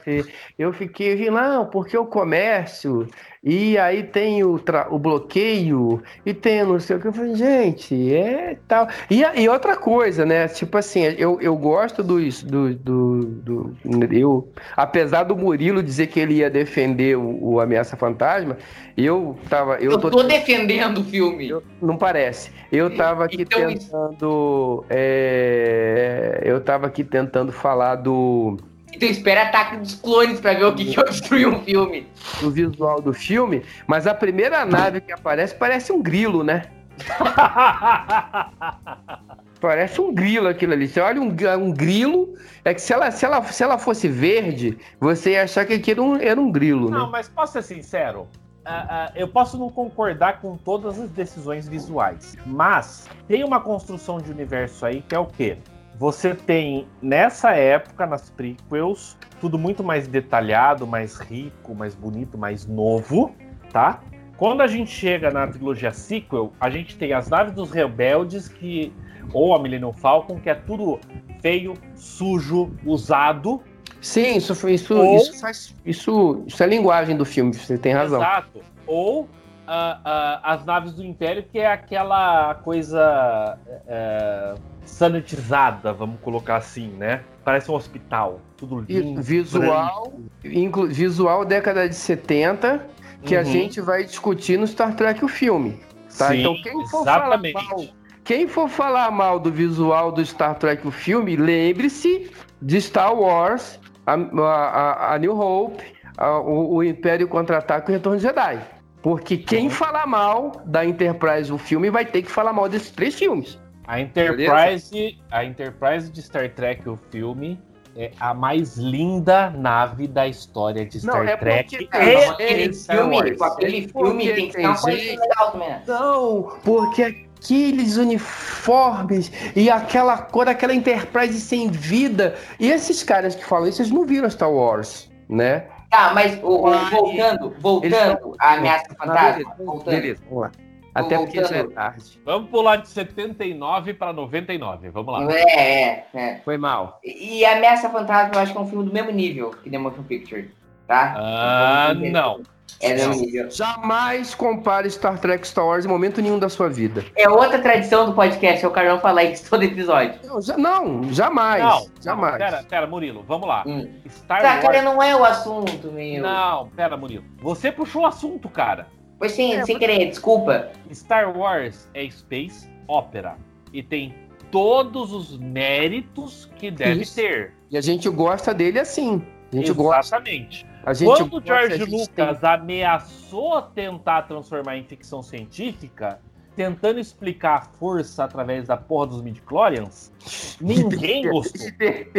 Eu fiquei, não, porque o comércio e aí tem o, o bloqueio, e tem não sei o que. Eu falei, gente, é tal. E, e outra coisa, né? Tipo assim, eu, eu gosto do, do, do, do. eu, apesar do Murilo dizer que ele ia defender o, o Ameaça Fantasma, eu tava. Eu, eu tô, tô defendendo o filme. Eu, não parece. Eu tava aqui então, tentando. É, eu tava aqui tentando falar do então espera Ataque dos Clones pra ver o que, que eu destruí um filme. O visual do filme, mas a primeira nave que aparece parece um grilo, né? Parece um grilo aquilo ali. Você olha um, um grilo, é que se ela, se, ela, se ela fosse verde, você ia achar que aquilo era um, era um grilo, né? Não, mas posso ser sincero? Uh, uh, eu posso não concordar com todas as decisões visuais, mas tem uma construção de universo aí que é o quê? Você tem, nessa época, nas prequels, tudo muito mais detalhado, mais rico, mais bonito, mais novo, tá? Quando a gente chega na trilogia sequel, a gente tem as naves dos rebeldes que ou a Millennium Falcon, que é tudo feio, sujo, usado. Sim, isso, isso, ou... isso, faz, isso, isso é linguagem do filme, você tem razão. Exato. Ou uh, uh, as naves do Império, que é aquela coisa. Uh, sanitizada, vamos colocar assim, né? Parece um hospital, tudo lindo. Visual, inclu, visual década de 70, que uhum. a gente vai discutir no Star Trek o filme. Tá? Sim, então quem for exatamente. falar mal, quem for falar mal do visual do Star Trek o filme, lembre-se de Star Wars, a, a, a New Hope, a, o, o, Império Contra-Ataque e o Retorno de Jedi. Porque quem uhum. falar mal da Enterprise o filme vai ter que falar mal desses três filmes. A Enterprise, a Enterprise de Star Trek, o filme, é a mais linda nave da história de Star não, é Trek. Porque, é, aquele filme, com aquele filme tem que uma coisa legal também. Não, porque aqueles uniformes e aquela cor, aquela Enterprise sem vida. E esses caras que falam isso, eles não viram Star Wars, né? Tá, mas o, o, voltando, voltando, a ameaça fantasma. Beleza, voltando. beleza, vamos lá. Até porque já é tarde. Vamos pular de 79 para 99. Vamos lá. É, é, é. Foi mal. E a Ameaça Fantasma eu acho que é um filme do mesmo nível que The Motion Picture, tá? Ah, não. É do mesmo nível. Jamais compare Star Trek Star Wars em momento nenhum da sua vida. É outra tradição do podcast, é o Carlão falar isso todo episódio. Não, já- não, jamais. Não, jamais. Não, pera, pera, Murilo, vamos lá. Hum. Star Tá, cara, Wars. não é o assunto, meu. Não, pera, Murilo. Você puxou o assunto, cara. Foi sem, É, sem querer, desculpa. Star Wars é space opera e tem todos os méritos que deve Isso. ter. E a gente gosta dele assim. A gente gosta. Exatamente. A gente Quando o gosta, George a gente Lucas ameaçou tentar transformar em ficção científica, tentando explicar a força através da porra dos midichlorians, ninguém tem- gostou.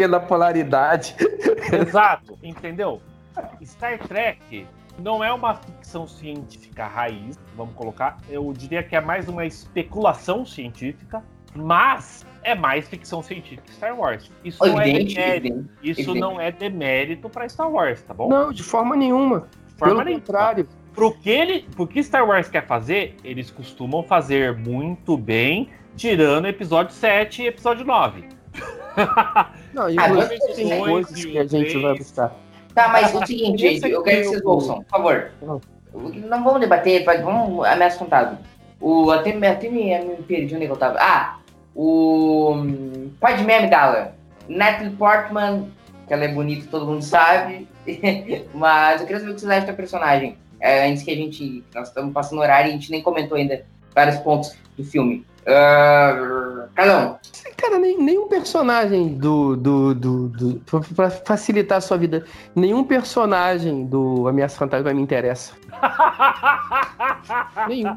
Na polaridade. Exato, entendeu? Star Trek não é uma ficção científica raiz, vamos colocar. Eu diria que é mais uma especulação científica, mas é mais ficção científica que Star Wars. Isso não é Evidente, demérito. evidente. Isso evidente. não é demérito para Star Wars, tá bom? Não, de forma nenhuma. De forma Pelo nenhuma. contrário. Pro que, ele, pro que Star Wars quer fazer, eles costumam fazer muito bem, tirando episódio 7 e episódio 9. Não, Ah, tem dois coisas e que a gente vai buscar. Tá, mas o seguinte, Esse eu quero que vocês ouçam, por favor. Não. Vamos debater, vamos ameaça fantasma. O, até, me- até me, me perdi onde é eu tava. Ah, o Padmé Amidala. Natalie Portman, que ela é bonita, todo mundo sabe. mas eu queria saber o que vocês acham da personagem. É, antes que a gente. Nós estamos passando horário e a gente nem comentou ainda vários pontos do filme. Uh, Cara, nem, nenhum personagem do. do, do, do pra- facilitar a sua vida, nenhum personagem do Ameaça Fantasma me interessa. Nenhum.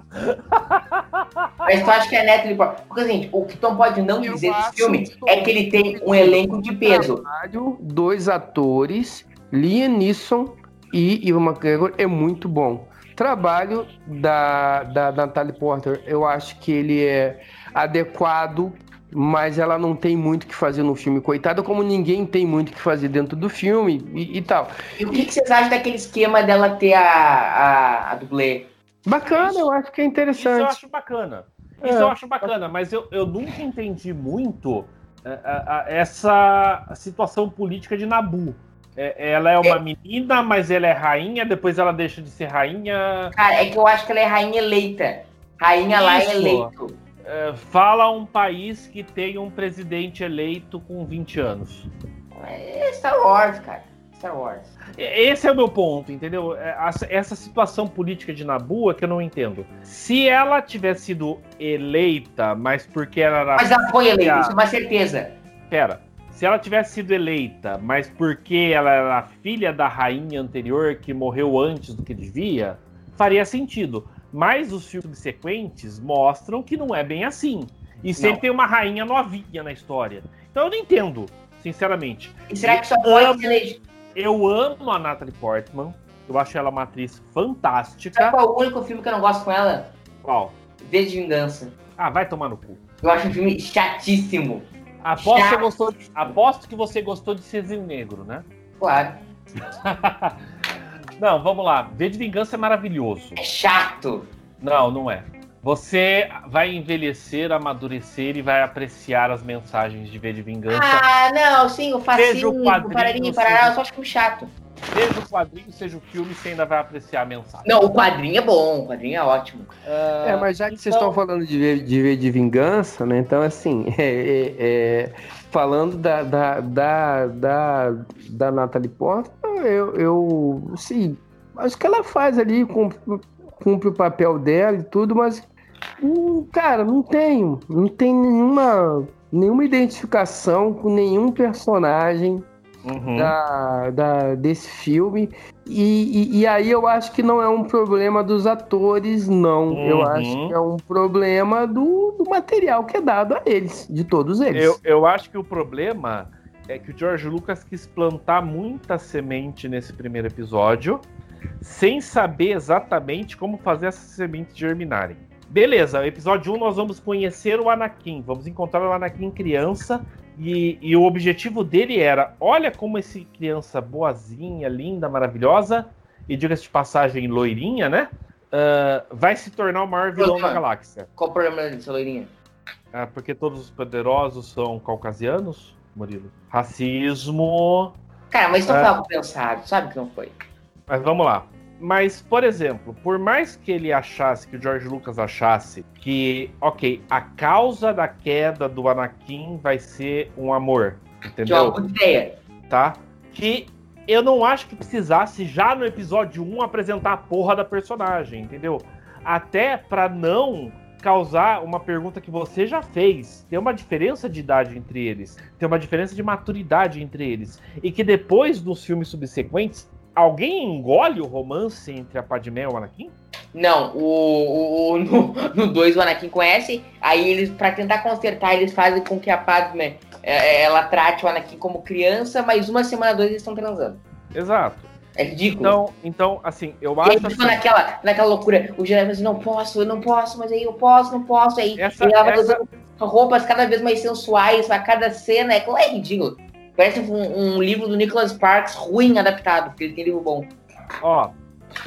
mas tu acha que é a Natalie Portman? Porque, assim, o que Tom pode não Eu dizer desse filme que- é que ele tem um elenco de peso. Trabalho, dois atores, Liam Neeson e Ivan McGregor, é muito bom. Trabalho da, da Natalie Porter, eu acho que ele é adequado, mas ela não tem muito o que fazer no filme. Coitada, como ninguém tem muito o que fazer dentro do filme e, e tal. E o que, que vocês acham daquele esquema dela ter a, a, a dublê? Bacana, Isso- eu acho que é Isso eu interessante. acho bacana. Isso É. eu acho bacana, mas eu, eu nunca entendi muito é, a- essa situação política de Nabu. É, ela é uma menina, mas ela é rainha, depois ela deixa de ser rainha. Cara, é que eu acho que ela é rainha eleita. Rainha lá é Isso. eleito. É, fala um país que tem um presidente eleito com 20 anos. É Star Wars, cara. Star Wars. Esse é o meu ponto, entendeu? É, Essa situação política de Nabu é que eu não entendo. Se ela tivesse sido eleita, mas porque ela era Mas ela foi eleita, isso é uma certeza. Pera, se ela tivesse sido eleita, mas porque ela era filha da rainha anterior que morreu antes do que devia, faria sentido. Mas os filmes subsequentes mostram que não é bem assim. E sempre Não. tem uma rainha novinha na história. Então eu não entendo, sinceramente. E será que só pode Amo. Eu amo a Natalie Portman. Eu acho ela uma atriz Sabe fantástica. qual é o único filme que eu não gosto com ela? Qual? V de Vingança. Ah, vai tomar no cu. Eu acho um filme chatíssimo. Aposto, que gostou, aposto que você gostou de Cisne Negro, né? Claro. Não, vamos lá. V de Vingança é maravilhoso. É chato. Não, não é. Você vai envelhecer, amadurecer e vai apreciar as mensagens de V de Vingança. Ah, não, sim, o facinho, o pararinho, parará, eu só acho filme chato. Seja o quadrinho, seja o filme, você ainda vai apreciar a mensagem. Não, o quadrinho é bom, o quadrinho é ótimo. É, mas já que vocês então- estão falando de ver de, de vingança, né? Então, assim, é, é, é, falando da, da, da, da, da Natalie Portman, eu, eu, assim, acho que ela faz ali, cumpre, cumpre o papel dela e tudo, mas, hum, cara, não tenho, não tem nenhuma, nenhuma identificação com nenhum personagem Uhum. da, da- desse filme. E, e- e aí eu acho que não é um problema dos atores, não. Eu Uhum. acho que é um problema do, do material que é dado a eles, de todos eles. Eu, eu acho que o problema é que o George Lucas quis plantar muita semente nesse primeiro episódio, sem saber exatamente como fazer essas sementes germinarem. Beleza, episódio 1 nós vamos conhecer o Anakin, vamos encontrar o Anakin criança, e, e o objetivo dele era: olha como esse criança boazinha, linda, maravilhosa, e diga-se de passagem, loirinha, né? ah, vai se tornar o maior vilão da Problema. galáxia. Qual o problema dessa loirinha? Ah, porque todos os poderosos são caucasianos, Murilo? Racismo. Cara, mas isso não É. foi algo pensado, sabe que não foi? Mas vamos lá. Mas, por exemplo, por mais que ele achasse, que o George Lucas achasse que, ok, a causa da queda do Anakin vai ser um amor, entendeu? ideia. Tá? Que eu não acho que precisasse já no episódio 1 apresentar a porra da personagem, entendeu? Até pra não causar uma pergunta que você já fez. Tem uma diferença de idade entre eles, tem uma diferença de maturidade entre eles. E que depois dos filmes subsequentes, alguém engole o romance entre a Padmé e o Anakin? Não, o, o, o- no 2 o Anakin conhece, aí eles, pra tentar consertar, eles fazem com que a Padme é, ela trate o Anakin como criança, mas uma semana dois eles estão transando. Exato. É ridículo. Então, então assim, eu acho ficou assim, naquela, naquela loucura, o Jedi assim, não posso, eu não posso, mas aí eu posso, não posso, aí Essa- ela vai essa- usando roupas cada vez mais sensuais a cada cena, é, é ridículo. Parece um, um livro do Nicholas Sparks ruim adaptado, porque ele tem livro bom. Ó,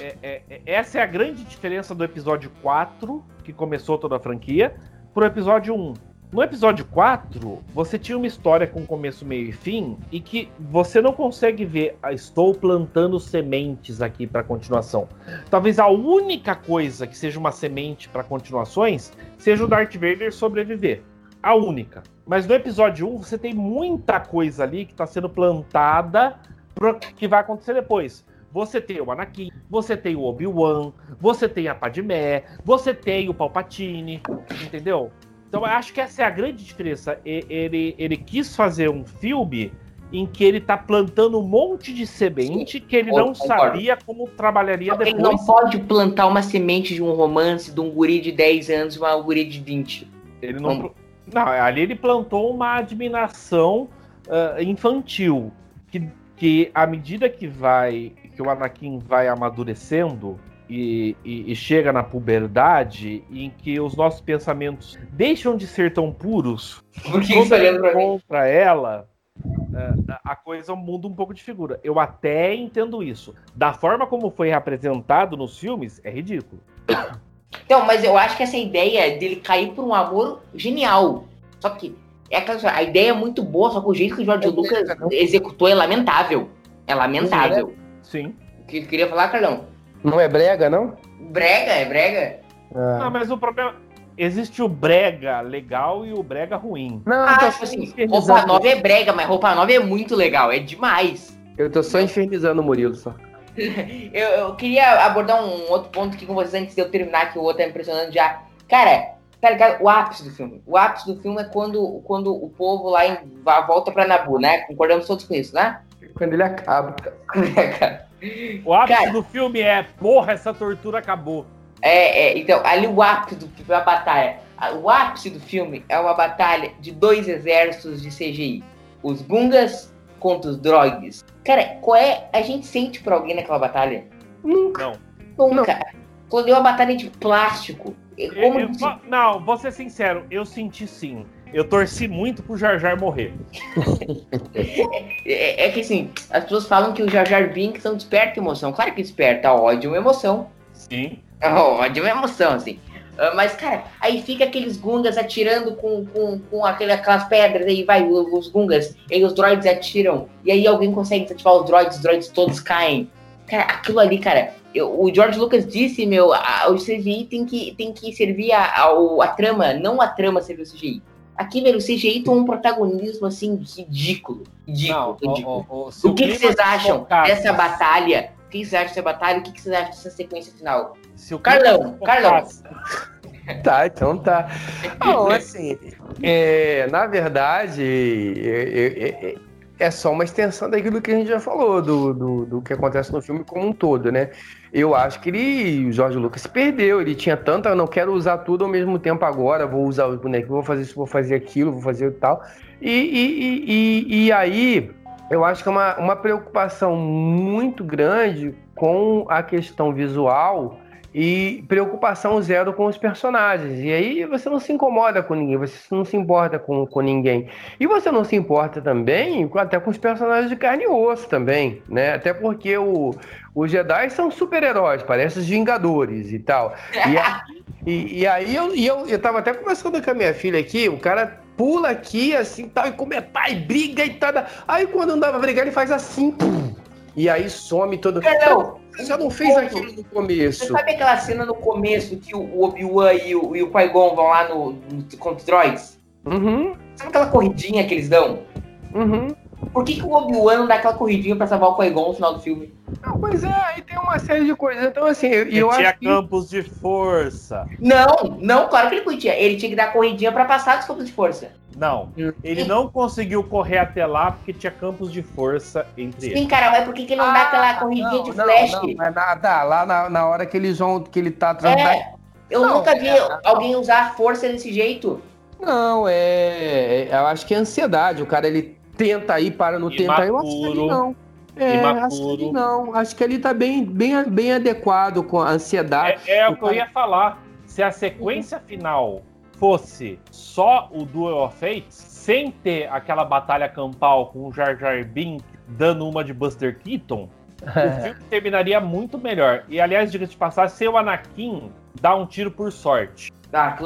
é- é- é- essa é a grande diferença do episódio 4, que começou toda a franquia, pro episódio 1. No episódio 4, você tinha uma história com começo, meio e fim, e que você não consegue ver, "Ah, estou plantando sementes aqui para continuação. Talvez a única coisa que seja uma semente para continuações seja o Darth Vader sobreviver. A única. Mas no episódio 1, você tem muita coisa ali que está sendo plantada pro que vai acontecer depois. Você tem o Anakin, você tem o Obi-Wan, você tem a Padmé, você tem o Palpatine, entendeu? Então eu acho que essa é a grande diferença. Ele, ele quis fazer um filme em que ele tá plantando um monte de semente que ele não sabia como trabalharia Ele depois. não pode plantar uma semente de um romance de um guri de 10 anos e uma guri de 20. Ele não? Não, ali ele plantou uma admiração ah, infantil. Que, que à medida que vai. que o Anakin vai amadurecendo e, e- e chega na puberdade, em que os nossos pensamentos deixam de ser tão puros, Por que quando olhando ele encontra ela. ah, a coisa muda um pouco de figura. Eu até entendo isso. Da forma como foi representado nos filmes, é ridículo. Então, mas eu acho que essa ideia dele cair por um amor genial. Só que é a ideia é muito boa, só que o jeito que o George É Lucas não? executou é lamentável. É lamentável. Sim. O que eu queria falar, Carlão? Não é brega, não? Brega, é brega. Ah. Ah, mas o problema. Existe o brega legal e o brega ruim. Não, Ah, tipo assim, roupa nova é brega, mas roupa nova é muito legal, é demais. Eu tô só infernizando o Murilo só. Eu, eu queria abordar um outro ponto aqui com vocês antes de eu terminar, que o outro tá impressionando já. Cara, tá ligado? O ápice do filme. O ápice do filme é quando, quando o povo lá em, volta pra Nabu, né? Concordamos todos com isso, né? Quando ele acaba. O ápice Cara. do filme é, porra, essa tortura acabou. É, é, então, ali o ápice do filme é a batalha. O ápice do filme é uma batalha de dois exércitos de CGI. Os Gungas contra os droids. Cara, qual é. A gente sente por alguém naquela batalha? Nunca. Não. Nunca. Quando é uma batalha de plástico. É Eu- Como eu- se- não, vou ser sincero, eu senti sim. Eu torci muito pro Jar Jar morrer. É, é que assim, as pessoas falam que o Jar Jar Binks não desperta emoção. Claro que desperta ódio é uma emoção. Sim. Ódio é uma emoção, assim. Ah, Mas, cara, aí fica aqueles Gungas atirando com, com, com aquele, aquelas pedras, aí vai o- os Gungas, e aí os droids atiram, e aí alguém consegue desativar os droids, os droids todos caem. Cara, aquilo ali, cara, eu- o George Lucas disse, meu, a- o CGI tem que, tem que servir a, ao- a trama, não a trama servir o CGI. Aqui, velho, o CGI tem um protagonismo, assim, ridículo. Ridículo, ridículo. o, se O que, que clima vocês acham focasse- dessa batalha? O que vocês acham dessa batalha? O que, que vocês acham dessa sequência final? Se o Carlão, Carlão. Tá, então tá. Não, assim, é, na verdade, é, é- é- é só uma extensão daquilo que a gente já falou, do, do, do que acontece no filme como um todo, né? Eu acho que ele, o Jorge Lucas se perdeu, ele tinha tanta, eu não quero usar tudo ao mesmo tempo agora, vou usar os bonequinhos, vou fazer isso, vou fazer aquilo, vou fazer tal. E, e, e, e, e aí, eu acho que é uma, uma preocupação muito grande com a questão visual e preocupação zero com os personagens. E aí você não se incomoda com ninguém, você não se importa com, com ninguém. E você não se importa também até com os personagens de carne e osso também, né? Até porque o, os Jedi são super-heróis, parecem os Vingadores e tal. E, e, e aí eu, e eu, eu tava até conversando com a minha filha aqui, o cara pula aqui, assim, tal, e comentar, e briga e tal. Aí quando não dava pra brigar, ele faz assim, pum, e aí some todo. Não, Você já não fez aquilo no começo. Você sabe aquela cena no começo que o Obi-Wan e o, e o Qui-Gon vão lá no, no, contra os droids? Uhum, Sabe aquela corridinha que eles dão? uhum. Por que, que o Obi-Wan não dá aquela corridinha pra salvar o Qui-Gon no final do filme? Não, pois é, aí tem uma série de coisas. Então, assim, eu, eu tinha acho que. campos de força. Não, não, claro que ele podia. Ele tinha que dar corridinha pra passar dos campos de força. Não, ele não conseguiu correr até lá porque tinha campos de força entre eles. Sim, cara, mas por que, que ele não dá aquela corridinha Não, de não, flash? não, mas nada, lá na, na hora que eles vão, que ele tá atrás É, eu Não, nunca vi é, alguém usar a força desse jeito. Não, é, é- Eu acho que é ansiedade. O cara ele tenta ir, para no tenta. Eu acho que ele não. É, acho que ele não. Acho que ele tá bem, bem, bem adequado com a ansiedade. É, é o que eu ia falar. Se a sequência final fosse só o Duel of Fates, sem ter aquela batalha campal com o Jar Jar Binks dando uma de Buster Keaton, o filme terminaria muito melhor. E aliás, diga de passar, se o Anakin dá um tiro por sorte. Ah,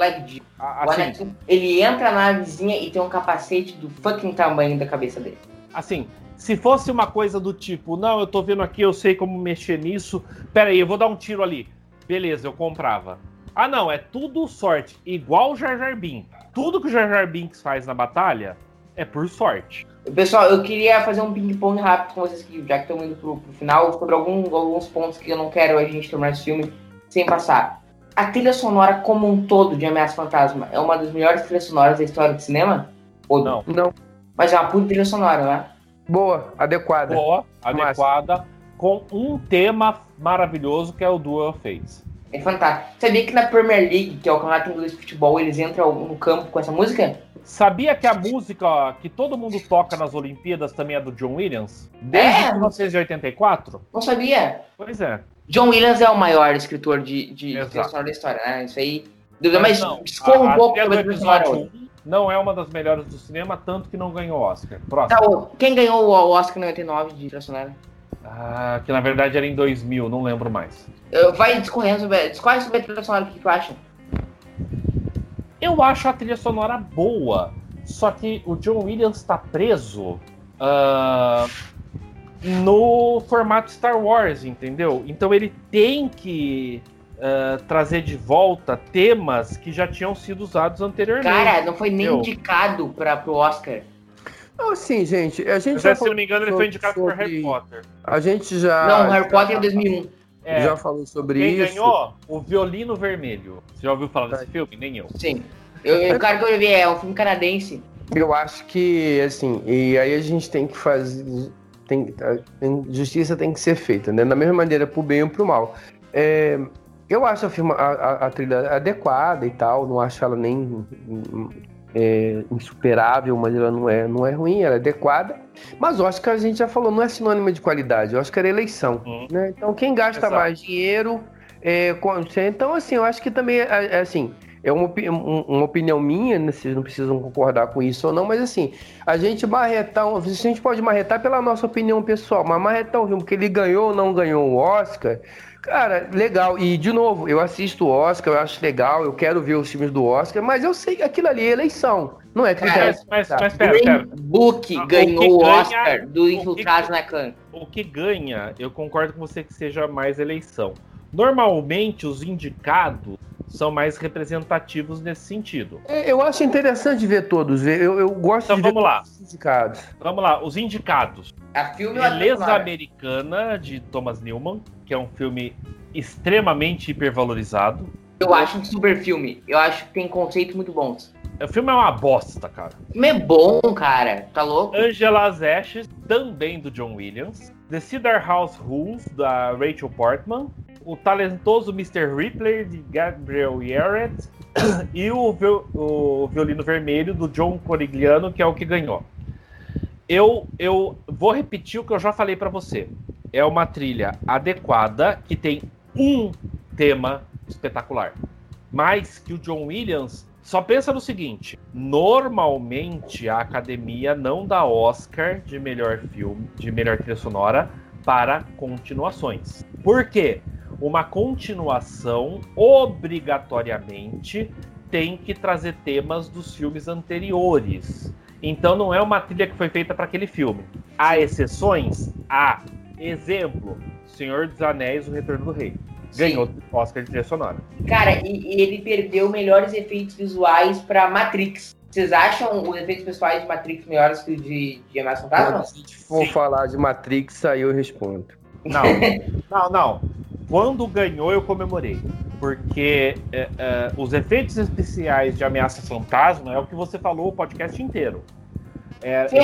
O Assim, ele entra na navezinha e tem um capacete do fucking tamanho da cabeça dele. assim, se fosse uma coisa do tipo, não, eu tô vendo aqui, eu sei como mexer nisso, pera aí, eu vou dar um tiro ali. Beleza, eu comprava. Ah, não, é tudo sorte, igual o Jar Jar Binks. Tudo que o Jar Jar Binks faz na batalha é por sorte. Pessoal, eu queria fazer um ping-pong rápido com vocês aqui, já que estamos indo pro, pro final, sobre algum- alguns pontos que eu não quero a gente terminar esse filme sem passar. A trilha sonora como um todo de Ameaça Fantasma é uma das melhores trilhas sonoras da história do cinema? Ou Não. Não. Mas é uma puta trilha sonora, né? Boa, adequada. Boa, Massa. adequada, com um tema maravilhoso que é o Duel Fates. É fantástico. Sabia que na Premier League, que é o campeonato inglês de futebol, eles entram no campo com essa música? Sabia que a música que todo mundo toca nas Olimpíadas também é do John Williams? Desde É? 1984? Não sabia. Pois é. John Williams é o maior escritor de, de Exato. trilha sonora da história, né? Isso aí. Mas não, discorra um a pouco sobre a trilha sonora. episódio 1 não é uma das melhores do cinema, tanto que não ganhou Oscar. Próximo. Tá, quem ganhou o Oscar 99 de trilha sonora? Ah, que na verdade era em 2000, não lembro mais. Eu- Vai discorrendo sobre, discorre sobre a trilha sonora, o que tu acha? Eu acho a trilha sonora boa, só que o John Williams está preso ah, no formato Star Wars, entendeu? Então ele tem que ah, trazer de volta temas que já tinham sido usados anteriormente. Cara, não foi nem indicado pra, pro Oscar. Não, assim, gente, a gente Mas, já se não me engano, ele foi indicado por sobre- Harry Potter. A gente já. não, Harry Potter é 2001. É, Já falou sobre quem isso. ganhou? O Violino Vermelho. Você já ouviu falar desse filme? Nem eu. Sim. Eu, eu- o cara que eu vi é um filme canadense. Eu acho que, assim, e aí a gente tem que fazer. Tem, a justiça tem que ser feita, né? Da mesma maneira, pro bem ou pro mal. É, eu acho a, firma, a, a- trilha adequada e tal, não acho ela nem é, insuperável, mas ela não é, não é ruim, ela é adequada. Mas eu acho que a gente já falou, não é sinônimo de qualidade, eu acho que era eleição. Uhum. né? Então, quem gasta Exato. mais dinheiro. É, então, assim, eu acho que também é, é assim. É uma, opi- um- uma opinião minha, né, vocês não precisam concordar com isso ou não, mas assim, a gente marretar, um- a gente pode marretar pela nossa opinião pessoal, mas marretar um filme que ele ganhou ou não ganhou o Oscar, cara, legal. E, de novo, eu assisto o Oscar, eu acho legal, eu quero ver os filmes do Oscar, mas eu sei que aquilo ali é eleição, não é critério. Mas, mas, Tá. mas pera, pera. Book Ah, o ganhou que o ganha- Oscar do o Infiltrados na Clã. O que ganha, eu concordo com você que seja mais eleição. Normalmente, os indicados são mais representativos nesse sentido. É, Eu acho interessante ver todos, eu, eu gosto Então de vamos ver lá. todos os indicados. Vamos lá, os indicados. A filme a Beleza sonora? Americana, de Thomas Newman, que é um filme extremamente hipervalorizado. Eu acho um super filme. Eu acho que tem conceitos muito bons. O filme é uma bosta, cara. O filme é bom, cara. Tá louco? Angela's Ashes, também do John Williams. The Cedar House Rules, da Rachel Portman. O talentoso Mr. Ripley, de Gabriel Yared. E o, o Violino Vermelho, do John Corigliano, que é o que ganhou. Eu, eu vou repetir o que eu já falei pra você. É uma trilha adequada, que tem um tema espetacular. Mas que o John Williams só pensa no seguinte: normalmente a academia não dá Oscar de melhor filme, de melhor trilha sonora para continuações. Por quê? Uma continuação obrigatoriamente tem que trazer temas dos filmes anteriores. Então não é uma trilha que foi feita para aquele filme. Há exceções? Há. Exemplo: Senhor dos Anéis, O Retorno do Rei. Ganhou o Oscar de trilha sonora. Cara, e, e ele perdeu melhores efeitos visuais pra Matrix. Vocês acham os efeitos visuais de Matrix melhores que os de, de Ameaça Fantasma? gente for falar de Matrix, aí eu respondo. Não, não, não. Quando ganhou, eu comemorei. Porque é, é, os efeitos especiais de Ameaça Fantasma é o que você falou o podcast inteiro. É, Sim,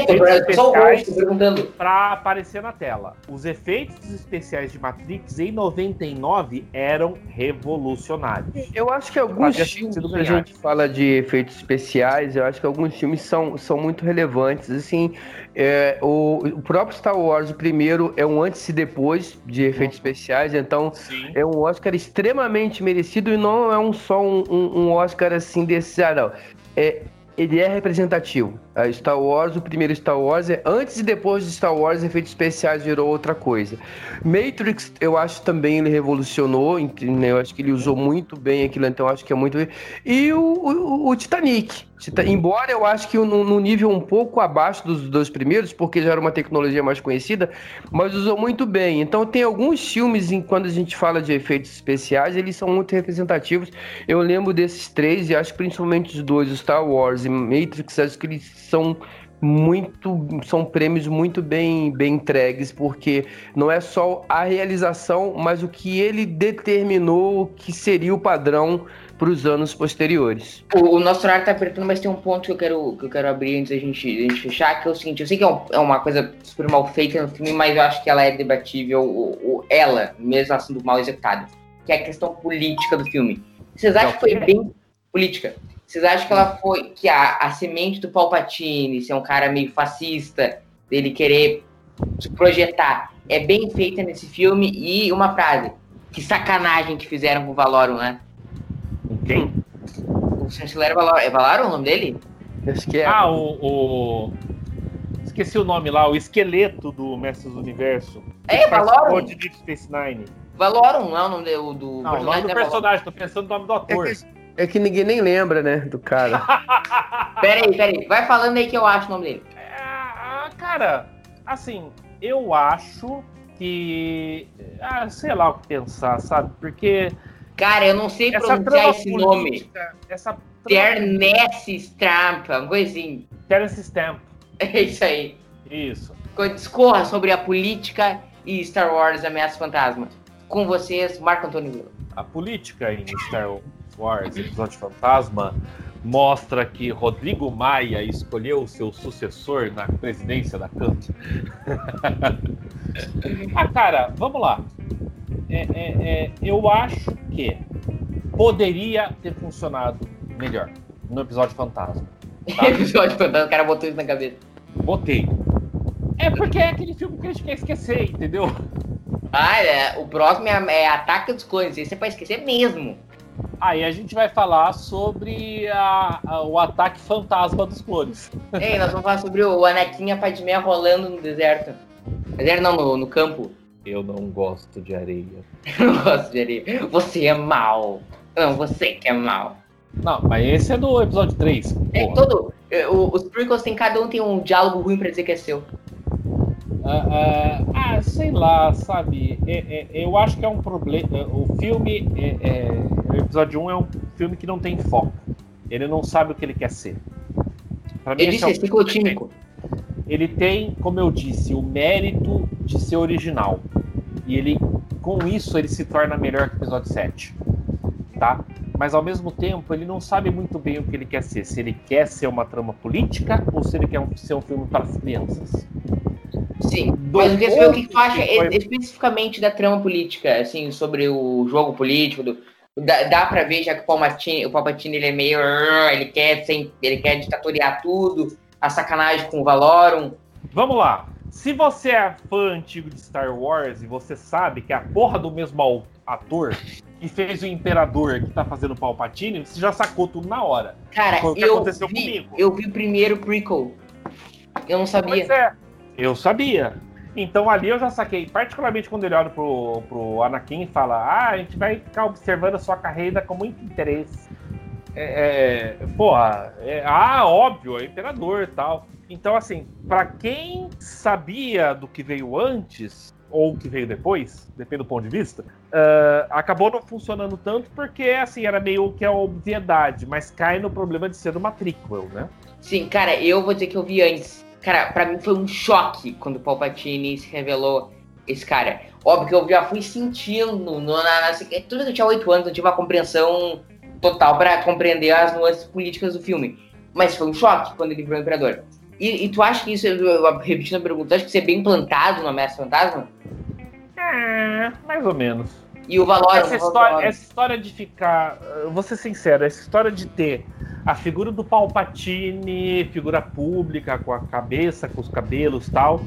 só perguntando. para aparecer na tela. Os efeitos especiais de Matrix em 99 eram revolucionários. Eu acho que alguns Fazia filmes, sentido a gente fala de efeitos especiais, eu acho que alguns filmes são, são muito relevantes. Assim, é, o, o próprio Star Wars, o primeiro, é um antes e depois de efeitos especiais, então Sim. é um Oscar extremamente merecido e não é um só um, um- um Oscar assim desse. Ah, não. É, ele é representativo. A Star Wars, o primeiro Star Wars, é antes e depois de Star Wars, efeitos especiais virou outra coisa. Matrix, eu acho também ele revolucionou, né? eu acho que ele usou muito bem aquilo, então eu acho que é muito. E o, o- o Titanic. Tita- Embora eu acho que no, no nível um pouco abaixo dos dois primeiros, porque já era uma tecnologia mais conhecida, mas usou muito bem. Então tem alguns filmes, em, quando a gente fala de efeitos especiais, eles são muito representativos. Eu lembro desses três, e acho que principalmente os dois, Star Wars e Matrix, acho que eles são muito são prêmios muito bem bem entregues porque não é só a realização mas o que ele determinou que seria o padrão para os anos posteriores O, o nosso horário tá apertando, mas tem um ponto que eu quero, que eu quero abrir antes da gente, da gente fechar, que é o seguinte, eu sei que é, um- é uma coisa super mal feita no filme, mas eu acho que ela é debatível, o, ela, mesmo assim, do mal executado, que é a questão política do filme. Vocês acham que foi bem política? Vocês acham que ela foi, que a, a semente do Palpatine, ser um cara meio fascista, dele querer se projetar, é bem feita nesse filme? E uma frase, que sacanagem que fizeram com o Valorum, né? Quem? O chanceler é Valor, é Valarum o nome dele? acho que é Ah, o, o- Esqueci o nome lá, o esqueleto do Mestres do Universo. É, Valorum. de Deep Space Nine. Valorum, não é o nome do, do Não, o nome do né, personagem, tô pensando no nome do é ator. que, é que ninguém nem lembra né do cara Valor? Pera aí, pera aí. Vai falando aí que eu acho o nome dele. Ah, cara, assim, eu acho que. Ah, sei lá o que pensar, sabe? Porque Cara, eu não sei pronunciar esse nome. essa Ternesse Stramp, uma coisa assim. Terence Stamp, É isso aí. isso. Discorra sobre a política e Star Wars Ameaça Fantasma. Com vocês, Marco Antônio Vila. A política em Star Wars, episódio fantasma, mostra que Rodrigo Maia escolheu seu sucessor na presidência da Câmara. ah, cara, vamos lá. É, é, é, eu acho que poderia ter funcionado melhor no episódio fantasma. Tá. Episódio Fantasma, o cara botou isso na cabeça. Botei. É porque é aquele filme que a gente quer esquecer, entendeu? Ah, é, o próximo é, é Ataque dos Clones. Esse é pra esquecer mesmo. Aí a gente vai falar sobre a- a- o ataque fantasma dos clones. Ei, nós vamos falar sobre o Anakin e a Padmé rolando no deserto. Deserto não, no, no campo. Eu não gosto de areia. Eu não gosto de areia. Você é mal. Não, você que é mal. Não, mas esse é do episódio 3. É, porra. todo, é, o- os prequels tem cada um tem um diálogo ruim pra dizer que é seu. Ah, ah, ah, sei lá, sabe? É- é- eu acho que é um problema. O filme. é- é- o episódio 1 é um filme que não tem foco. Ele não sabe o que ele quer ser. Pra mim, esse disse é é ciclotímico. ele tem, como eu disse, o mérito de ser original. E ele, com isso, ele se torna melhor que o episódio 7. Tá? Mas ao mesmo tempo, ele não sabe muito bem o que ele quer ser. Se ele quer ser uma trama política ou se ele quer um- ser um filme para as crianças. Sim. Do Mas eu queria saber o que tu acha que foi- especificamente da trama política, assim, sobre o jogo político. Do, dá, dá pra ver, já que o Palpatine, o Palpatine ele é meio. Ele quer, sem, ele quer ditatoriar tudo, a sacanagem com o Valorum. Vamos lá. Se você é fã antigo de Star Wars e você sabe que é a porra do mesmo ator que fez o Imperador que tá fazendo o Palpatine, você já sacou tudo na hora. Cara, Foi o que eu aconteceu vi, comigo. eu vi o primeiro prequel. Eu não sabia. Pois é, eu sabia. Então ali eu já saquei, particularmente quando ele olha pro, pro Anakin e fala: Ah, a gente vai ficar observando a sua carreira com muito interesse. É, é, porra, é, ah, óbvio, é imperador e tal. Então, assim, pra quem sabia do que veio antes, ou que veio depois, depende do ponto de vista, ah, acabou não funcionando tanto porque, assim, era meio que a obviedade, mas cai no problema de ser uma prequel, né? Sim, cara, eu vou dizer que eu vi antes. Cara, pra mim foi um choque quando o Palpatine se revelou esse cara. Óbvio que eu já fui sentindo, no, na, na, tudo que eu tinha 8 anos, eu tive uma compreensão total pra compreender as nuances políticas do filme. Mas foi um choque quando ele virou imperador. E, e tu acha que isso, eu- repetindo a pergunta, tu acha que isso é bem plantado no Ameaça Fantasma? É, mais ou menos. E o Valor, essa, história, essa história de ficar. eu Vou ser sincero, essa história de ter a figura do Palpatine, figura pública, com a cabeça, com os cabelos tal,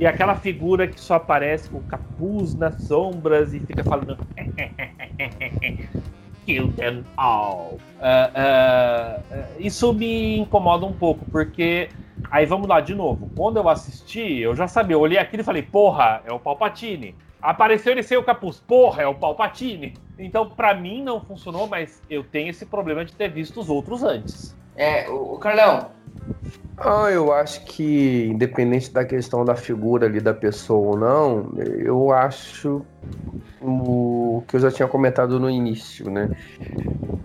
e aquela figura que só aparece com o capuz nas sombras e fica falando. Kill them all. Ah, ah, isso me incomoda um pouco, porque. Aí vamos lá de novo. Quando eu assisti, eu já sabia, eu olhei aquilo e falei, porra, é o Palpatine. Apareceu ele sem o capuz. Porra, é o Palpatine. Então, pra mim, não funcionou, mas eu tenho esse problema de ter visto os outros antes. É, o, o Carlão, Ah, eu acho que, independente da questão da figura ali da pessoa ou não, eu acho o que eu já tinha comentado no início, né?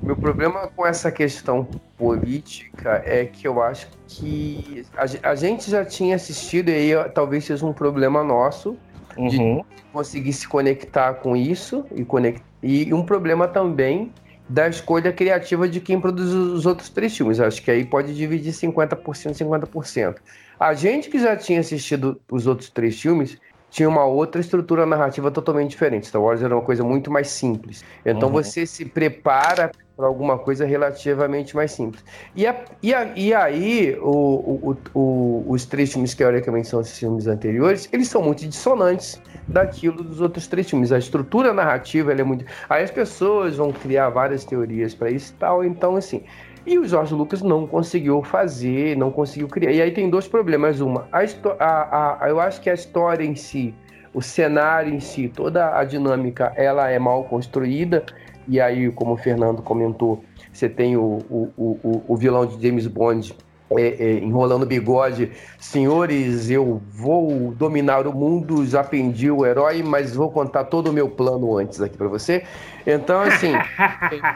Meu problema com essa questão política é que eu acho que a, a gente já tinha assistido, e aí talvez seja um problema nosso, Uhum. conseguir se conectar com isso e, conect... e um problema também da escolha criativa de quem produz os outros três filmes. Acho que aí pode dividir 50%, 50%. A gente que já tinha assistido os outros três filmes tinha uma outra estrutura narrativa totalmente diferente. Star Wars era uma coisa muito mais simples. Então Uhum. você se prepara para alguma coisa relativamente mais simples. E, a- e, a- e aí, o- o- o- os três filmes que teoricamente são os filmes anteriores, eles são muito dissonantes daquilo dos outros três filmes. A estrutura narrativa é muito. Aí as pessoas vão criar várias teorias para isso e tal. Então, assim. E o Jorge Lucas não conseguiu fazer, não conseguiu criar. E aí tem dois problemas. Uma, a, a- a- eu acho que a história em si, o cenário em si, toda a dinâmica, ela é mal construída. E aí, como o Fernando comentou, você tem o, o, o, o- vilão de James Bond é, é, enrolando o bigode. Senhores, eu vou dominar o mundo, já pendi o herói, mas vou contar todo o meu plano antes aqui pra você. Então, assim,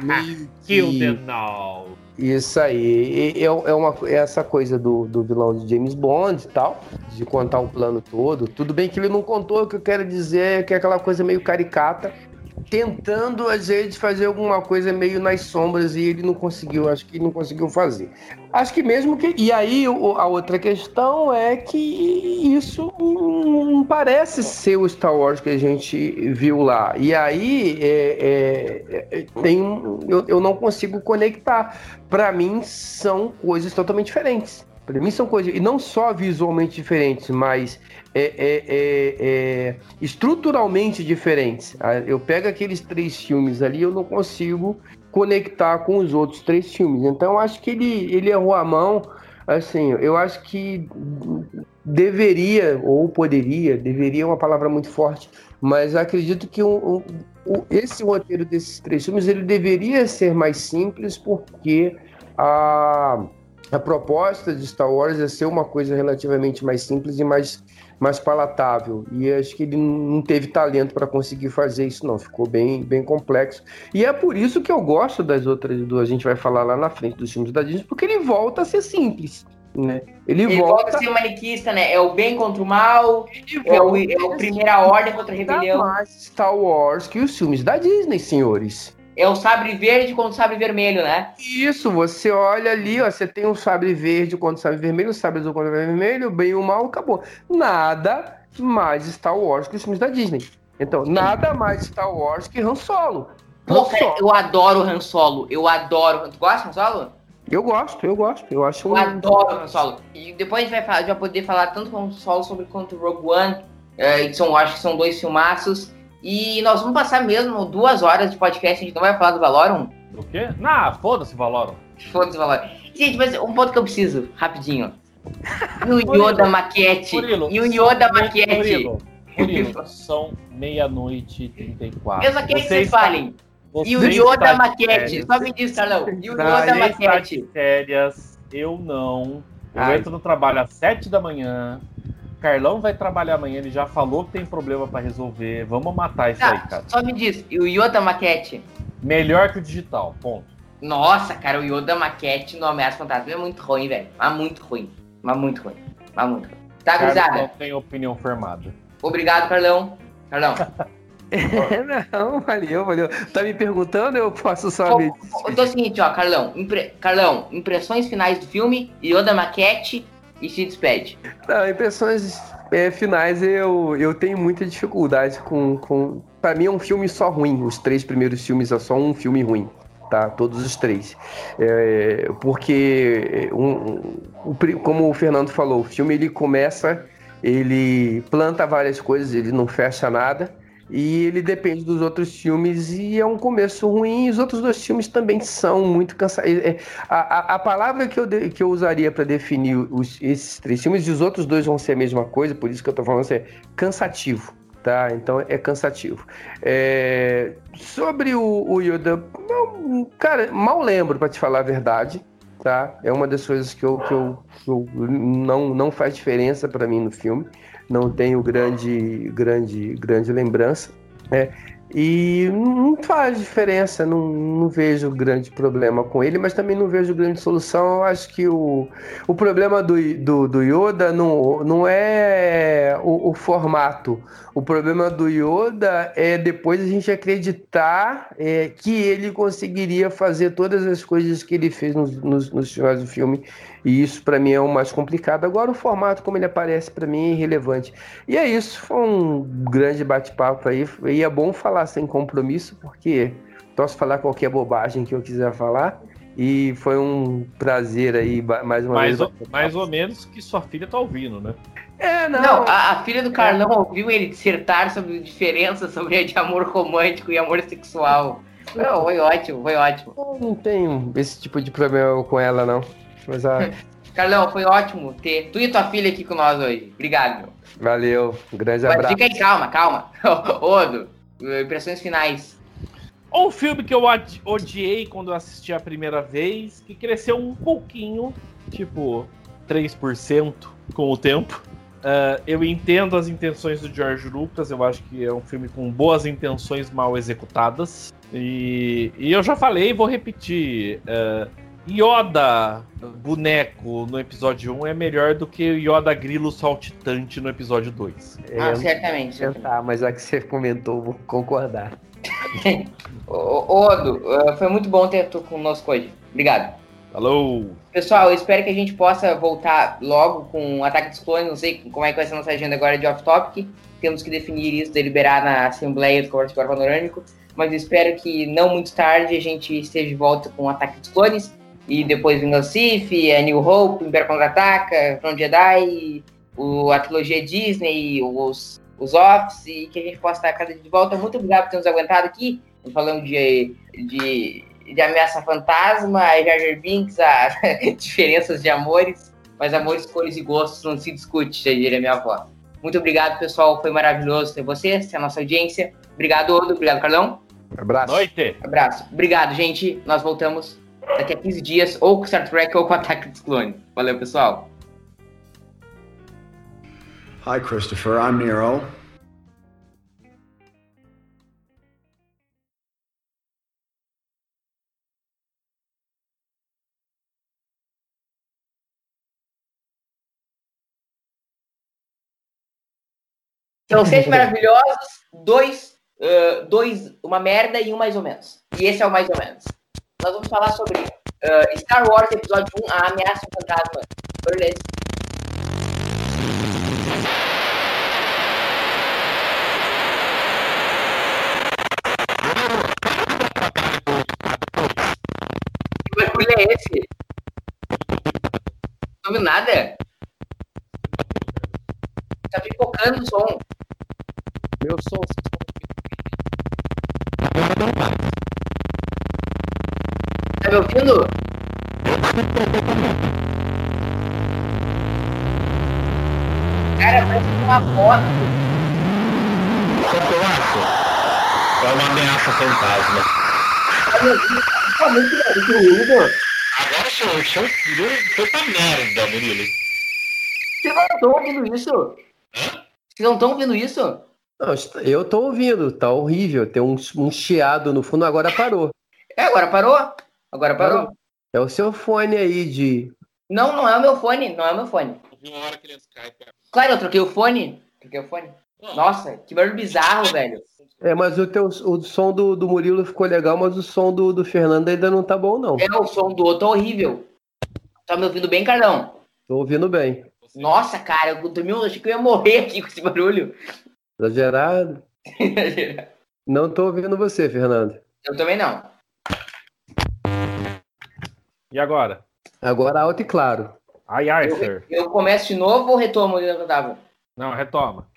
meio Kill que- them all. isso aí. É, é uma, é essa coisa do, do vilão de James Bond e tal, de contar o plano todo. Tudo bem que ele não contou, o que eu quero dizer é que é aquela coisa meio caricata, tentando às vezes fazer alguma coisa meio nas sombras e ele não conseguiu, acho que não conseguiu fazer. Acho que mesmo que. E aí a outra questão é que isso não parece ser o Star Wars que a gente viu lá. E aí é, é, é, tem eu, eu não consigo conectar. Para mim são coisas totalmente diferentes. Para mim são coisas e não só visualmente diferentes, mas é, é, é, é, estruturalmente diferentes. Ah, Eu pego aqueles três filmes ali, eu não consigo conectar com os outros três filmes. Então acho que ele, ele errou a mão. Assim, eu acho que deveria, ou poderia, deveria é uma palavra muito forte, mas acredito que um- um- esse roteiro desses três filmes ele deveria ser mais simples, porque a, a proposta de Star Wars é ser uma coisa relativamente mais simples e mais, mais palatável. E acho que ele não teve talento para conseguir fazer isso, não. Ficou bem, bem complexo. E é por isso que eu gosto das outras duas. A gente vai falar lá na frente dos filmes da Disney, porque ele volta a ser simples. Né? Ele, ele volta, volta a ser maniquista, né? É o bem contra o mal, é o, é o primeira ordem contra a a rebelião. mais Star Wars que os filmes da Disney, senhores. É o sabre verde contra o sabre vermelho, né? Isso, você olha ali, ó, você tem um sabre verde contra o sabre vermelho, o sabre azul contra o vermelho, o bem e o mal, acabou. Nada mais Star Wars que os filmes da Disney. Então, nada mais Star Wars que Han Solo. Pô, Solo. eu adoro Han Solo. Eu adoro. Tu gosta do Han Solo? Eu gosto, eu gosto. Eu acho Eu um... adoro Han Solo. E depois a gente vai, falar, vai poder falar tanto com o Han Solo sobre quanto o Rogue One. É, que são, acho que são dois filmaços. E nós vamos passar mesmo duas horas de podcast, a gente não vai falar do Valorum. O quê? Nah, foda-se, Valorum. Foda-se Valorum. Gente, mas um ponto que eu preciso, rapidinho. E o Yoda Maquete. Murilo, E o Yoda Maquete. Murilo, Murilo, são meia-noite e 34. Eu só queria que Você vocês falem. você E o Yoda Maquete. Só me diz, Carlão. E o Yoda Maquete. férias, eu não. Eu Ai. entro no trabalho às 7 da manhã. Carlão vai trabalhar amanhã, ele já falou que tem problema pra resolver. Vamos matar isso aí, Tá, cara. só me diz. E o Yoda Maquete? Melhor que o digital, ponto. Nossa, cara, o Yoda Maquete no Ameaça Fantasma é muito ruim, velho. Mas muito ruim. Mas muito ruim. Mas muito ruim. Tá, Carlão não gurizada? tem opinião formada. Obrigado, Carlão. Carlão. Não, valeu, valeu. Tá me perguntando, eu posso só me. Então é o seguinte, ó, Carlão. impre- Carlão, impressões finais do filme, Yoda Maquete e se despede. Não, impressões é, finais eu, eu tenho muita dificuldade com, com. Pra mim é um filme só ruim. Os três primeiros filmes é só um filme ruim. Tá? Todos os três. É, porque, um, um- pri- como o Fernando falou, o filme ele começa, ele planta várias coisas, ele não fecha nada. E ele depende dos outros filmes e é um começo ruim. E os outros dois filmes também são muito cansados. A, a, a palavra que eu, de- que eu usaria para definir os- esses três filmes, e os outros dois vão ser a mesma coisa, por isso que eu tô falando assim, é cansativo, tá? Então é cansativo. É, sobre o, o Yoda, não, cara, mal lembro, para te falar a verdade, tá? É uma das coisas que eu, que eu, que eu não, não faz diferença para mim no filme. Não tenho grande, grande, grande lembrança. né? E não faz diferença, não, não vejo grande problema com ele, mas também não vejo grande solução. Eu acho que o, o problema do, do, do Yoda não, não é o, o formato. O problema do Yoda é depois a gente acreditar é, que ele conseguiria fazer todas as coisas que ele fez nos, nos, nos finais do filme. E isso para mim é o mais complicado. Agora o formato, como ele aparece, para mim é irrelevante. E é isso, foi um grande bate-papo aí. E é bom falar sem compromisso, porque posso falar qualquer bobagem que eu quiser falar. E foi um prazer aí, mais uma Mais vez. ou, mais ou menos que sua filha tá ouvindo, né? É, não. Não, a, a filha do Carlão ouviu ele dissertar sobre diferenças sobre de amor romântico e amor sexual. Não, foi ótimo, foi ótimo. Eu não tenho esse tipo de problema com ela, não. Mas ah, Carlão, foi ótimo ter tu e tua filha aqui com nós hoje. Obrigado, meu. valeu. Um grande Mas abraço. fica aí, calma, calma. Odo, impressões finais. Um filme que eu odiei quando eu assisti a primeira vez, que cresceu um pouquinho, tipo 3% com o tempo. Ah, eu entendo as intenções do George Lucas, eu acho que é um filme com boas intenções mal executadas. E, e eu já falei, vou repetir. ah, Yoda boneco no episódio 1 é melhor do que Yoda grilo saltitante no episódio 2. É, ah, eu certamente. tentar, mas já que você comentou, vou concordar. Ô, Odo, ah, foi muito bom ter tu conosco hoje. Obrigado. Alô! Pessoal, eu espero que a gente possa voltar logo com o Ataque dos Clones. Não sei como é que vai ser a nossa agenda agora de off-topic. Temos que definir isso, deliberar na Assembleia do Conversa Agora Panorâmico. Mas eu espero que não muito tarde a gente esteja de volta com o Ataque dos Clones. E depois Vingança Sith, a New Hope, Império Contra-Ataca, Front Jedi, o, a trilogia Disney, os, os offs. E que a gente possa estar cada dia de volta. Muito obrigado por ter nos aguentado aqui. Falando de, de, de ameaça fantasma, a Jar Jar Binks, a diferenças de amores, mas amores, cores e gostos não se discute, já diria minha avó. Muito obrigado, pessoal. Foi maravilhoso ter vocês, ter a nossa audiência. Obrigado, Odo. Obrigado, Carlão. Abraço. Noite! Abraço. Obrigado, gente. Nós voltamos daqui a 15 dias, ou com Star Trek ou com Ataque dos Clones. Valeu, pessoal. Hi, Christopher. I'm Nero. São sete maravilhosos, dois, ah, dois, uma merda e um mais ou menos. E esse é o mais ou menos. Nós vamos falar sobre ah, Star Wars Episódio 1, A Ameaça Fantasma. Beleza. Que barulho é esse? Não ouviu nada? Tá pipocando o som. Meu som. escutando mais. Tá me ouvindo? Cara, parece uma foto. Sabe o que eu acho? É uma ameaça fantasma. Tá? Tá muito barulho. Agora seu, seu filho foi pra merda, Murilo. Vocês não estão ouvindo isso? Vocês não estão ouvindo isso? Não, eu tô ouvindo, tá horrível. Tem um, um chiado no fundo, agora parou. É, agora parou? Agora parou? É o seu fone aí de. Não, não é o meu fone, não é o meu fone. Uma hora que ele Skype. Claro, eu troquei o fone. Troquei o fone. Nossa, que barulho bizarro, velho. É, mas o, teu, o som do, do Murilo ficou legal, mas o som do, do Fernando ainda não tá bom, não. É, o som do outro é horrível. Tá me ouvindo bem, Cardão? Tô ouvindo bem. Nossa, cara, eu dormi, eu achei que eu ia morrer aqui com esse barulho. Exagerado. Não tô ouvindo você, Fernando. eu também não. E agora? Agora alto e claro. Ai, Arthur. Eu começo de novo ou retomo eu tava? Não, retoma.